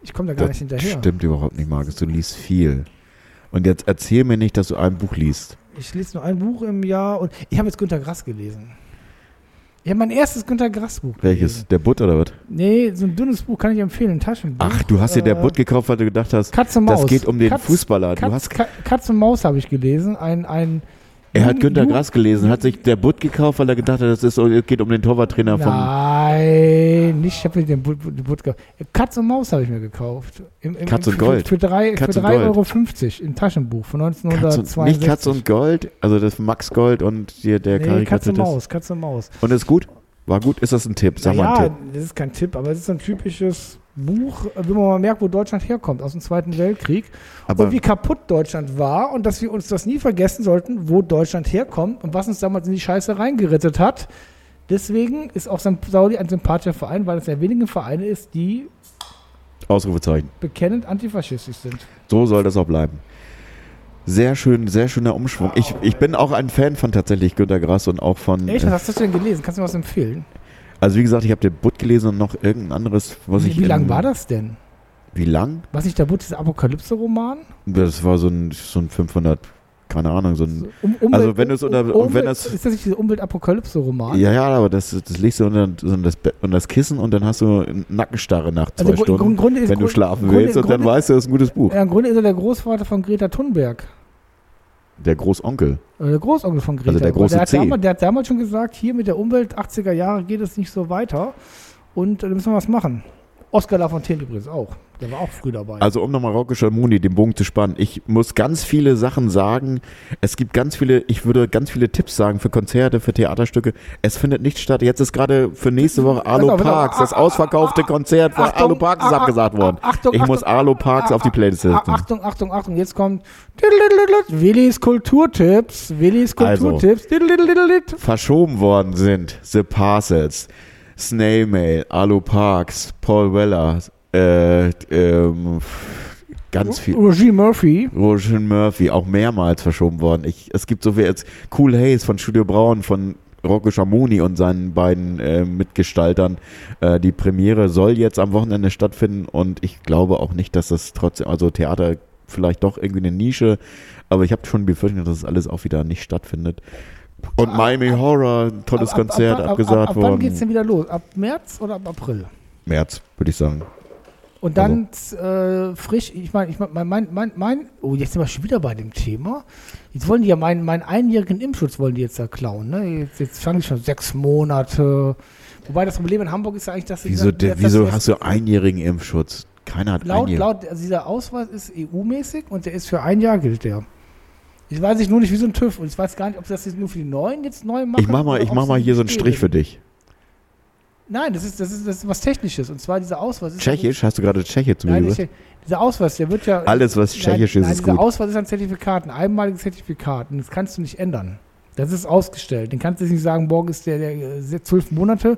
[SPEAKER 3] ich komme da gar
[SPEAKER 2] Das
[SPEAKER 3] nicht hinterher.
[SPEAKER 2] stimmt überhaupt nicht, Markus. Du liest viel. Und jetzt erzähl mir nicht, dass du ein Buch liest.
[SPEAKER 3] Ich lese nur ein Buch im Jahr und ich habe jetzt Günter Grass gelesen. Habe mein erstes Günter Grass Buch.
[SPEAKER 2] Welches? Der Butt oder was?
[SPEAKER 3] Nee, so ein dünnes Buch kann ich empfehlen, ein Taschenbuch.
[SPEAKER 2] Ach, du hast dir der
[SPEAKER 3] Äh,
[SPEAKER 2] Butt gekauft, weil du gedacht hast,
[SPEAKER 3] Katz und Maus.
[SPEAKER 2] das geht um den
[SPEAKER 3] Katz-
[SPEAKER 2] Fußballer. Du
[SPEAKER 3] Katz,
[SPEAKER 2] hast,
[SPEAKER 3] Ka- Katz und Maus habe ich gelesen. Ein, ein
[SPEAKER 2] er hat Günter Grass gelesen, hat sich der Butt gekauft, weil er gedacht hat, das ist, es geht um den Torwarttrainer vom.
[SPEAKER 3] Nein, nicht, ich habe mir den Butt, Butt gekauft. Katz und Maus habe ich mir gekauft. Im, im,
[SPEAKER 2] Katz und
[SPEAKER 3] für,
[SPEAKER 2] Gold.
[SPEAKER 3] Für, für drei-
[SPEAKER 2] Katz
[SPEAKER 3] für
[SPEAKER 2] und
[SPEAKER 3] 3,50
[SPEAKER 2] Gold.
[SPEAKER 3] Euro im Taschenbuch von
[SPEAKER 2] Katz
[SPEAKER 3] 1962.
[SPEAKER 2] und, nicht Katz und Gold, also das Max Gold und hier der
[SPEAKER 3] nee, Katz und. Maus, Katz und Maus.
[SPEAKER 2] Und ist gut? War gut? Ist das ein Tipp? Sag mal
[SPEAKER 3] ja,
[SPEAKER 2] einen Tipp.
[SPEAKER 3] das ist kein Tipp, aber es ist so ein typisches Buch, wo man mal merkt, wo Deutschland herkommt, aus dem Zweiten Weltkrieg.
[SPEAKER 2] Aber
[SPEAKER 3] und wie kaputt Deutschland war und dass wir uns das nie vergessen sollten, wo Deutschland herkommt und was uns damals in die Scheiße reingerettet hat. Deswegen ist auch St. Pauli ein sympathischer Verein, weil es der wenigen Vereine ist, die
[SPEAKER 2] Ausrufezeichen.
[SPEAKER 3] bekennend antifaschistisch sind.
[SPEAKER 2] So soll das auch bleiben. Sehr schön, sehr schöner Umschwung. Ich, ich bin auch ein Fan von tatsächlich Günter Grass und auch von.
[SPEAKER 3] Echt, was
[SPEAKER 2] Äh,
[SPEAKER 3] hast du denn gelesen? Kannst du mir was empfehlen?
[SPEAKER 2] Also wie gesagt, ich habe den Butt gelesen und noch irgendein anderes, was
[SPEAKER 3] Wie,
[SPEAKER 2] ich.
[SPEAKER 3] wie lang war das denn?
[SPEAKER 2] Wie lang?
[SPEAKER 3] Was nicht der Butt, dieser Apokalypse-Roman?
[SPEAKER 2] Das war so ein, so ein 500, keine Ahnung, so ein.
[SPEAKER 3] Um, Umwelt-
[SPEAKER 2] Also wenn es unter-
[SPEAKER 3] Um-
[SPEAKER 2] und wenn
[SPEAKER 3] Umwelt-
[SPEAKER 2] das-
[SPEAKER 3] Ist das nicht dieser Umwelt-Apokalypse-Roman?
[SPEAKER 2] Ja, ja, aber das, das legst du unter, unter, das, unter das Kissen und dann hast du Nackenstarre nach zwei
[SPEAKER 3] Also
[SPEAKER 2] Stunden,
[SPEAKER 3] Grunde
[SPEAKER 2] wenn du schlafen
[SPEAKER 3] Grunde-
[SPEAKER 2] willst und dann weißt du, das ist ein gutes Buch.
[SPEAKER 3] Ja, Im Grunde ist er der Großvater von Greta Thunberg.
[SPEAKER 2] Der Großonkel.
[SPEAKER 3] Oder der Großonkel von Greta.
[SPEAKER 2] Also der große
[SPEAKER 3] der, hat
[SPEAKER 2] C.
[SPEAKER 3] damals, der hat damals schon gesagt, hier mit der Umwelt, 80er Jahre geht es nicht so weiter. Und äh, da müssen wir was machen. Oskar Lafontaine übrigens auch. Der war auch früh dabei.
[SPEAKER 2] Also um nochmal Rocco Schamoni den Bogen zu spannen. Ich muss ganz viele Sachen sagen. Es gibt ganz viele, ich würde ganz viele Tipps sagen für Konzerte, für Theaterstücke. Es findet nicht statt. Jetzt ist gerade für nächste Woche Alo
[SPEAKER 3] auf.
[SPEAKER 2] Parks, das
[SPEAKER 3] Ah, ah,
[SPEAKER 2] ausverkaufte
[SPEAKER 3] ah,
[SPEAKER 2] Konzert von Alo Parks ist abgesagt worden.
[SPEAKER 3] Achtung,
[SPEAKER 2] Ich muss
[SPEAKER 3] Achtung,
[SPEAKER 2] Alo Parks auf die Playlist setzen.
[SPEAKER 3] Achtung, Achtung, Achtung, jetzt kommt Willis Kulturtipps. Willis
[SPEAKER 2] Also.
[SPEAKER 3] Kulturtipps.
[SPEAKER 2] Verschoben worden sind The Parcels, Snail Mail, Alo Parks, Paul Weller, äh, ähm, ganz viel.
[SPEAKER 3] Roger Murphy.
[SPEAKER 2] Roger Murphy, auch mehrmals verschoben worden. Ich, es gibt so wie jetzt Cool Haze von Studio Braun, von Rocco Schamoni und seinen beiden äh, Mitgestaltern. Äh, die Premiere soll jetzt am Wochenende stattfinden und ich glaube auch nicht, dass das trotzdem, also Theater vielleicht doch irgendwie eine Nische, aber ich habe schon befürchtet, dass es alles auch wieder nicht stattfindet. Und Miami Horror, ein tolles
[SPEAKER 3] Ab- ab-
[SPEAKER 2] Konzert,
[SPEAKER 3] ab, ab,
[SPEAKER 2] abgesagt
[SPEAKER 3] ab, ab wann
[SPEAKER 2] worden.
[SPEAKER 3] geht's denn wieder los? Ab März oder ab April?
[SPEAKER 2] März, würde ich sagen.
[SPEAKER 3] Und dann äh, frisch, ich meine, ich mein, mein, mein, mein, oh, jetzt sind wir schon wieder bei dem Thema. Jetzt wollen die ja meinen, meinen einjährigen Impfschutz wollen die jetzt da klauen. Ne? Jetzt, jetzt fangen die schon sechs Monate. Wobei das Problem in Hamburg ist ja eigentlich, dass sie
[SPEAKER 2] Wieso,
[SPEAKER 3] dass-
[SPEAKER 2] der, wieso
[SPEAKER 3] das-
[SPEAKER 2] hast du einjährigen Impfschutz? Keiner hat
[SPEAKER 3] laut,
[SPEAKER 2] einjährigen.
[SPEAKER 3] laut, also dieser Ausweis ist EU-mäßig und der ist für ein Jahr gilt der. Ich weiß nicht nur nicht wie so ein TÜV und ich weiß gar nicht, ob sie das jetzt nur für die Neuen jetzt neu machen.
[SPEAKER 2] Ich mach mal, ich mach mal hier so einen. Strich für dich.
[SPEAKER 3] Nein, das ist, das ist, das ist was Technisches und zwar dieser Ausweis. Ist
[SPEAKER 2] Tschechisch? Hast du gerade Tscheche zu mir
[SPEAKER 3] Nein,
[SPEAKER 2] gesagt?
[SPEAKER 3] dieser Ausweis, der wird ja.
[SPEAKER 2] Alles, was tschechisch ist,
[SPEAKER 3] nein,
[SPEAKER 2] ist
[SPEAKER 3] dieser
[SPEAKER 2] gut.
[SPEAKER 3] Ausweis ist ein Zertifikat, ein einmaliges Zertifikat. Und das kannst du nicht ändern. Das ist ausgestellt. Den kannst du nicht sagen, morgen ist der, der äh, zwölf Monate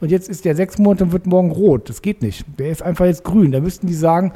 [SPEAKER 3] und jetzt ist der sechs Monate und wird morgen rot. Das geht nicht. Der ist einfach jetzt grün. Da müssten die sagen,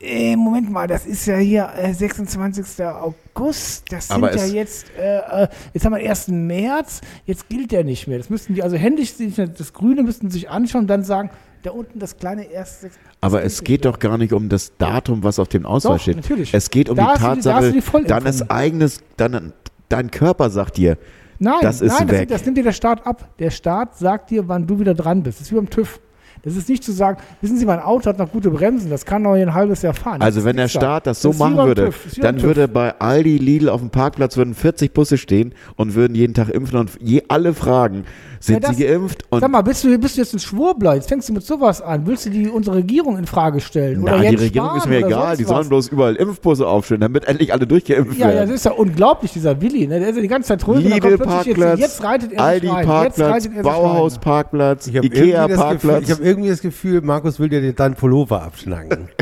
[SPEAKER 3] äh, Moment mal, das ist ja hier äh, 26. August. Das sind
[SPEAKER 2] Aber
[SPEAKER 3] ja jetzt, äh, äh, jetzt haben wir 1. März, jetzt gilt der nicht mehr. Das müssten die, also händisch, das Grüne müssten sich anschauen und dann sagen, da unten das kleine erste. das
[SPEAKER 2] Aber es geht doch gar nicht um das Datum, was auf dem Ausweis
[SPEAKER 3] Doch,
[SPEAKER 2] steht.
[SPEAKER 3] natürlich.
[SPEAKER 2] Es geht um
[SPEAKER 3] Da
[SPEAKER 2] die
[SPEAKER 3] die-
[SPEAKER 2] Tatsache,
[SPEAKER 3] die
[SPEAKER 2] deines eigenes, dein, dein Körper sagt dir,
[SPEAKER 3] Nein,
[SPEAKER 2] Das ist
[SPEAKER 3] nein,
[SPEAKER 2] weg.
[SPEAKER 3] Das, das nimmt dir der Staat ab. Der Staat sagt dir, wann du wieder dran bist. Das ist wie beim TÜV. Das ist nicht zu sagen, wissen Sie, mein Auto hat noch gute Bremsen, das kann noch ein halbes Jahr fahren. Das
[SPEAKER 2] also wenn der
[SPEAKER 3] da.
[SPEAKER 2] Staat das so
[SPEAKER 3] wie
[SPEAKER 2] machen würde,
[SPEAKER 3] TÜV,
[SPEAKER 2] dann würde bei Aldi, Lidl auf dem Parkplatz würden 40 Busse stehen und würden jeden Tag impfen und je alle fragen, sind
[SPEAKER 3] das-
[SPEAKER 2] sie geimpft? Und
[SPEAKER 3] Sag mal, bist du, bist du jetzt ein Schwurbler? Jetzt fängst du mit sowas an. Willst du die, unsere Regierung in Frage stellen?
[SPEAKER 2] na, die
[SPEAKER 3] Jens
[SPEAKER 2] Regierung
[SPEAKER 3] Spahn
[SPEAKER 2] ist mir
[SPEAKER 3] oder
[SPEAKER 2] egal, die sollen
[SPEAKER 3] was?
[SPEAKER 2] bloß überall Impfbusse aufstellen, damit endlich alle durchgeimpft
[SPEAKER 3] Ja, ja, das
[SPEAKER 2] werden.
[SPEAKER 3] ist ja unglaublich, dieser Willi. Ne? Der ist ja die ganze Zeit ruhig.
[SPEAKER 2] Lidl-Parkplatz,
[SPEAKER 3] Jetzt, jetzt reitet er
[SPEAKER 2] Aldi-Parkplatz,
[SPEAKER 3] er.
[SPEAKER 2] Bauhaus-Parkplatz,
[SPEAKER 4] das
[SPEAKER 2] Ikea-Parkplatz.
[SPEAKER 4] Irgendwie das Gefühl, Markus will dir deinen Pullover abschnacken.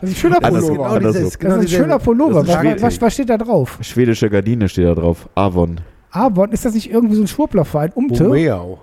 [SPEAKER 3] Das ist ein schöner Pullover.
[SPEAKER 2] anders-
[SPEAKER 3] Das ist ein schöner Pullover.
[SPEAKER 4] Das ist
[SPEAKER 3] Was, was, was steht da drauf?
[SPEAKER 2] Schwedische Gardine steht da drauf, Avon.
[SPEAKER 3] Avon, ist das nicht irgendwie so ein Schwurblerverein? Umte?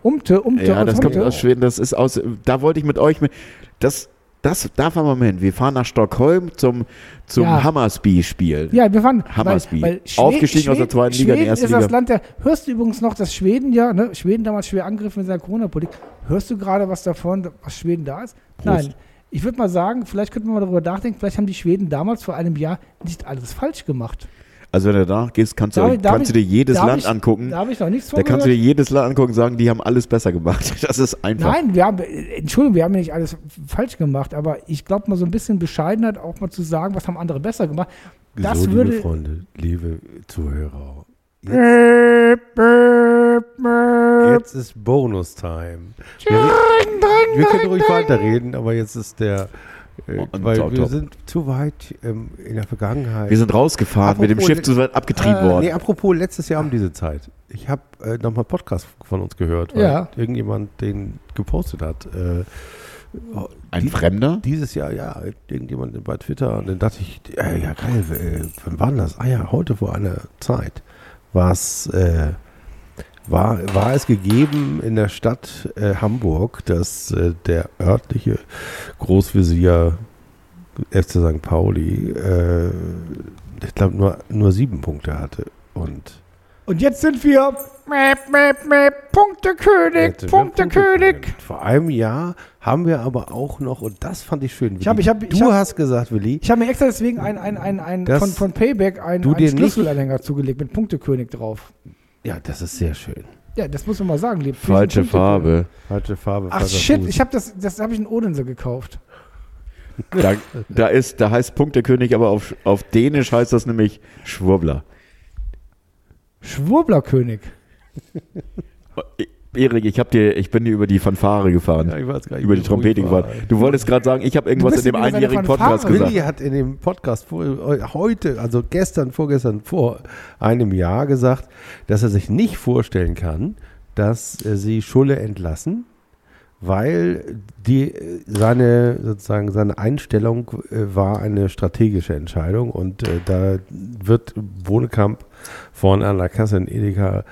[SPEAKER 3] Umte, Umte,
[SPEAKER 2] Ja, das kommt aus Schweden, das ist aus, da wollte ich mit euch, mit, das, das, da fahren wir mal hin. Wir fahren nach Stockholm zum, zum
[SPEAKER 3] Ja.
[SPEAKER 2] Hammersby-Spiel.
[SPEAKER 3] Ja, wir waren
[SPEAKER 2] Hammersby.
[SPEAKER 3] Weil, weil
[SPEAKER 2] Aufgestiegen aus der zweiten Liga in die
[SPEAKER 3] Schweden
[SPEAKER 2] erste
[SPEAKER 3] ist das
[SPEAKER 2] Liga.
[SPEAKER 3] Land der. Hörst du übrigens noch, dass Schweden ja, ne, Schweden damals schwer angegriffen mit seiner Corona-Politik. Hörst du gerade was davon, was Schweden da ist?
[SPEAKER 2] Prost.
[SPEAKER 3] Nein. Ich würde mal sagen, vielleicht könnten wir mal darüber nachdenken, vielleicht haben die Schweden damals vor einem Jahr nicht alles falsch gemacht.
[SPEAKER 2] Also wenn du danach gehst, kannst du,
[SPEAKER 3] Darf ich- darf
[SPEAKER 2] kannst du dir
[SPEAKER 3] ich-
[SPEAKER 2] jedes Land
[SPEAKER 3] ich-
[SPEAKER 2] angucken.
[SPEAKER 3] Da habe ich noch nichts
[SPEAKER 2] Da
[SPEAKER 3] von
[SPEAKER 2] kannst du dir jedes Land angucken und sagen, die haben alles besser gemacht. Das ist einfach.
[SPEAKER 3] Nein, wir haben, Entschuldigung, wir haben ja nicht alles falsch gemacht, aber ich glaube mal so ein bisschen Bescheidenheit auch mal zu sagen, was haben andere besser gemacht. Das
[SPEAKER 4] so,
[SPEAKER 3] würde.
[SPEAKER 4] liebe Freunde, liebe Zuhörer. Jetzt, jetzt ist Bonus-Time. Wir, wir können ruhig weiterreden, aber jetzt ist der. Äh,
[SPEAKER 2] Und
[SPEAKER 4] weil
[SPEAKER 2] top,
[SPEAKER 4] wir
[SPEAKER 2] top.
[SPEAKER 4] sind zu weit ähm, in der Vergangenheit.
[SPEAKER 2] Wir sind rausgefahren, mit dem
[SPEAKER 4] Apropos-
[SPEAKER 2] Schiff zu weit abgetrieben
[SPEAKER 4] Äh,
[SPEAKER 2] worden.
[SPEAKER 4] Nee, apropos letztes Jahr um diese Zeit. Ich habe äh, nochmal Podcast von uns gehört, weil
[SPEAKER 3] Ja.
[SPEAKER 4] irgendjemand den gepostet hat. Äh,
[SPEAKER 2] Ein
[SPEAKER 4] die-
[SPEAKER 2] Fremder?
[SPEAKER 4] Dieses Jahr, ja, irgendjemand bei Twitter. Und dann dachte ich, äh, ja geil, äh, wann war denn das? Ah ja, heute vor einer Zeit war es, äh, war, war es gegeben in der Stadt äh, Hamburg, dass äh, der örtliche Großvisier FC St. Pauli, äh, ich glaube, nur, nur sieben Punkte hatte. Und
[SPEAKER 3] Und jetzt sind wir mäp, mäp, mäp, Punktekönig, Punktekönig.
[SPEAKER 4] Punktekönig. Vor einem Jahr haben wir aber auch noch, und das fand ich schön.
[SPEAKER 3] Ich hab-
[SPEAKER 4] Willi,
[SPEAKER 3] ich hab- ich
[SPEAKER 4] du
[SPEAKER 3] hab-
[SPEAKER 4] hast gesagt, Willi,
[SPEAKER 3] Ich habe mir extra deswegen ein, ein, ein, ein von, von Payback ein,
[SPEAKER 4] du
[SPEAKER 3] ein
[SPEAKER 4] dir nicht-
[SPEAKER 3] Schlüsselanhänger zugelegt mit Punktekönig drauf.
[SPEAKER 4] Ja, das ist sehr schön.
[SPEAKER 3] Ja, das muss man mal sagen. lieb.
[SPEAKER 2] Falsche. Farbe.
[SPEAKER 4] Falsche Farbe.
[SPEAKER 3] Ach shit,
[SPEAKER 4] Fuß.
[SPEAKER 3] ich habe das, das habe ich in Odense gekauft.
[SPEAKER 2] Da, da, ist, da heißt Punktekönig, aber auf, auf Dänisch heißt das nämlich Schwurbler.
[SPEAKER 3] Schwurblerkönig.
[SPEAKER 2] Erik, ich, hab dir, ich bin dir über die Fanfare gefahren.
[SPEAKER 4] Ja, ich weiß gar nicht,
[SPEAKER 2] über die Trompete gefahren. Du wolltest gerade sagen, ich habe irgendwas in dem einjährigen
[SPEAKER 3] Fanfare
[SPEAKER 2] Podcast
[SPEAKER 3] gefahren.
[SPEAKER 2] gesagt.
[SPEAKER 4] Willi hat in dem Podcast vor, heute, also gestern, vorgestern, vor einem Jahr gesagt, dass er sich nicht vorstellen kann, dass sie Schulle entlassen, weil die, seine, sozusagen seine Einstellung äh, war eine strategische Entscheidung und äh, da wird Wohnekamp vorne an der Kasse in Edeka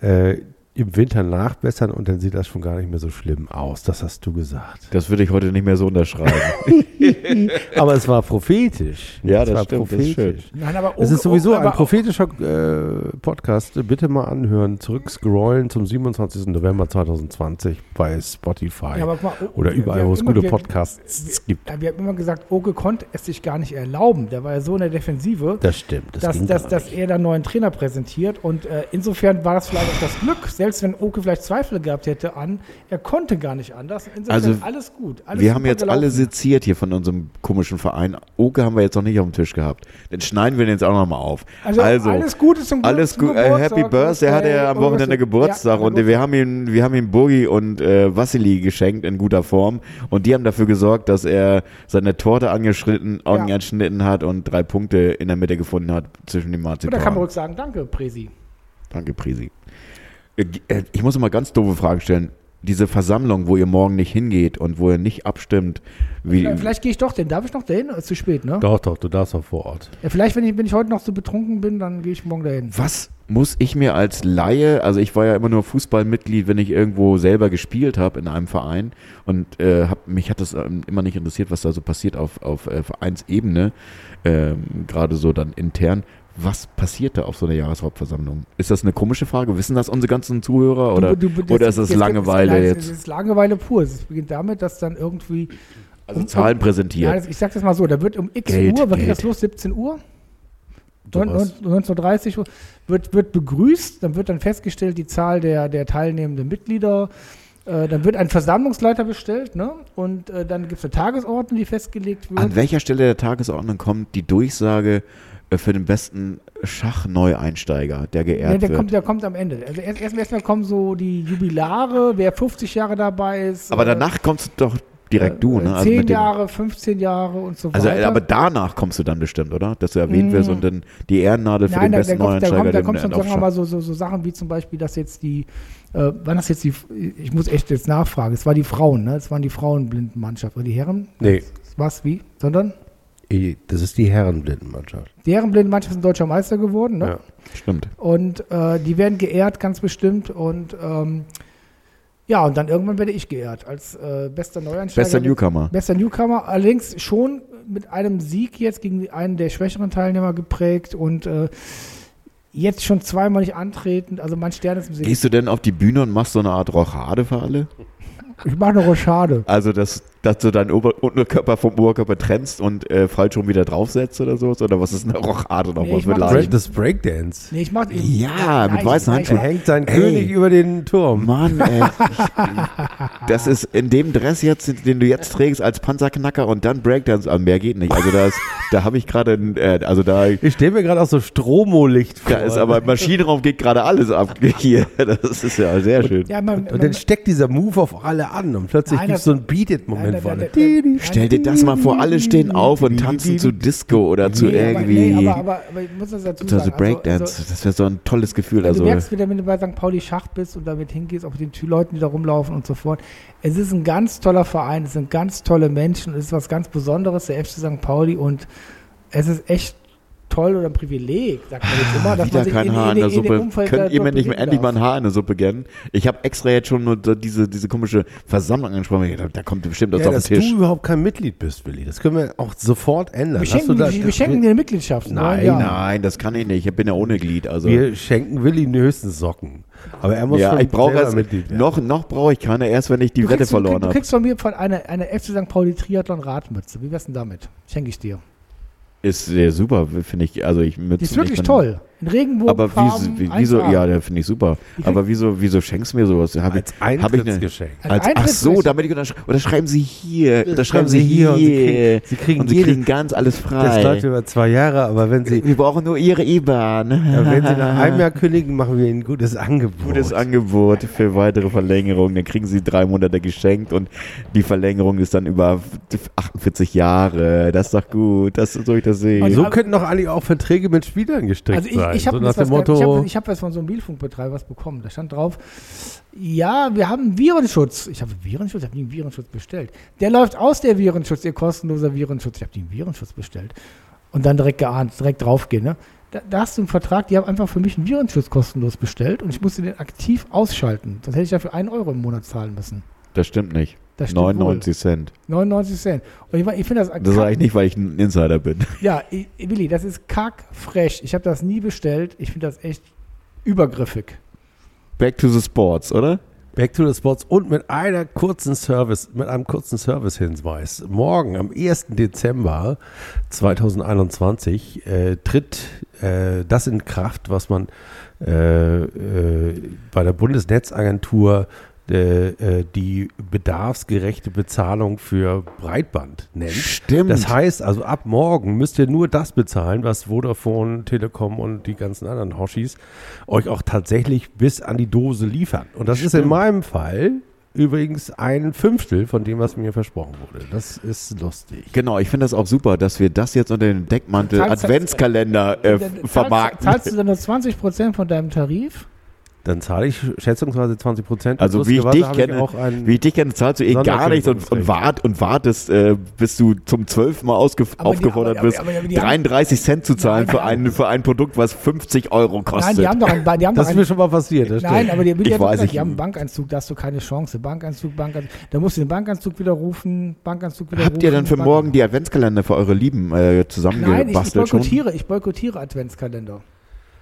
[SPEAKER 4] äh, im Winter nachbessern und dann sieht das schon gar nicht mehr so schlimm aus. Das hast du gesagt.
[SPEAKER 2] Das würde ich heute nicht mehr so unterschreiben.
[SPEAKER 4] Aber es war prophetisch.
[SPEAKER 2] Ja,
[SPEAKER 4] es
[SPEAKER 2] das
[SPEAKER 4] war
[SPEAKER 2] stimmt, das ist schön.
[SPEAKER 3] Nein, aber
[SPEAKER 4] Es ist sowieso
[SPEAKER 3] aber
[SPEAKER 4] ein prophetischer äh, Podcast. Bitte mal anhören. Zurückscrollen zum 27. November 2020 bei Spotify.
[SPEAKER 3] Ja, mal,
[SPEAKER 4] oder
[SPEAKER 3] wir-
[SPEAKER 4] überall,
[SPEAKER 3] wir
[SPEAKER 4] wo es gute
[SPEAKER 3] wir-
[SPEAKER 4] Podcasts gibt.
[SPEAKER 3] Ja, wir haben immer gesagt, Oke konnte es sich gar nicht erlauben. Der war ja so in der Defensive,
[SPEAKER 4] Das stimmt. Das
[SPEAKER 3] dass, dass, dass er dann einen neuen Trainer präsentiert. Und äh, insofern war das vielleicht auch das Glück, selbst wenn Oke vielleicht Zweifel gehabt hätte an, er konnte gar nicht anders. Insofern
[SPEAKER 2] Also,
[SPEAKER 3] alles gut. Alles
[SPEAKER 2] Wir haben jetzt alle
[SPEAKER 3] gelaufen.
[SPEAKER 2] seziert hier von unserem komischen Verein. Oke haben wir jetzt noch nicht auf dem Tisch gehabt. Dann schneiden wir den jetzt auch noch mal auf.
[SPEAKER 3] Also, alles Gute zum,
[SPEAKER 2] Alles
[SPEAKER 3] zum
[SPEAKER 2] gut. Äh,
[SPEAKER 3] Geburtstag.
[SPEAKER 2] Happy Birthday hatte er am Wochenende Geburtstag
[SPEAKER 3] Ja,
[SPEAKER 2] und wir haben ihm, wir haben ihm Bogi und äh, Vassili geschenkt in guter Form und die haben dafür gesorgt, dass er seine Torte angeschnitten,
[SPEAKER 3] Ja.
[SPEAKER 2] angeschnitten hat und drei Punkte in der Mitte gefunden hat zwischen dem
[SPEAKER 3] Und da
[SPEAKER 2] Marzipan.
[SPEAKER 3] kann man ruhig sagen, danke, Presi.
[SPEAKER 2] Danke, Prisi. Äh, äh, Ich muss mal ganz doofe Fragen stellen. Diese Versammlung, wo ihr morgen nicht hingeht und wo ihr nicht abstimmt, wie,
[SPEAKER 3] Vielleicht, vielleicht gehe ich doch denn. Darf ich noch dahin? Ist zu spät, ne?
[SPEAKER 4] Doch, doch, du darfst auch vor Ort.
[SPEAKER 3] Ja, vielleicht, wenn ich, wenn ich heute noch so betrunken bin, dann gehe ich morgen dahin.
[SPEAKER 2] was muss ich mir als Laie, also ich war ja immer nur Fußballmitglied, wenn ich irgendwo selber gespielt habe in einem Verein und äh, hab, mich hat das ähm, immer nicht interessiert, was da so passiert auf, auf äh, Vereinsebene, ähm, gerade so dann intern. Was passiert da auf so einer Jahreshauptversammlung? Ist das eine komische Frage? Wissen das unsere ganzen Zuhörer oder,
[SPEAKER 3] Du- du-
[SPEAKER 2] oder ist das
[SPEAKER 3] jetzt-
[SPEAKER 2] Langeweile jetzt?
[SPEAKER 3] Es ist Langeweile pur. Es beginnt damit, dass dann irgendwie.
[SPEAKER 2] Also Zahlen
[SPEAKER 3] Ja,
[SPEAKER 2] präsentiert.
[SPEAKER 3] das, ich sag das mal so, da wird um x
[SPEAKER 2] Geld,
[SPEAKER 3] Uhr, wann geht das los? 17 Uhr?
[SPEAKER 4] Sowas.
[SPEAKER 3] 19.30 Uhr wird, wird begrüßt, dann wird dann festgestellt die Zahl der, der teilnehmenden Mitglieder. Äh, dann wird ein Versammlungsleiter bestellt, ne? Und äh, dann gibt es eine Tagesordnung, die festgelegt wird.
[SPEAKER 2] An welcher Stelle der Tagesordnung kommt die Durchsage für den besten Schachneueinsteiger, der
[SPEAKER 3] Nee,
[SPEAKER 2] geehrt
[SPEAKER 3] der,
[SPEAKER 2] wird?
[SPEAKER 3] kommt, der kommt am Ende. Also erst, erst, erstmal kommen so die Jubilare, wer 50 Jahre dabei ist.
[SPEAKER 2] aber
[SPEAKER 3] äh,
[SPEAKER 2] danach kommst du doch direkt du, ne?
[SPEAKER 3] 10
[SPEAKER 2] mit dem-
[SPEAKER 3] Jahre, 15 Jahre und so
[SPEAKER 2] Also,
[SPEAKER 3] weiter.
[SPEAKER 2] äh, aber danach kommst du dann bestimmt, oder? Dass du erwähnt wirst
[SPEAKER 3] Mm.
[SPEAKER 2] und dann die Ehrennadel für
[SPEAKER 3] Nein,
[SPEAKER 2] den
[SPEAKER 3] da, da
[SPEAKER 2] besten
[SPEAKER 3] kommt, da
[SPEAKER 2] Neueinsteiger.
[SPEAKER 3] kommt, da kommt schon,
[SPEAKER 2] den
[SPEAKER 3] sagen mal, so, so, so Sachen wie zum Beispiel, dass jetzt die, äh, wann das jetzt die, ich muss echt jetzt nachfragen, es war die Frauen, ne? Es waren die Frauenblindenmannschaft, oder die Herren?
[SPEAKER 4] Nee,
[SPEAKER 3] Was, wie? Sondern?
[SPEAKER 4] Das ist die Herrenblindenmannschaft.
[SPEAKER 3] Die Herrenblindenmannschaft sind deutscher Meister geworden, ne?
[SPEAKER 4] Ja.
[SPEAKER 2] Stimmt.
[SPEAKER 3] Und äh, die werden geehrt, ganz bestimmt. Und ähm, ja, und dann irgendwann werde ich geehrt als äh, bester Neueinsteiger.
[SPEAKER 2] Bester Newcomer.
[SPEAKER 3] Bester Newcomer, allerdings schon mit einem Sieg jetzt gegen einen der schwächeren Teilnehmer geprägt und äh, jetzt schon zweimal nicht antretend. Also mein Stern ist im Sieg.
[SPEAKER 2] Gehst du denn auf die Bühne und machst so eine Art Rochade für alle?
[SPEAKER 3] Ich mache eine Rochade.
[SPEAKER 2] Also, dass dass du deinen Ober Unterkörper vom Oberkörper trennst und äh, falsch rum wieder draufsetzt oder so? Oder was ist eine Rochade noch
[SPEAKER 3] Nee,
[SPEAKER 2] was
[SPEAKER 3] ich
[SPEAKER 2] mit
[SPEAKER 3] das
[SPEAKER 2] Leichen?
[SPEAKER 4] Break, das Breakdance.
[SPEAKER 3] Nee, ich mach
[SPEAKER 2] Ja, mit weißen Handschuhen.
[SPEAKER 4] hängt sein
[SPEAKER 2] Ey.
[SPEAKER 4] König über den Turm.
[SPEAKER 2] Mann, ey. Das ist in dem Dress jetzt, den du jetzt trägst als Panzerknacker und dann Breakdance, aber mehr geht nicht. Also das, da habe ich gerade, äh, also da,
[SPEAKER 4] Ich stelle mir gerade auch so Stromolicht vor.
[SPEAKER 2] da ist aber im Maschinenraum geht gerade alles ab hier. Das ist ja sehr schön.
[SPEAKER 3] Ja, man,
[SPEAKER 4] Und dann steckt dieser Move auf alle an und plötzlich gibt es so einen Beat-It-Moment
[SPEAKER 3] Nein,
[SPEAKER 4] vorne.
[SPEAKER 2] Stell dir das mal vor, alle stehen auf und tanzen zu Disco oder zu irgendwie
[SPEAKER 3] nee, aber, aber, aber ich muss das dazu
[SPEAKER 2] zu
[SPEAKER 3] sagen.
[SPEAKER 2] so Breakdance.
[SPEAKER 3] Also, also,
[SPEAKER 2] das wäre so ein tolles Gefühl.
[SPEAKER 3] du
[SPEAKER 2] Also
[SPEAKER 3] merkst wieder, wenn du bei St. Pauli Schach bist und damit hingehst, auch mit den Leuten, die da rumlaufen und so fort. Es ist ein ganz toller Verein, es sind ganz tolle Menschen, es ist was ganz Besonderes, der FC St. Pauli und es ist echt toll oder ein Privileg, sagt man jetzt immer, dass
[SPEAKER 2] wieder
[SPEAKER 3] man sich
[SPEAKER 2] kein
[SPEAKER 3] in,
[SPEAKER 2] Haar in
[SPEAKER 3] in,
[SPEAKER 2] der
[SPEAKER 3] in, in dem
[SPEAKER 2] Suppe.
[SPEAKER 3] Umfeld
[SPEAKER 2] Könnt ihr mir nicht mehr endlich mal ein Haar in der Suppe gönnen? Ich habe extra jetzt schon nur diese, diese komische Versammlung angesprochen. Ich dachte, Da kommt bestimmt was
[SPEAKER 4] Ja,
[SPEAKER 2] auf
[SPEAKER 4] dass
[SPEAKER 2] den Tisch.
[SPEAKER 4] du überhaupt kein Mitglied bist, Willi. Das können wir auch sofort ändern.
[SPEAKER 3] Wir
[SPEAKER 4] du
[SPEAKER 3] schenken,
[SPEAKER 4] da-
[SPEAKER 3] wir, schenken dir eine Mitgliedschaft.
[SPEAKER 2] Nein,
[SPEAKER 3] ja.
[SPEAKER 2] nein, das kann ich nicht. Ich bin ja ohne Glied. Also
[SPEAKER 4] Wir schenken Willi höchstens Socken. Aber er muss
[SPEAKER 2] ja,
[SPEAKER 4] schon
[SPEAKER 2] ich brauche
[SPEAKER 4] selber
[SPEAKER 2] erst
[SPEAKER 4] Mitglied werden.
[SPEAKER 2] noch, noch brauche ich keine. Erst wenn ich die
[SPEAKER 3] Du
[SPEAKER 2] Wette
[SPEAKER 3] kriegst, du,
[SPEAKER 2] verloren
[SPEAKER 3] du
[SPEAKER 2] habe.
[SPEAKER 3] kriegst von mir von einer, einer FC St. Pauli Triathlon Radmütze. Wie wär's denn damit? Schenke ich dir.
[SPEAKER 2] Ist sehr super, finde ich. Also ich
[SPEAKER 3] Die ist wirklich toll. In
[SPEAKER 2] Aber
[SPEAKER 3] Regenbogenfarben.
[SPEAKER 2] wieso, wie- wieso
[SPEAKER 3] 1A.
[SPEAKER 2] ja, der finde ich super. Aber wieso, wieso schenkst du mir sowas? Hab
[SPEAKER 4] Als
[SPEAKER 2] ich,
[SPEAKER 4] Eintrittsgeschenk.
[SPEAKER 3] Als
[SPEAKER 2] als, ach so, damit ich unterschreibe. Oder schreiben Sie hier. Oder
[SPEAKER 4] Das
[SPEAKER 2] schreiben Sie hier.
[SPEAKER 4] und Sie kriegen, sie kriegen,
[SPEAKER 2] und Sie kriegen ganz alles
[SPEAKER 4] das läuft
[SPEAKER 2] frei.
[SPEAKER 4] über zwei Jahre, aber wenn sie,
[SPEAKER 2] Wir brauchen nur Ihre IBAN.
[SPEAKER 4] ja, wenn sie nach einem Jahr kündigen, machen wir ihnen ein gutes Angebot.
[SPEAKER 2] Gutes Angebot für weitere Verlängerungen. Dann kriegen Sie drei Monate geschenkt und die Verlängerung ist dann über 48 Jahre. Das ist doch gut. Das so ich das sehe.
[SPEAKER 3] Und
[SPEAKER 4] so
[SPEAKER 3] Aber-
[SPEAKER 4] könnten doch eigentlich auch Verträge mit Spielern gestrickt
[SPEAKER 3] Also ich,
[SPEAKER 4] sein.
[SPEAKER 3] ich habe
[SPEAKER 4] so
[SPEAKER 3] was,
[SPEAKER 4] Motto,
[SPEAKER 3] hab, hab was von so einem Mobilfunkbetreiber was bekommen. Da stand drauf, ja, wir haben Virenschutz. Ich habe Virenschutz, ich habe nie einen Virenschutz bestellt. Der läuft aus, der Virenschutz, ihr kostenloser Virenschutz. Ich habe den Virenschutz bestellt. Und dann direkt geahnt, direkt draufgehen. Ne? Da, da hast du einen Vertrag, die haben einfach für mich einen Virenschutz kostenlos bestellt und ich musste den aktiv ausschalten. Sonst hätte ich dafür einen Euro im Monat zahlen müssen.
[SPEAKER 2] Das stimmt nicht.
[SPEAKER 3] Das stimmt
[SPEAKER 2] 99 Cent.
[SPEAKER 3] Wohl. 99 Cent. Und ich, ich finde das,
[SPEAKER 2] Das sage ich nicht, weil ich ein Insider bin.
[SPEAKER 3] Ja, ich, Willi, das ist kackfrech. Ich habe das nie bestellt. Ich finde das echt übergriffig.
[SPEAKER 2] Back to the Sports, oder?
[SPEAKER 4] Back to the Sports und mit einer kurzen Service, mit einem kurzen Service-Hinweis. Morgen, am 1. Dezember 2021, äh, tritt äh, das in Kraft, was man äh, äh, bei der Bundesnetzagentur äh, die bedarfsgerechte Bezahlung für Breitband nennt.
[SPEAKER 2] Stimmt.
[SPEAKER 4] Das heißt also, ab morgen müsst ihr nur das bezahlen, was Vodafone, Telekom und die ganzen anderen Hoshis euch auch tatsächlich bis an die Dose liefern. Und das ist in meinem Fall übrigens ein Fünftel von dem, was mir versprochen wurde. Das ist lustig.
[SPEAKER 2] Genau, ich finde das auch super, dass wir das jetzt unter den Deckmantel
[SPEAKER 3] Zahlst-
[SPEAKER 2] Adventskalender äh,
[SPEAKER 3] Zahlst-
[SPEAKER 2] vermarkten.
[SPEAKER 3] Zahlst du dann nur 20% von deinem Tarif?
[SPEAKER 4] Dann zahle ich schätzungsweise 20 Prozent.
[SPEAKER 2] Also wie ich dich kenne,
[SPEAKER 4] auch einen,
[SPEAKER 2] wie ich dich kenne, zahlst du eh gar nichts und, und, wart, und wartest, äh, bis du zum zwölften Mal aufgefordert bist,
[SPEAKER 3] aber- aber die haben-
[SPEAKER 2] 33 Cent zu zahlen
[SPEAKER 3] Nein,
[SPEAKER 2] für, ein, für ein Produkt, was 50 Euro kostet.
[SPEAKER 3] Nein, die haben doch einen, die haben
[SPEAKER 4] das
[SPEAKER 3] doch
[SPEAKER 4] ist mir schon mal passiert. Das
[SPEAKER 3] Nein,
[SPEAKER 4] stimmt.
[SPEAKER 3] aber die,
[SPEAKER 2] Ich
[SPEAKER 3] haben
[SPEAKER 2] weiß
[SPEAKER 3] gesagt,
[SPEAKER 2] nicht.
[SPEAKER 3] die haben einen Bankanzug, da hast du keine Chance. Bankanzug, Bankanzug. Da musst du den Bankanzug wieder rufen, Bankanzug wieder rufen.
[SPEAKER 2] Habt ihr dann für morgen die Adventskalender für eure Lieben äh,
[SPEAKER 3] Nein, ich, ich
[SPEAKER 2] zusammengebastelt schon?
[SPEAKER 3] boykottiere, ich boykottiere Adventskalender.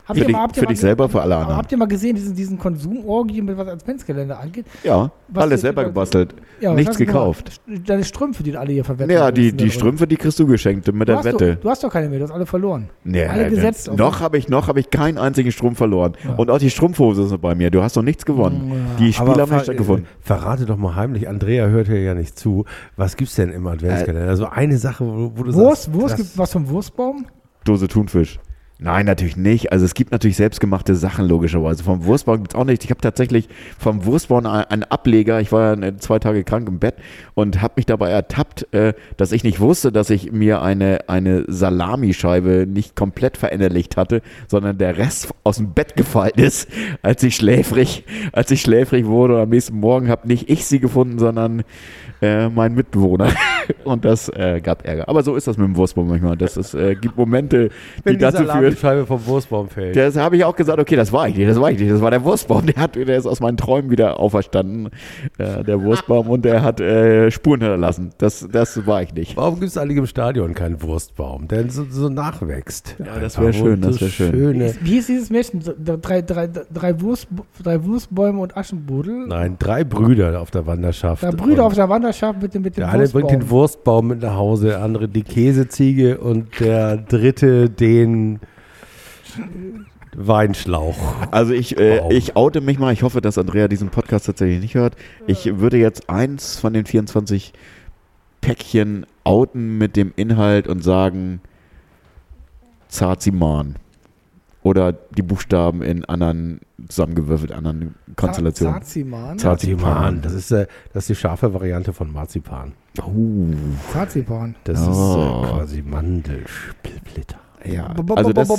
[SPEAKER 3] Habt
[SPEAKER 2] Für
[SPEAKER 3] ihr
[SPEAKER 2] dich-
[SPEAKER 3] mal- habt ihr
[SPEAKER 2] für
[SPEAKER 3] mal
[SPEAKER 2] dich selber, für alle anderen?
[SPEAKER 3] Habt ihr mal gesehen, diesen, diesen Konsumorgien, mit was Adventskalender angeht?
[SPEAKER 2] Ja,
[SPEAKER 3] Was
[SPEAKER 2] alles
[SPEAKER 3] ihr-
[SPEAKER 2] selber gebastelt.
[SPEAKER 3] Ja,
[SPEAKER 2] Nichts
[SPEAKER 3] du
[SPEAKER 2] gekauft.
[SPEAKER 3] gemacht? Deine Strümpfe, die alle hier verwendet
[SPEAKER 2] Ja, die, die. Strümpfe, die kriegst du geschenkt mit
[SPEAKER 3] Du
[SPEAKER 2] der
[SPEAKER 3] hast,
[SPEAKER 2] Wette.
[SPEAKER 3] du hast doch keine mehr, du hast alle verloren.
[SPEAKER 2] Nee,
[SPEAKER 3] alle
[SPEAKER 2] äh,
[SPEAKER 3] gesetzt. auf-
[SPEAKER 2] noch habe ich, noch hab ich keinen einzigen Strumpf verloren.
[SPEAKER 3] Ja.
[SPEAKER 2] Und auch die Strumpfhose ist bei mir. Du hast noch nichts gewonnen.
[SPEAKER 3] Ja.
[SPEAKER 2] Die Spiele
[SPEAKER 4] Aber
[SPEAKER 2] haben nicht stattgefunden.
[SPEAKER 4] verrate doch mal heimlich, Andrea hört hier ja nicht zu. Was gibt's denn im Adventskalender? Also eine Sache, wo, wo du
[SPEAKER 3] Wurst,
[SPEAKER 4] sagst,
[SPEAKER 3] Wurst gibt was vom Wurstbaum?
[SPEAKER 2] Dose Thunfisch. Nein, natürlich nicht. Also es gibt natürlich selbstgemachte Sachen logischerweise. Vom Wurstbau gibt es auch nicht. Ich habe tatsächlich vom Wurstbau einen Ableger. Ich war ja zwei Tage krank im Bett und habe mich dabei ertappt, äh, dass ich nicht wusste, dass ich mir eine, eine Salamischeibe nicht komplett verinnerlicht hatte, sondern der Rest aus dem Bett gefallen ist, als ich schläfrig, als ich schläfrig wurde. Und am nächsten Morgen habe nicht ich sie gefunden, sondern äh, mein Mitbewohner. Und das äh, gab Ärger. Aber so ist das mit dem Wurstbau manchmal. Das ist, äh, gibt Momente,
[SPEAKER 4] Wenn
[SPEAKER 2] die
[SPEAKER 4] die
[SPEAKER 2] dazu
[SPEAKER 4] Salami
[SPEAKER 2] schön.
[SPEAKER 4] Scheibe vom Wurstbaum fällt.
[SPEAKER 2] Das habe ich auch gesagt, okay, das war ich nicht, das war ich nicht. Das war der Wurstbaum, der, hat, der ist aus meinen Träumen wieder auferstanden, äh, der Wurstbaum, und der hat äh, Spuren hinterlassen. Das, das war ich nicht.
[SPEAKER 4] Warum gibt es eigentlich im Stadion keinen Wurstbaum, der so, so nachwächst?
[SPEAKER 2] Ja, das wär schön, das wär schön.
[SPEAKER 4] Schöne,
[SPEAKER 3] Wie ist dieses Märchen? Drei, drei, drei, Wurst, drei Wurstbäume und Aschenbudel?
[SPEAKER 4] Nein, drei Brüder auf der Wanderschaft.
[SPEAKER 3] Drei Brüder auf der Wanderschaft mit dem, mit dem
[SPEAKER 4] Der eine bringt den Wurstbaum mit nach Hause, der andere die Käseziege und der dritte den Weinschlauch.
[SPEAKER 2] Also ich, äh, ich oute mich mal, ich hoffe, dass Andrea diesen Podcast tatsächlich nicht hört. Ich würde jetzt eins von den 24 Päckchen outen mit dem Inhalt und sagen Zaziman. Oder die Buchstaben in anderen zusammengewürfelt, anderen Konstellationen.
[SPEAKER 3] Zaziman.
[SPEAKER 4] Marzipan. Das ist, äh, das ist die scharfe Variante von Marzipan.
[SPEAKER 2] Uh,
[SPEAKER 3] Zazipan.
[SPEAKER 4] Das
[SPEAKER 2] Oh.
[SPEAKER 4] ist äh, quasi Mandelsplitter.
[SPEAKER 2] ja. Also, das,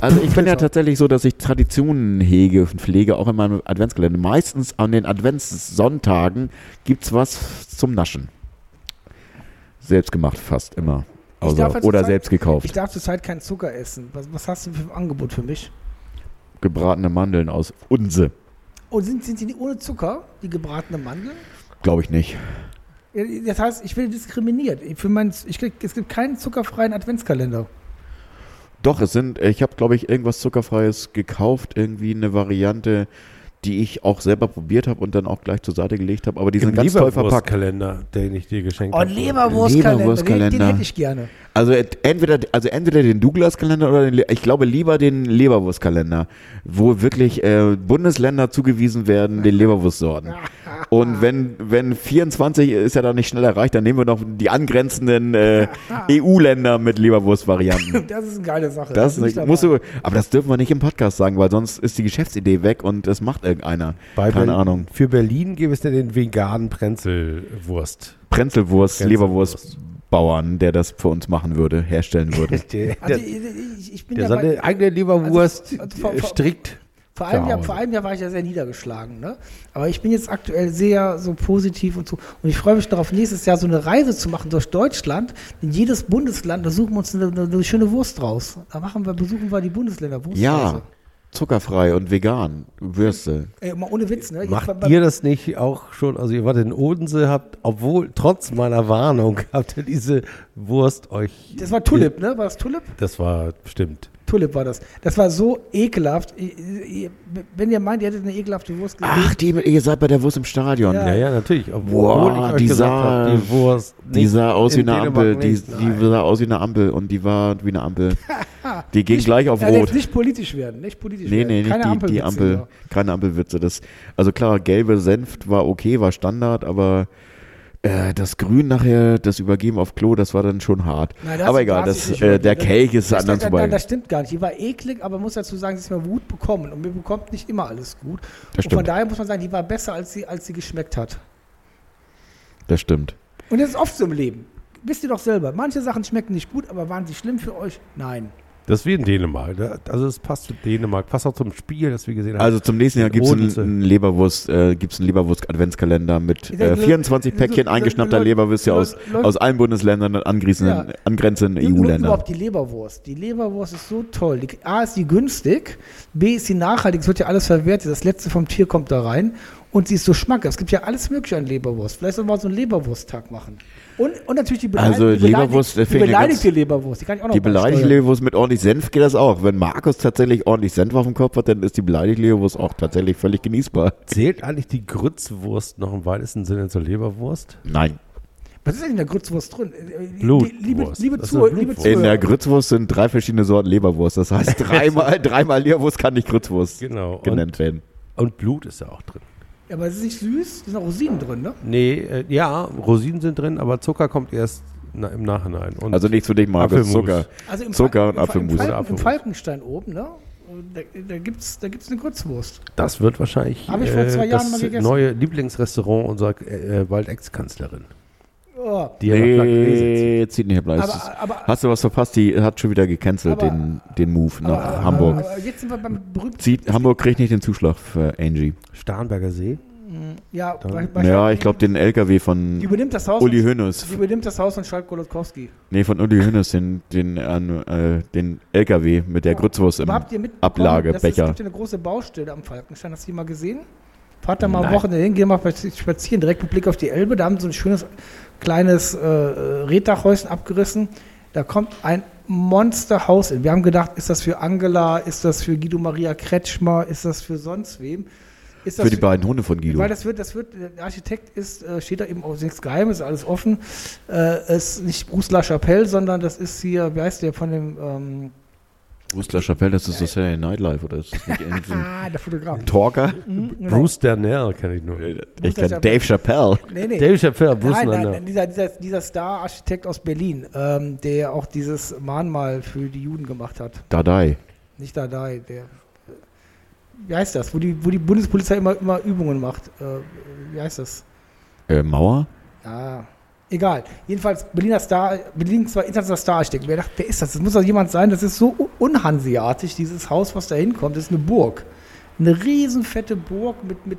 [SPEAKER 2] also ich bin ja tatsächlich so, dass ich Traditionen hege und pflege, auch in meinem Adventskalender. Meistens an den Adventssonntagen gibt es was zum Naschen. Selbst gemacht fast immer.
[SPEAKER 3] Ich
[SPEAKER 2] Also,
[SPEAKER 3] jetzt
[SPEAKER 2] oder
[SPEAKER 3] zurzeit-
[SPEAKER 2] selbst gekauft.
[SPEAKER 3] Ich darf zurzeit keinen Zucker essen. Was, was hast du für ein Angebot für mich?
[SPEAKER 2] Gebratene Mandeln aus Unse.
[SPEAKER 3] Oh, sind, sind die ohne Zucker, die gebratene Mandeln?
[SPEAKER 2] Glaube ich nicht.
[SPEAKER 3] Das heißt, ich werde diskriminiert. Für mein, ich krieg, es gibt keinen zuckerfreien Adventskalender.
[SPEAKER 2] Doch, es sind, ich habe, glaube ich, irgendwas Zuckerfreies gekauft, irgendwie eine Variante, die ich auch selber probiert habe und dann auch gleich zur Seite gelegt habe. Aber die sind ganz toll verpackt.
[SPEAKER 4] Kalender, den ich dir geschenkt
[SPEAKER 3] Oh,
[SPEAKER 4] habe.
[SPEAKER 3] Leberwurstkalender. Den,
[SPEAKER 2] Leberwurstkalender.
[SPEAKER 3] den hätte ich gerne.
[SPEAKER 2] Also entweder, also entweder den Douglas-Kalender oder den, ich glaube lieber den Leberwurstkalender, wo wirklich äh, Bundesländer zugewiesen werden, den Leberwurstsorten. Und wenn, wenn 24 ist ja dann nicht schnell erreicht, dann nehmen wir noch die angrenzenden äh, EU-Länder mit Leberwurstvarianten.
[SPEAKER 3] Das ist eine geile Sache.
[SPEAKER 2] Das
[SPEAKER 3] dabei.
[SPEAKER 2] musst du, aber das dürfen wir nicht im Podcast sagen, weil sonst ist die Geschäftsidee weg und das macht irgendeiner.
[SPEAKER 4] Bei
[SPEAKER 2] Keine
[SPEAKER 4] Berlin-
[SPEAKER 2] Ahnung.
[SPEAKER 4] Für Berlin gibt es ja den veganen Prenzelwurst.
[SPEAKER 2] Prenzelwurst,
[SPEAKER 4] Prenzelwurst.
[SPEAKER 2] Leberwurstbauern, der das für uns machen würde, herstellen würde.
[SPEAKER 4] Der,
[SPEAKER 3] Also,
[SPEAKER 4] der,
[SPEAKER 3] ich, ich bin
[SPEAKER 4] der
[SPEAKER 3] ja
[SPEAKER 4] seine
[SPEAKER 3] bei,
[SPEAKER 4] eigene Leberwurst
[SPEAKER 3] Also, also,
[SPEAKER 4] strickt.
[SPEAKER 3] Vor, einem Jahr,
[SPEAKER 4] Hause.
[SPEAKER 3] vor einem Jahr war ich ja sehr niedergeschlagen. Ne? Aber ich bin jetzt aktuell sehr so positiv und so. Und ich freue mich darauf, nächstes Jahr so eine Reise zu machen durch Deutschland. In jedes Bundesland, da suchen wir uns eine, eine, schöne Wurst raus. Da machen wir, besuchen wir die Bundesländer.
[SPEAKER 2] Ja, zuckerfrei und vegan, Würste.
[SPEAKER 3] Ey, mal ohne Witz, ne? Jetzt
[SPEAKER 4] Macht
[SPEAKER 3] bei-
[SPEAKER 4] ihr das nicht auch schon? Also ihr wart in Odense, habt, obwohl, trotz meiner Warnung, habt ihr diese Wurst euch...
[SPEAKER 3] Das war Tulip, ne? War das Tulip?
[SPEAKER 4] Das war bestimmt.
[SPEAKER 3] Tulip war das. Das war so ekelhaft. Wenn ihr meint, ihr hättet eine ekelhafte Wurst gesehen.
[SPEAKER 2] Ach, die, ihr seid bei der Wurst im Stadion.
[SPEAKER 3] Ja.
[SPEAKER 4] Ja, ja, natürlich. Obwohl euch
[SPEAKER 2] die sah-
[SPEAKER 4] habe, die Wurst
[SPEAKER 2] Die
[SPEAKER 4] nicht
[SPEAKER 2] sah aus wie
[SPEAKER 4] in
[SPEAKER 2] eine
[SPEAKER 4] Dänemark
[SPEAKER 2] Ampel. Die,
[SPEAKER 4] nicht.
[SPEAKER 2] die sah aus wie eine Ampel und die war wie eine Ampel. Die ging gleich auf
[SPEAKER 3] Ja,
[SPEAKER 2] Rot.
[SPEAKER 3] nicht politisch werden, nicht politisch
[SPEAKER 2] Nee,
[SPEAKER 3] werden.
[SPEAKER 2] nee, nicht
[SPEAKER 3] Keine
[SPEAKER 2] die, die
[SPEAKER 3] Ampelwitze
[SPEAKER 2] Ampel.
[SPEAKER 3] hier.
[SPEAKER 2] Keine Ampelwitze. Das, also klar, gelbe Senft war okay, war Standard, aber äh, das Grün nachher, das Übergeben auf Klo, das war dann schon hart.
[SPEAKER 3] Nein, das
[SPEAKER 2] aber egal, das, äh,
[SPEAKER 3] wirklich.
[SPEAKER 2] der
[SPEAKER 3] Das-
[SPEAKER 2] Cake ist
[SPEAKER 3] Das,
[SPEAKER 2] anderen
[SPEAKER 3] das,
[SPEAKER 2] vorbei.
[SPEAKER 3] das stimmt gar nicht. Die war eklig, aber muss dazu sagen, sie ist mir Wut bekommen. Und mir bekommt nicht immer alles gut.
[SPEAKER 2] Das
[SPEAKER 3] und von
[SPEAKER 2] stimmt.
[SPEAKER 3] daher muss man sagen, die war besser, als sie, als sie geschmeckt hat.
[SPEAKER 2] Das stimmt.
[SPEAKER 3] Und das ist oft so im Leben. Wisst ihr doch selber. Manche Sachen schmecken nicht gut, aber waren sie schlimm für euch? Nein.
[SPEAKER 4] Das ist wie in Dänemark. ne? Also es passt zu Dänemark, passt auch zum Spiel, das wir gesehen haben.
[SPEAKER 2] Also zum nächsten Jahr gibt es einen, einen Leberwurst, äh, gibt's einen Leberwurst-Adventskalender mit äh, 24
[SPEAKER 3] so-
[SPEAKER 2] Päckchen eingeschnappter Leberwürste aus, aus allen Bundesländern und angrenzenden,
[SPEAKER 3] Ja.
[SPEAKER 2] angrenzenden
[SPEAKER 3] nur
[SPEAKER 2] EU-Ländern.
[SPEAKER 3] Überhaupt die Leberwurst. Die Leberwurst ist so toll. Die, A ist die günstig, B ist sie nachhaltig, es wird ja alles verwertet. Das letzte vom Tier kommt da rein und sie ist so schmackhaft. Es gibt ja alles Mögliche an Leberwurst. Vielleicht sollen wir mal so einen Leberwursttag machen. Und, und natürlich die, beleidig-
[SPEAKER 2] Also
[SPEAKER 3] die,
[SPEAKER 2] Leberwurst, äh,
[SPEAKER 3] die beleidigte
[SPEAKER 2] ganz-
[SPEAKER 3] Leberwurst. Die kann ich auch noch
[SPEAKER 2] Die
[SPEAKER 3] mal
[SPEAKER 2] beleidigte
[SPEAKER 3] steuern.
[SPEAKER 2] Leberwurst mit ordentlich Senf geht das auch. Wenn Markus tatsächlich ordentlich Senf auf dem Kopf hat, dann ist die beleidigte Leberwurst auch tatsächlich völlig genießbar.
[SPEAKER 4] Zählt eigentlich die Grützwurst noch im weitesten Sinne zur Leberwurst?
[SPEAKER 2] Nein.
[SPEAKER 3] Was ist denn in der Grützwurst drin? Äh,
[SPEAKER 4] Blutwurst.
[SPEAKER 3] Liebe, liebe, Zuhörer, liebe
[SPEAKER 4] Blutwurst.
[SPEAKER 2] In der
[SPEAKER 3] Zuhörer.
[SPEAKER 2] Grützwurst sind drei verschiedene Sorten Leberwurst. Das heißt, dreimal, dreimal Leberwurst kann nicht Grützwurst
[SPEAKER 4] Genau. Und,
[SPEAKER 2] genannt werden.
[SPEAKER 4] und Blut ist ja auch drin.
[SPEAKER 3] Ja, aber es ist nicht süß, da sind auch Rosinen drin, ne?
[SPEAKER 4] Nee, äh, ja, Rosinen sind drin, aber Zucker kommt erst na, im Nachhinein. Und
[SPEAKER 2] Also nichts für dich, Markus. Zucker.
[SPEAKER 3] Also im
[SPEAKER 2] Zucker
[SPEAKER 3] Fal-
[SPEAKER 2] und Apfelmus.
[SPEAKER 3] Im, Falken, im. Falkenstein oben, ne? Da, da gibt es da gibt's eine Grützwurst.
[SPEAKER 4] das wird wahrscheinlich
[SPEAKER 3] Hab ich vor zwei Jahren
[SPEAKER 4] das
[SPEAKER 3] mal gegessen.
[SPEAKER 4] neue Lieblingsrestaurant unserer äh, äh, Wald-Ex-Kanzlerin.
[SPEAKER 3] Oh.
[SPEAKER 4] Die ja.
[SPEAKER 2] Nee, zieht nicht Bleib.
[SPEAKER 3] Aber, aber,
[SPEAKER 2] Hast du was verpasst? Die hat schon wieder gecancelt,
[SPEAKER 3] Aber-
[SPEAKER 2] den, den Move nach
[SPEAKER 3] aber,
[SPEAKER 2] Hamburg.
[SPEAKER 3] Aber jetzt sind wir beim berühmten.
[SPEAKER 2] Zieht, Hamburg kriegt nicht den Zuschlag für Angie.
[SPEAKER 4] Starnberger See.
[SPEAKER 3] Ja,
[SPEAKER 4] Dann-
[SPEAKER 3] wa- wa-
[SPEAKER 2] Ja, ich glaube den LKW von
[SPEAKER 3] übernimmt das Haus.
[SPEAKER 2] Uli Hoeneß.
[SPEAKER 3] Die übernimmt das Haus von Schalk Golodkowski.
[SPEAKER 2] Nee, von Uli Hoeneß, den, den, äh, den LKW mit der Grützwurst im Ablagebecher.
[SPEAKER 3] Es gibt ja eine große Baustelle am Falkenstein. Hast du die mal gesehen? Fahrt da mal am Wochenende hin, geh mal spazieren, direkt mit Blick auf die Elbe. Da haben sie so ein schönes kleines äh, Reddachhäuschen abgerissen. Da kommt ein Monsterhaus in. Wir haben gedacht, ist das für Angela, ist das für Guido Maria Kretschmer, ist das für sonst wem? Ist das
[SPEAKER 2] Für die beiden Hunde von Guido.
[SPEAKER 3] weil das wird, das wird, der Architekt ist, äh, steht da eben auch nichts Geheimes, alles offen. Äh, ist nicht Bruce La Chapelle, sondern das ist hier, wie heißt der von dem, ähm,
[SPEAKER 2] Brüssler Chapelle, das ist das Saturday Nightlife, oder ist das nicht irgendwie so ein
[SPEAKER 3] ah, der Fotograf.
[SPEAKER 2] Talker?
[SPEAKER 3] Mhm, genau.
[SPEAKER 4] Bruce Darnell kenne ich nur.
[SPEAKER 2] Ich kenne Dave Chappelle.
[SPEAKER 3] Nee, nee.
[SPEAKER 4] Dave Chappelle, Bruce
[SPEAKER 3] Nein, nein,
[SPEAKER 4] Darnell.
[SPEAKER 3] nein, dieser, dieser, dieser Star-Architekt aus Berlin, ähm, der auch dieses Mahnmal für die Juden gemacht hat.
[SPEAKER 2] Dadai.
[SPEAKER 3] Nicht Dadai, der. Wie heißt das? Wo die, wo die Bundespolizei immer, immer Übungen macht. Äh, wie heißt das?
[SPEAKER 2] Äh, Mauer?
[SPEAKER 3] Ja, egal. Jedenfalls Berliner Star, Berlin zwar internationaler Star-Architekt. Wer dachte, wer ist das? Das muss doch jemand sein. Das ist so unhanseatisch, dieses Haus, was da hinkommt. Das ist eine Burg. Eine riesenfette Burg mit, mit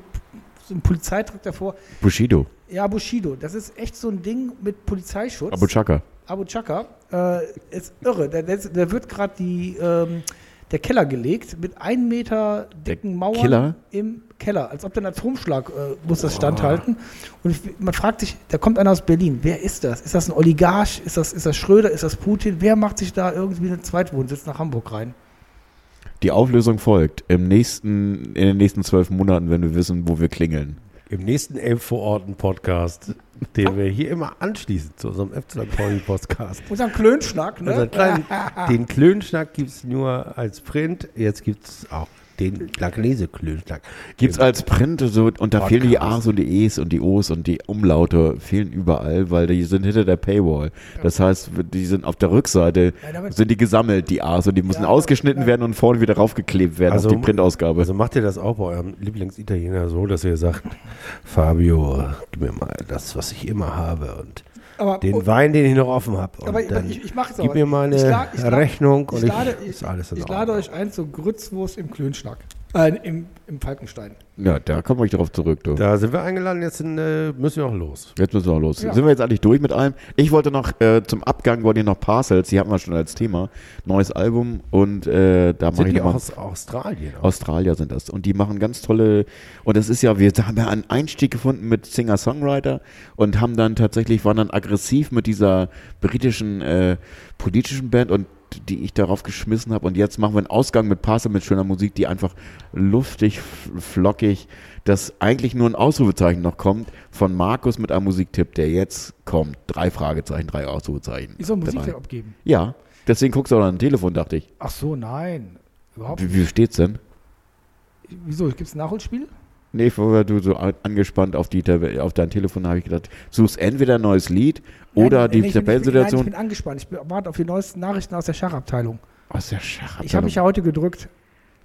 [SPEAKER 3] so einem Polizeitrakt davor.
[SPEAKER 2] Bushido.
[SPEAKER 3] Ja, Bushido. Das ist echt so ein Ding mit Polizeischutz.
[SPEAKER 2] Abu Chaka.
[SPEAKER 3] Abu Chaka. Äh, ist irre. Da, da wird gerade die. Ähm, der Keller gelegt mit einem Meter dicken Mauern
[SPEAKER 2] Keller?
[SPEAKER 3] im Keller, als ob der ein Atomschlag äh, muss das standhalten. Und ich, man fragt sich, da kommt einer aus Berlin, wer ist das? Ist das ein Oligarch? Ist das, ist das Schröder? Ist das Putin? Wer macht sich da irgendwie einen Zweitwohnsitz nach Hamburg rein?
[SPEAKER 2] Die Auflösung folgt im nächsten, in den nächsten zwölf Monaten, wenn wir wissen, wo wir klingeln.
[SPEAKER 4] Im nächsten Elf vor Orten Podcast, den wir hier immer anschließen zu unserem FC Pauli Podcast.
[SPEAKER 3] Unseren Klönschnack, ne?
[SPEAKER 4] Kleinen, den Klönschnack gibt es nur als Print, jetzt gibt es auch den Langnese-Klönschnack.
[SPEAKER 2] Gibt's als Print so, und da fehlen die A's und die E's und die O's und die Umlaute fehlen überall, weil die sind hinter der Paywall. Das heißt, die sind auf der Rückseite,
[SPEAKER 3] Ja,
[SPEAKER 2] sind die gesammelt, die A's, und die müssen
[SPEAKER 3] Ja,
[SPEAKER 2] ausgeschnitten
[SPEAKER 3] ja.
[SPEAKER 2] werden und vorne wieder raufgeklebt werden
[SPEAKER 4] Also-
[SPEAKER 2] auf die Printausgabe.
[SPEAKER 4] Also macht ihr das auch bei eurem Lieblingsitaliener so, dass ihr sagt, Fabio, gib mir mal das, was ich immer habe und
[SPEAKER 3] aber,
[SPEAKER 4] den
[SPEAKER 3] und-
[SPEAKER 4] Wein, den ich noch offen habe.
[SPEAKER 3] aber ich, ich, mache es
[SPEAKER 4] gib mir mal eine
[SPEAKER 3] ich la- ich la-
[SPEAKER 4] Rechnung und
[SPEAKER 3] ich lade,
[SPEAKER 4] ist alles in
[SPEAKER 3] ich lade euch ein zur Grützwurst im Klönschnack. Äh, im, im Falkenstein.
[SPEAKER 2] Ja, da kommen wir drauf zurück, du.
[SPEAKER 4] Da sind wir eingeladen, jetzt sind, äh, müssen wir auch los.
[SPEAKER 2] Jetzt müssen wir auch los.
[SPEAKER 3] Ja.
[SPEAKER 2] Sind wir jetzt eigentlich durch mit allem? Ich wollte noch äh, zum Abgang wollte ich noch Parcels, die hatten wir schon als Thema. Neues Album und äh, da mache
[SPEAKER 4] Sind
[SPEAKER 2] ich
[SPEAKER 4] die
[SPEAKER 2] noch mal
[SPEAKER 4] aus Australien?
[SPEAKER 2] Australier sind das. Und die machen ganz tolle, und das ist ja, wir haben ja einen Einstieg gefunden mit Singer-Songwriter und haben dann tatsächlich, waren dann aggressiv mit dieser britischen äh, politischen Band und die ich darauf geschmissen habe. Und jetzt machen wir einen Ausgang mit Parcel mit schöner Musik, die einfach luftig, flockig, das eigentlich nur ein Ausrufezeichen noch kommt von Markus mit einem Musiktipp, der jetzt kommt. Drei Fragezeichen, drei Ausrufezeichen.
[SPEAKER 3] Ich soll Musik
[SPEAKER 2] Drei.
[SPEAKER 3] abgeben.
[SPEAKER 2] Ja, deswegen guckst du auch an ein Telefon, dachte ich.
[SPEAKER 3] Ach so, nein. Überhaupt
[SPEAKER 2] Wie, wie steht's denn?
[SPEAKER 3] Wieso? Gibt es ein Nachholspiel?
[SPEAKER 2] Nee, vorher du so an- angespannt auf, die, auf dein Telefon habe ich gedacht, suchst entweder ein neues Lied oder
[SPEAKER 3] Nein,
[SPEAKER 2] die
[SPEAKER 3] ich bin- Ich bin, nein, ich
[SPEAKER 2] Tabellensituation.
[SPEAKER 3] bin angespannt. Ich warte auf die neuesten Nachrichten aus der Schachabteilung.
[SPEAKER 2] Aus der Schach.
[SPEAKER 3] Ich habe mich ja heute gedrückt.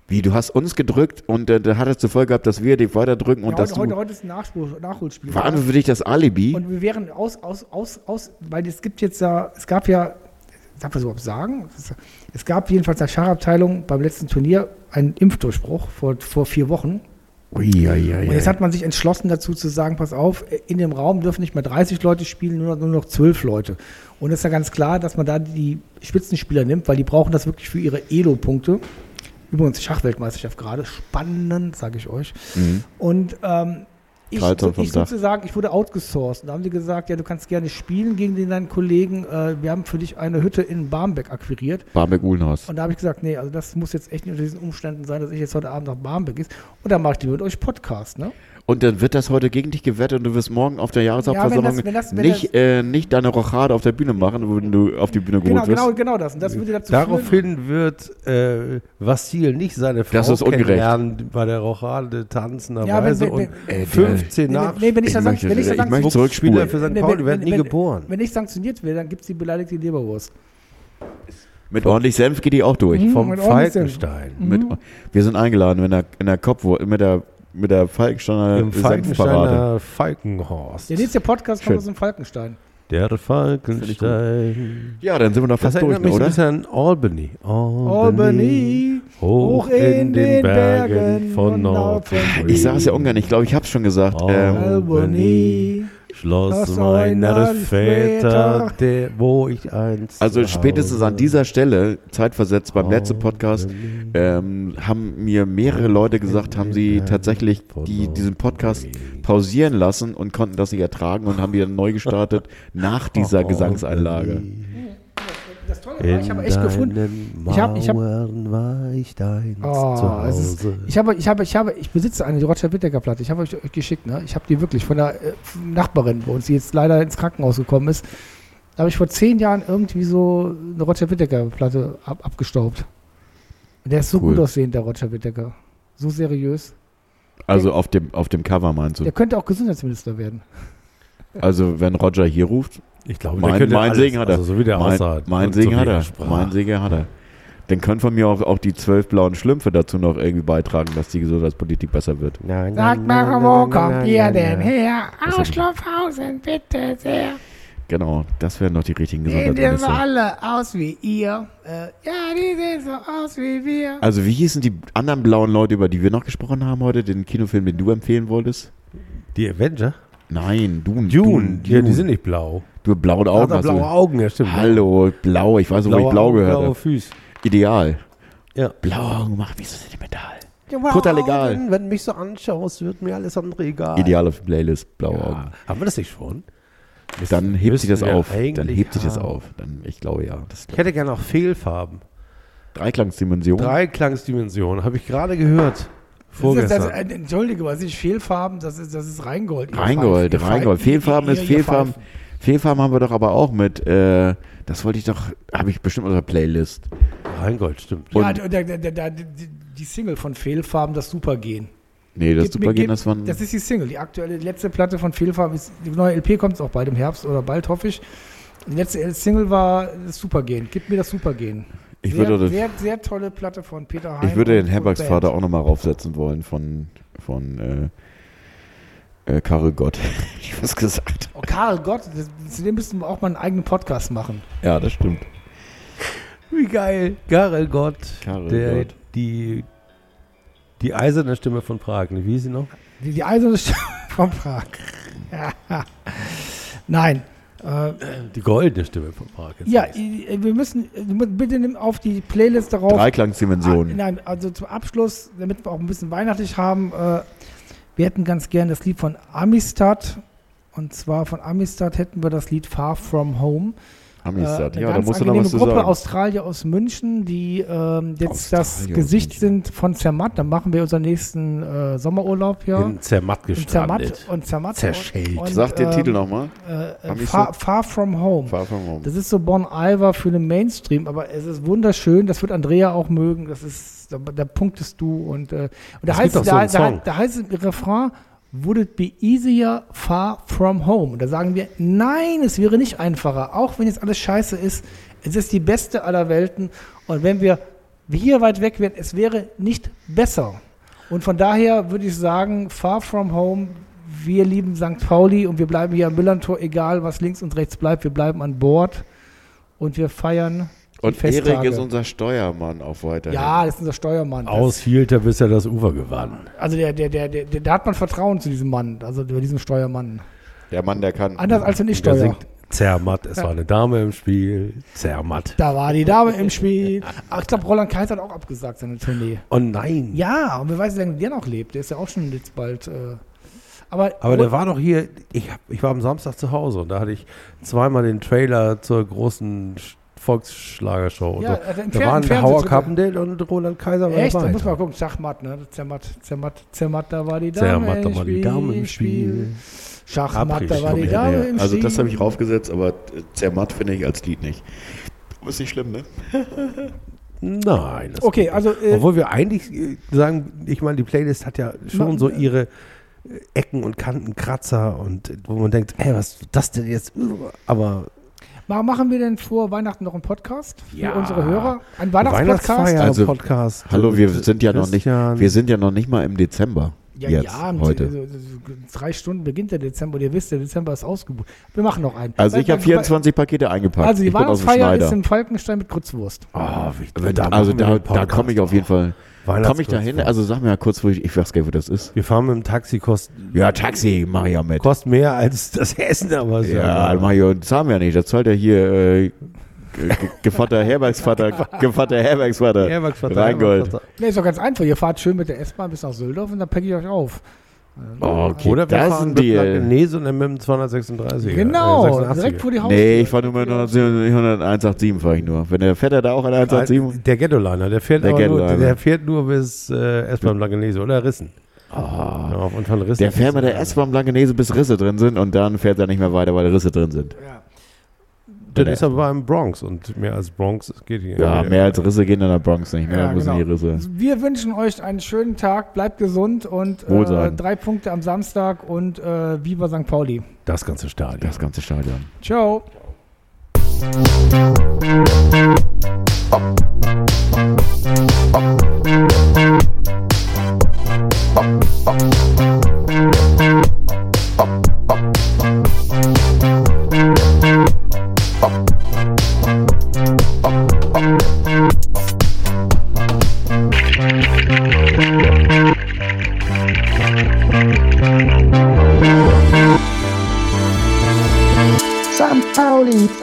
[SPEAKER 2] Wie, du hast uns gedrückt und äh, da hat es zur Folge gehabt, dass wir dich weiterdrücken und
[SPEAKER 3] Ja,
[SPEAKER 2] dass
[SPEAKER 3] heute, heute,
[SPEAKER 2] du.
[SPEAKER 3] heute ist ein Nachspur, Nachholspiel.
[SPEAKER 2] War für dich das Alibi?
[SPEAKER 3] Und wir wären aus, aus, aus, aus, weil es gibt jetzt ja, es gab ja, darf man das überhaupt sagen? Es Es gab jedenfalls der Schachabteilung beim letzten Turnier einen Impfdurchbruch vor, vor vier Wochen.
[SPEAKER 2] Ui, ja, ja,
[SPEAKER 3] Und jetzt hat man sich entschlossen dazu zu sagen, pass auf, in dem Raum dürfen nicht mehr 30 Leute spielen, nur noch, nur noch 12 Leute. Und es ist ja ganz klar, dass man da die Spitzenspieler nimmt, weil die brauchen das wirklich für ihre Elo-Punkte. Übrigens Schachweltmeisterschaft gerade, spannend, sage ich euch.
[SPEAKER 2] Mhm.
[SPEAKER 3] Und ähm, ich,
[SPEAKER 2] Carlton vom
[SPEAKER 3] ich
[SPEAKER 2] Dach.
[SPEAKER 3] sozusagen, ich wurde outgesourced. Da haben die gesagt, ja, du kannst gerne spielen gegen den deinen Kollegen. Äh, wir haben für dich eine Hütte in Barmbek akquiriert.
[SPEAKER 2] Barmbek-Uhlenhaus.
[SPEAKER 3] Und da habe ich gesagt, nee, also das muss jetzt echt nicht unter diesen Umständen sein, dass ich jetzt heute Abend nach Barmbek ist. Und dann mache ich die mit euch Podcast, ne?
[SPEAKER 2] Und dann wird das heute gegen dich gewettet und du wirst morgen auf der Jahreshauptversammlung
[SPEAKER 3] Ja, wenn das- wenn das- wenn
[SPEAKER 2] nicht, äh, nicht deine Rochade auf der Bühne machen, wenn du auf die Bühne
[SPEAKER 3] Genau,
[SPEAKER 2] geholt wirst.
[SPEAKER 3] genau, genau das. Und das würde dazu führen,
[SPEAKER 4] Daraufhin wird äh, Vassil nicht seine Frau
[SPEAKER 2] Das ist ungerecht.
[SPEAKER 4] kennenlernen bei der Rochade tanzenderweise
[SPEAKER 3] Ja,
[SPEAKER 4] und
[SPEAKER 2] wenn-
[SPEAKER 4] 15
[SPEAKER 3] Nee,
[SPEAKER 4] nach
[SPEAKER 3] nee, wenn ich,
[SPEAKER 2] Ich möchte-
[SPEAKER 3] wenn ich,
[SPEAKER 2] ich möchte
[SPEAKER 3] sanktioniert-
[SPEAKER 2] zurückspulen.
[SPEAKER 4] Spieler für St.
[SPEAKER 3] Nee,
[SPEAKER 4] Pauli
[SPEAKER 3] wenn-
[SPEAKER 4] werden nie geboren.
[SPEAKER 3] Wenn ich sanktioniert werde, dann gibt es die beleidigte Leberwurst.
[SPEAKER 2] Mit ordentlich Senf geht die auch durch.
[SPEAKER 3] Mhm.
[SPEAKER 4] Vom
[SPEAKER 3] mit
[SPEAKER 4] Falkenstein.
[SPEAKER 2] Mit, wir sind eingeladen, wenn der, in der Kopf, mit der, mit der Falkensteiner
[SPEAKER 4] Im. Falkensteiner Falkenhorst.
[SPEAKER 3] Der nächste Podcast
[SPEAKER 2] Schön.
[SPEAKER 3] kommt aus dem Falkenstein.
[SPEAKER 4] Der Falkenstein.
[SPEAKER 2] Ja, dann sind wir
[SPEAKER 4] Das
[SPEAKER 2] fast durch,
[SPEAKER 4] erinnert mich
[SPEAKER 2] oder?
[SPEAKER 4] bisschen an Albany.
[SPEAKER 3] Albany.
[SPEAKER 4] Hoch in den Bergen von Nord
[SPEAKER 2] Ich sage es ja ungern, ich glaube, ich habe es schon gesagt.
[SPEAKER 4] Oh.
[SPEAKER 2] Ähm,
[SPEAKER 3] Albany.
[SPEAKER 4] Schloss meiner
[SPEAKER 3] einer
[SPEAKER 4] Väter, der, wo ich einst
[SPEAKER 2] also spätestens an dieser Stelle, zeitversetzt beim letzten Podcast, ähm, haben mir mehrere Leute gesagt, haben sie tatsächlich die, diesen Podcast pausieren lassen und konnten das nicht ertragen und haben wieder neu gestartet nach dieser Gesangseinlage.
[SPEAKER 3] Tolle war, ich habe echt gefunden. Ich hab- ich hab-
[SPEAKER 4] Mauern war ich dein
[SPEAKER 3] Oh,
[SPEAKER 4] zu
[SPEAKER 3] es ist,
[SPEAKER 4] Hause.
[SPEAKER 3] ich habe, ich habe, ich habe, ich besitze eine Roger Whittaker Platte. Ich habe euch euch geschickt, ne? Ich habe die wirklich von der äh, Nachbarin bei uns, die jetzt leider ins Krankenhaus gekommen ist. Da habe ich vor zehn Jahren irgendwie so eine Roger Whittaker Platte ab, abgestaubt. Und der ist so
[SPEAKER 2] Cool.
[SPEAKER 3] gut aussehend, der Roger Whittaker. So seriös.
[SPEAKER 2] Also auf dem, auf dem Cover meinst du?
[SPEAKER 3] Der könnte auch Gesundheitsminister werden.
[SPEAKER 2] Also wenn Roger hier ruft,
[SPEAKER 4] Ich glaube,
[SPEAKER 2] mein,
[SPEAKER 4] der könnte
[SPEAKER 2] mein
[SPEAKER 4] alles,
[SPEAKER 2] Segen hat er.
[SPEAKER 4] Also so wie der
[SPEAKER 2] mein,
[SPEAKER 4] aussah.
[SPEAKER 2] mein Segen
[SPEAKER 4] so
[SPEAKER 2] hat er.
[SPEAKER 4] sprach.
[SPEAKER 2] Mein Segen hat er. Dann können von mir auch, auch die zwölf blauen Schlümpfe dazu noch irgendwie beitragen, dass die Gesundheitspolitik besser wird.
[SPEAKER 4] Nein,
[SPEAKER 3] Sagt mal, wo kommt ihr denn her? Aus
[SPEAKER 2] denn?
[SPEAKER 3] Schlafhausen, bitte sehr.
[SPEAKER 2] Genau, das wären noch die richtigen
[SPEAKER 3] Sehen die so
[SPEAKER 2] Gesundheitsminister.
[SPEAKER 3] alle aus wie ihr? Äh, ja, die sehen so aus wie wir.
[SPEAKER 2] Also wie hießen die anderen blauen Leute, über die wir noch gesprochen haben heute, den Kinofilm, den du empfehlen wolltest?
[SPEAKER 4] Die Avenger?
[SPEAKER 2] Nein, Dune.
[SPEAKER 4] Dune. Ja, die sind nicht blau.
[SPEAKER 2] Du blaue
[SPEAKER 4] Hat
[SPEAKER 2] Augen. hast
[SPEAKER 4] blaue
[SPEAKER 2] du.
[SPEAKER 4] Augen, ja stimmt.
[SPEAKER 2] Hallo, blau. Ich weiß, wo ich
[SPEAKER 4] Blaue
[SPEAKER 2] blau
[SPEAKER 4] Augen,
[SPEAKER 2] gehört
[SPEAKER 4] Blaue
[SPEAKER 2] habe.
[SPEAKER 4] Füße.
[SPEAKER 2] Ideal.
[SPEAKER 4] Ja.
[SPEAKER 2] Blaue Augen machen mich so sentimental.
[SPEAKER 4] Blaue
[SPEAKER 2] Total egal.
[SPEAKER 4] Augen, Wenn du mich so anschaust, wird mir alles andere egal.
[SPEAKER 2] Ideal auf Playlist, blaue
[SPEAKER 4] Ja.
[SPEAKER 2] Augen.
[SPEAKER 4] Haben wir das nicht schon?
[SPEAKER 2] Dann hebt sich das auf. Dann hebt sich das auf. Dann, ich glaube ja. Das
[SPEAKER 4] Ich hätte gerne auch Fehlfarben.
[SPEAKER 2] Dreiklangsdimension.
[SPEAKER 4] Dreiklangsdimension, habe ich gerade gehört.
[SPEAKER 3] Das ist,
[SPEAKER 4] Vorgestern.
[SPEAKER 3] das, äh, Entschuldige, was ist Fehlfarben? Das ist, das ist Reingold. Ihr
[SPEAKER 2] Reingold, Reingold. Fehlfarben ist Fehlfarben. Fehlfarben haben wir doch aber auch mit. Äh, das wollte ich doch. Habe ich bestimmt der Playlist.
[SPEAKER 4] Rheingold, stimmt.
[SPEAKER 3] Ja,
[SPEAKER 2] Und-
[SPEAKER 3] der, der, der, der, die, Single von Fehlfarben, das Supergehen.
[SPEAKER 2] Nee, das
[SPEAKER 3] Gib
[SPEAKER 2] Supergehen,
[SPEAKER 3] gib-
[SPEAKER 2] das waren.
[SPEAKER 3] Das ist die Single. Die aktuelle letzte Platte von Fehlfarben ist. Die neue LP kommt auch bald im Herbst oder bald, hoffe ich. Die letzte Single war das Supergehen. Gib mir das Supergehen.
[SPEAKER 2] ich
[SPEAKER 3] sehr,
[SPEAKER 2] würde, das,
[SPEAKER 3] sehr, sehr tolle Platte von Peter Hein.
[SPEAKER 2] ich würde den
[SPEAKER 3] und- und
[SPEAKER 2] Herbergs
[SPEAKER 3] Band.
[SPEAKER 2] Vater auch nochmal raufsetzen wollen von. von äh, äh, Karel Gott. ich was gesagt.
[SPEAKER 3] Oh, Karl Gott, das, zu dem müssten wir auch mal einen eigenen Podcast machen.
[SPEAKER 2] Ja, das stimmt.
[SPEAKER 4] Wie geil. Karel Gott,
[SPEAKER 2] Karel
[SPEAKER 4] der,
[SPEAKER 2] Gott.
[SPEAKER 4] Die, die eiserne Stimme von Prag. Wie hieß sie noch?
[SPEAKER 3] Die, die eiserne Stimme von Prag. Nein. Äh,
[SPEAKER 4] Die goldene Stimme von Prag.
[SPEAKER 3] ja, i- wir müssen, bitte nimm auf die Playlist darauf. Ah,
[SPEAKER 2] Dreiklangsdimension.
[SPEAKER 3] nein, also zum Abschluss, damit wir auch ein bisschen weihnachtlich haben, äh, wir hätten ganz gern das Lied von Amistad. Und zwar von Amistad hätten wir das Lied Far From Home.
[SPEAKER 2] Amistad.
[SPEAKER 3] Äh,
[SPEAKER 2] ja,
[SPEAKER 3] eine
[SPEAKER 2] da
[SPEAKER 3] ganz
[SPEAKER 2] musst du noch
[SPEAKER 3] angenehme
[SPEAKER 2] was zu
[SPEAKER 3] Gruppe
[SPEAKER 2] sagen.
[SPEAKER 3] Australier aus München, die ähm, jetzt das
[SPEAKER 2] Australier aus
[SPEAKER 3] Gesicht
[SPEAKER 2] München.
[SPEAKER 3] sind von Zermatt. Dann machen wir unseren nächsten äh, Sommerurlaub hier.
[SPEAKER 4] In Zermatt
[SPEAKER 3] In Zermatt
[SPEAKER 4] gestrandet.
[SPEAKER 3] und Zermatt.
[SPEAKER 4] Zerschellt.
[SPEAKER 3] Und,
[SPEAKER 2] Sag den
[SPEAKER 3] ähm,
[SPEAKER 2] Titel nochmal.
[SPEAKER 3] Äh? Far, Far From Home.
[SPEAKER 2] Far from home.
[SPEAKER 3] Das ist so Bon Iver für den Mainstream, aber es ist wunderschön. Das wird Andrea auch mögen. Das ist, da, da punktest du. Und, äh, und da, heißt,
[SPEAKER 4] auch so
[SPEAKER 3] da, da, da heißt es im Refrain, would it be easier far from home? Und da sagen wir, nein, es wäre nicht einfacher. Auch wenn jetzt alles scheiße ist, es ist die beste aller Welten. Und wenn wir hier weit weg wären, es wäre nicht besser. Und von daher würde ich sagen, far from home, wir lieben St. Pauli und wir bleiben hier am Millantor, egal was links und rechts bleibt, wir bleiben an Bord und wir feiern
[SPEAKER 2] Und. Erik ist unser Steuermann auch weiterhin.
[SPEAKER 3] Ja, das ist unser Steuermann.
[SPEAKER 4] Aushielt er, bis er das Ufer gewann.
[SPEAKER 3] Also der, der, der, der, der, da hat man Vertrauen zu diesem Mann, also über diesem Steuermann.
[SPEAKER 2] Der Mann, der kann.
[SPEAKER 3] Anders als wenn ich
[SPEAKER 4] Der
[SPEAKER 3] steuere.
[SPEAKER 4] singt Zermatt, es war eine Dame im Spiel. Zermatt.
[SPEAKER 3] Da war die Dame im Spiel. Aber ich glaube, Roland Kaiser hat auch abgesagt seine Tournee.
[SPEAKER 4] Oh nein.
[SPEAKER 3] Ja, und wer weiß, wie lange der noch lebt. Der ist ja auch schon jetzt bald. Äh, aber
[SPEAKER 4] Aber der war doch hier, ich, hab, ich war am Samstag zu Hause und da hatte ich zweimal den Trailer zur großen Volksschlagershow.
[SPEAKER 3] Ja,
[SPEAKER 4] da,
[SPEAKER 3] also
[SPEAKER 4] da waren
[SPEAKER 3] Fernsehen
[SPEAKER 4] Hauer
[SPEAKER 3] sogar.
[SPEAKER 4] Carpendale und Roland Kaiser war
[SPEAKER 3] Echt? Da muss man mal gucken. Schachmatt, ne? Zermatt, Zermatt, Zermatt, da war die Dame
[SPEAKER 4] Zermatt, da
[SPEAKER 3] im
[SPEAKER 4] war die
[SPEAKER 3] Spiel.
[SPEAKER 4] Dame im Spiel.
[SPEAKER 3] Schachmatt, da war die Dame im
[SPEAKER 2] Also
[SPEAKER 3] Spiel.
[SPEAKER 2] das habe ich raufgesetzt, aber Zermatt finde ich als Lied nicht. Ist nicht schlimm, ne?
[SPEAKER 4] Nein. das
[SPEAKER 3] Okay, also äh,
[SPEAKER 4] Obwohl wir eigentlich äh, sagen, ich meine, die Playlist hat ja schon
[SPEAKER 3] Ma-
[SPEAKER 4] so ihre äh, Ecken und Kanten, Kratzer und äh, wo man denkt, ey, was ist das denn jetzt? Aber
[SPEAKER 3] ma- machen wir denn vor Weihnachten noch einen Podcast für
[SPEAKER 4] Ja.
[SPEAKER 3] unsere Hörer? Ein Weihnachtspodcast?
[SPEAKER 4] Weihnachtfeier,
[SPEAKER 2] Also,
[SPEAKER 4] Podcast.
[SPEAKER 2] Hallo, wir sind ja noch nicht, wir sind ja noch nicht mal im Dezember.
[SPEAKER 3] Ja,
[SPEAKER 2] Jetzt,
[SPEAKER 3] ja,
[SPEAKER 2] heute.
[SPEAKER 3] also, also, drei Stunden beginnt der Dezember und ihr wisst, der Dezember ist ausgebucht. Wir machen noch einen.
[SPEAKER 2] Also ich
[SPEAKER 3] Weil-
[SPEAKER 2] habe 24 Pakete eingepackt.
[SPEAKER 3] Also die
[SPEAKER 2] ich
[SPEAKER 3] Weihnachtsfeier ist in Falkenstein mit Grützwurst.
[SPEAKER 4] Oh, wie,
[SPEAKER 2] Also da, da komme ich auf jeden Fall.
[SPEAKER 4] Weihnachts-
[SPEAKER 2] Komme ich da hin? Also sag mir mal kurz, wo ich, ich weiß gar nicht, wo das ist.
[SPEAKER 4] Wir fahren mit dem Taxi, kostet
[SPEAKER 2] Ja, Taxi, mach ich ja mit.
[SPEAKER 4] kost mehr als das Essen, aber ist
[SPEAKER 2] Ja, mach ich, das haben wir ja nicht. Das zahlt ja hier äh, Ge- Ge- Gevatter Herbergsvater, Gevatter Herbergsvater.
[SPEAKER 4] Herbergsvater,
[SPEAKER 2] Rheingold.
[SPEAKER 4] Herbergsvater.
[SPEAKER 3] Ne, ist doch ganz einfach. Ihr fahrt schön mit der S-Bahn bis nach Söldorf und dann packe ich euch auf.
[SPEAKER 2] Oh, okay,
[SPEAKER 4] Oder wir
[SPEAKER 2] das
[SPEAKER 4] fahren mit
[SPEAKER 2] Deal.
[SPEAKER 4] Langenese und dann mit dem 236.
[SPEAKER 3] Genau,
[SPEAKER 4] äh, 86er.
[SPEAKER 3] direkt vor die Haustür.
[SPEAKER 2] Nee, ich fahre nur mit 187 fahre ich nur. Wenn der fährt er da auch an 187?
[SPEAKER 4] Der Ghetto-Liner, der fährt,
[SPEAKER 2] Der
[SPEAKER 4] aber nur, der fährt nur bis äh, S-Bahn Langenese oder Rissen. Ja, auf und von Rissen.
[SPEAKER 2] Der fährt mit der S-Bahn Blankenese bis Risse drin sind und dann fährt er nicht mehr weiter, weil Risse drin sind.
[SPEAKER 3] Ja.
[SPEAKER 4] Das ist aber im Bronx und mehr als Bronx geht hier.
[SPEAKER 2] Ja, mehr als Risse gehen in der Bronx nicht. Mehr
[SPEAKER 3] Ja,
[SPEAKER 2] müssen
[SPEAKER 3] genau.
[SPEAKER 2] die Risse.
[SPEAKER 3] Wir wünschen euch einen schönen Tag, bleibt gesund und äh, drei Punkte am Samstag und äh, Viva St. Pauli.
[SPEAKER 4] Das ganze Stadion.
[SPEAKER 2] Das ganze Stadion.
[SPEAKER 3] Ciao.
[SPEAKER 1] Pauli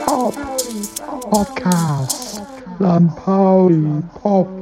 [SPEAKER 1] Pop Podcast. St. Pauli Pop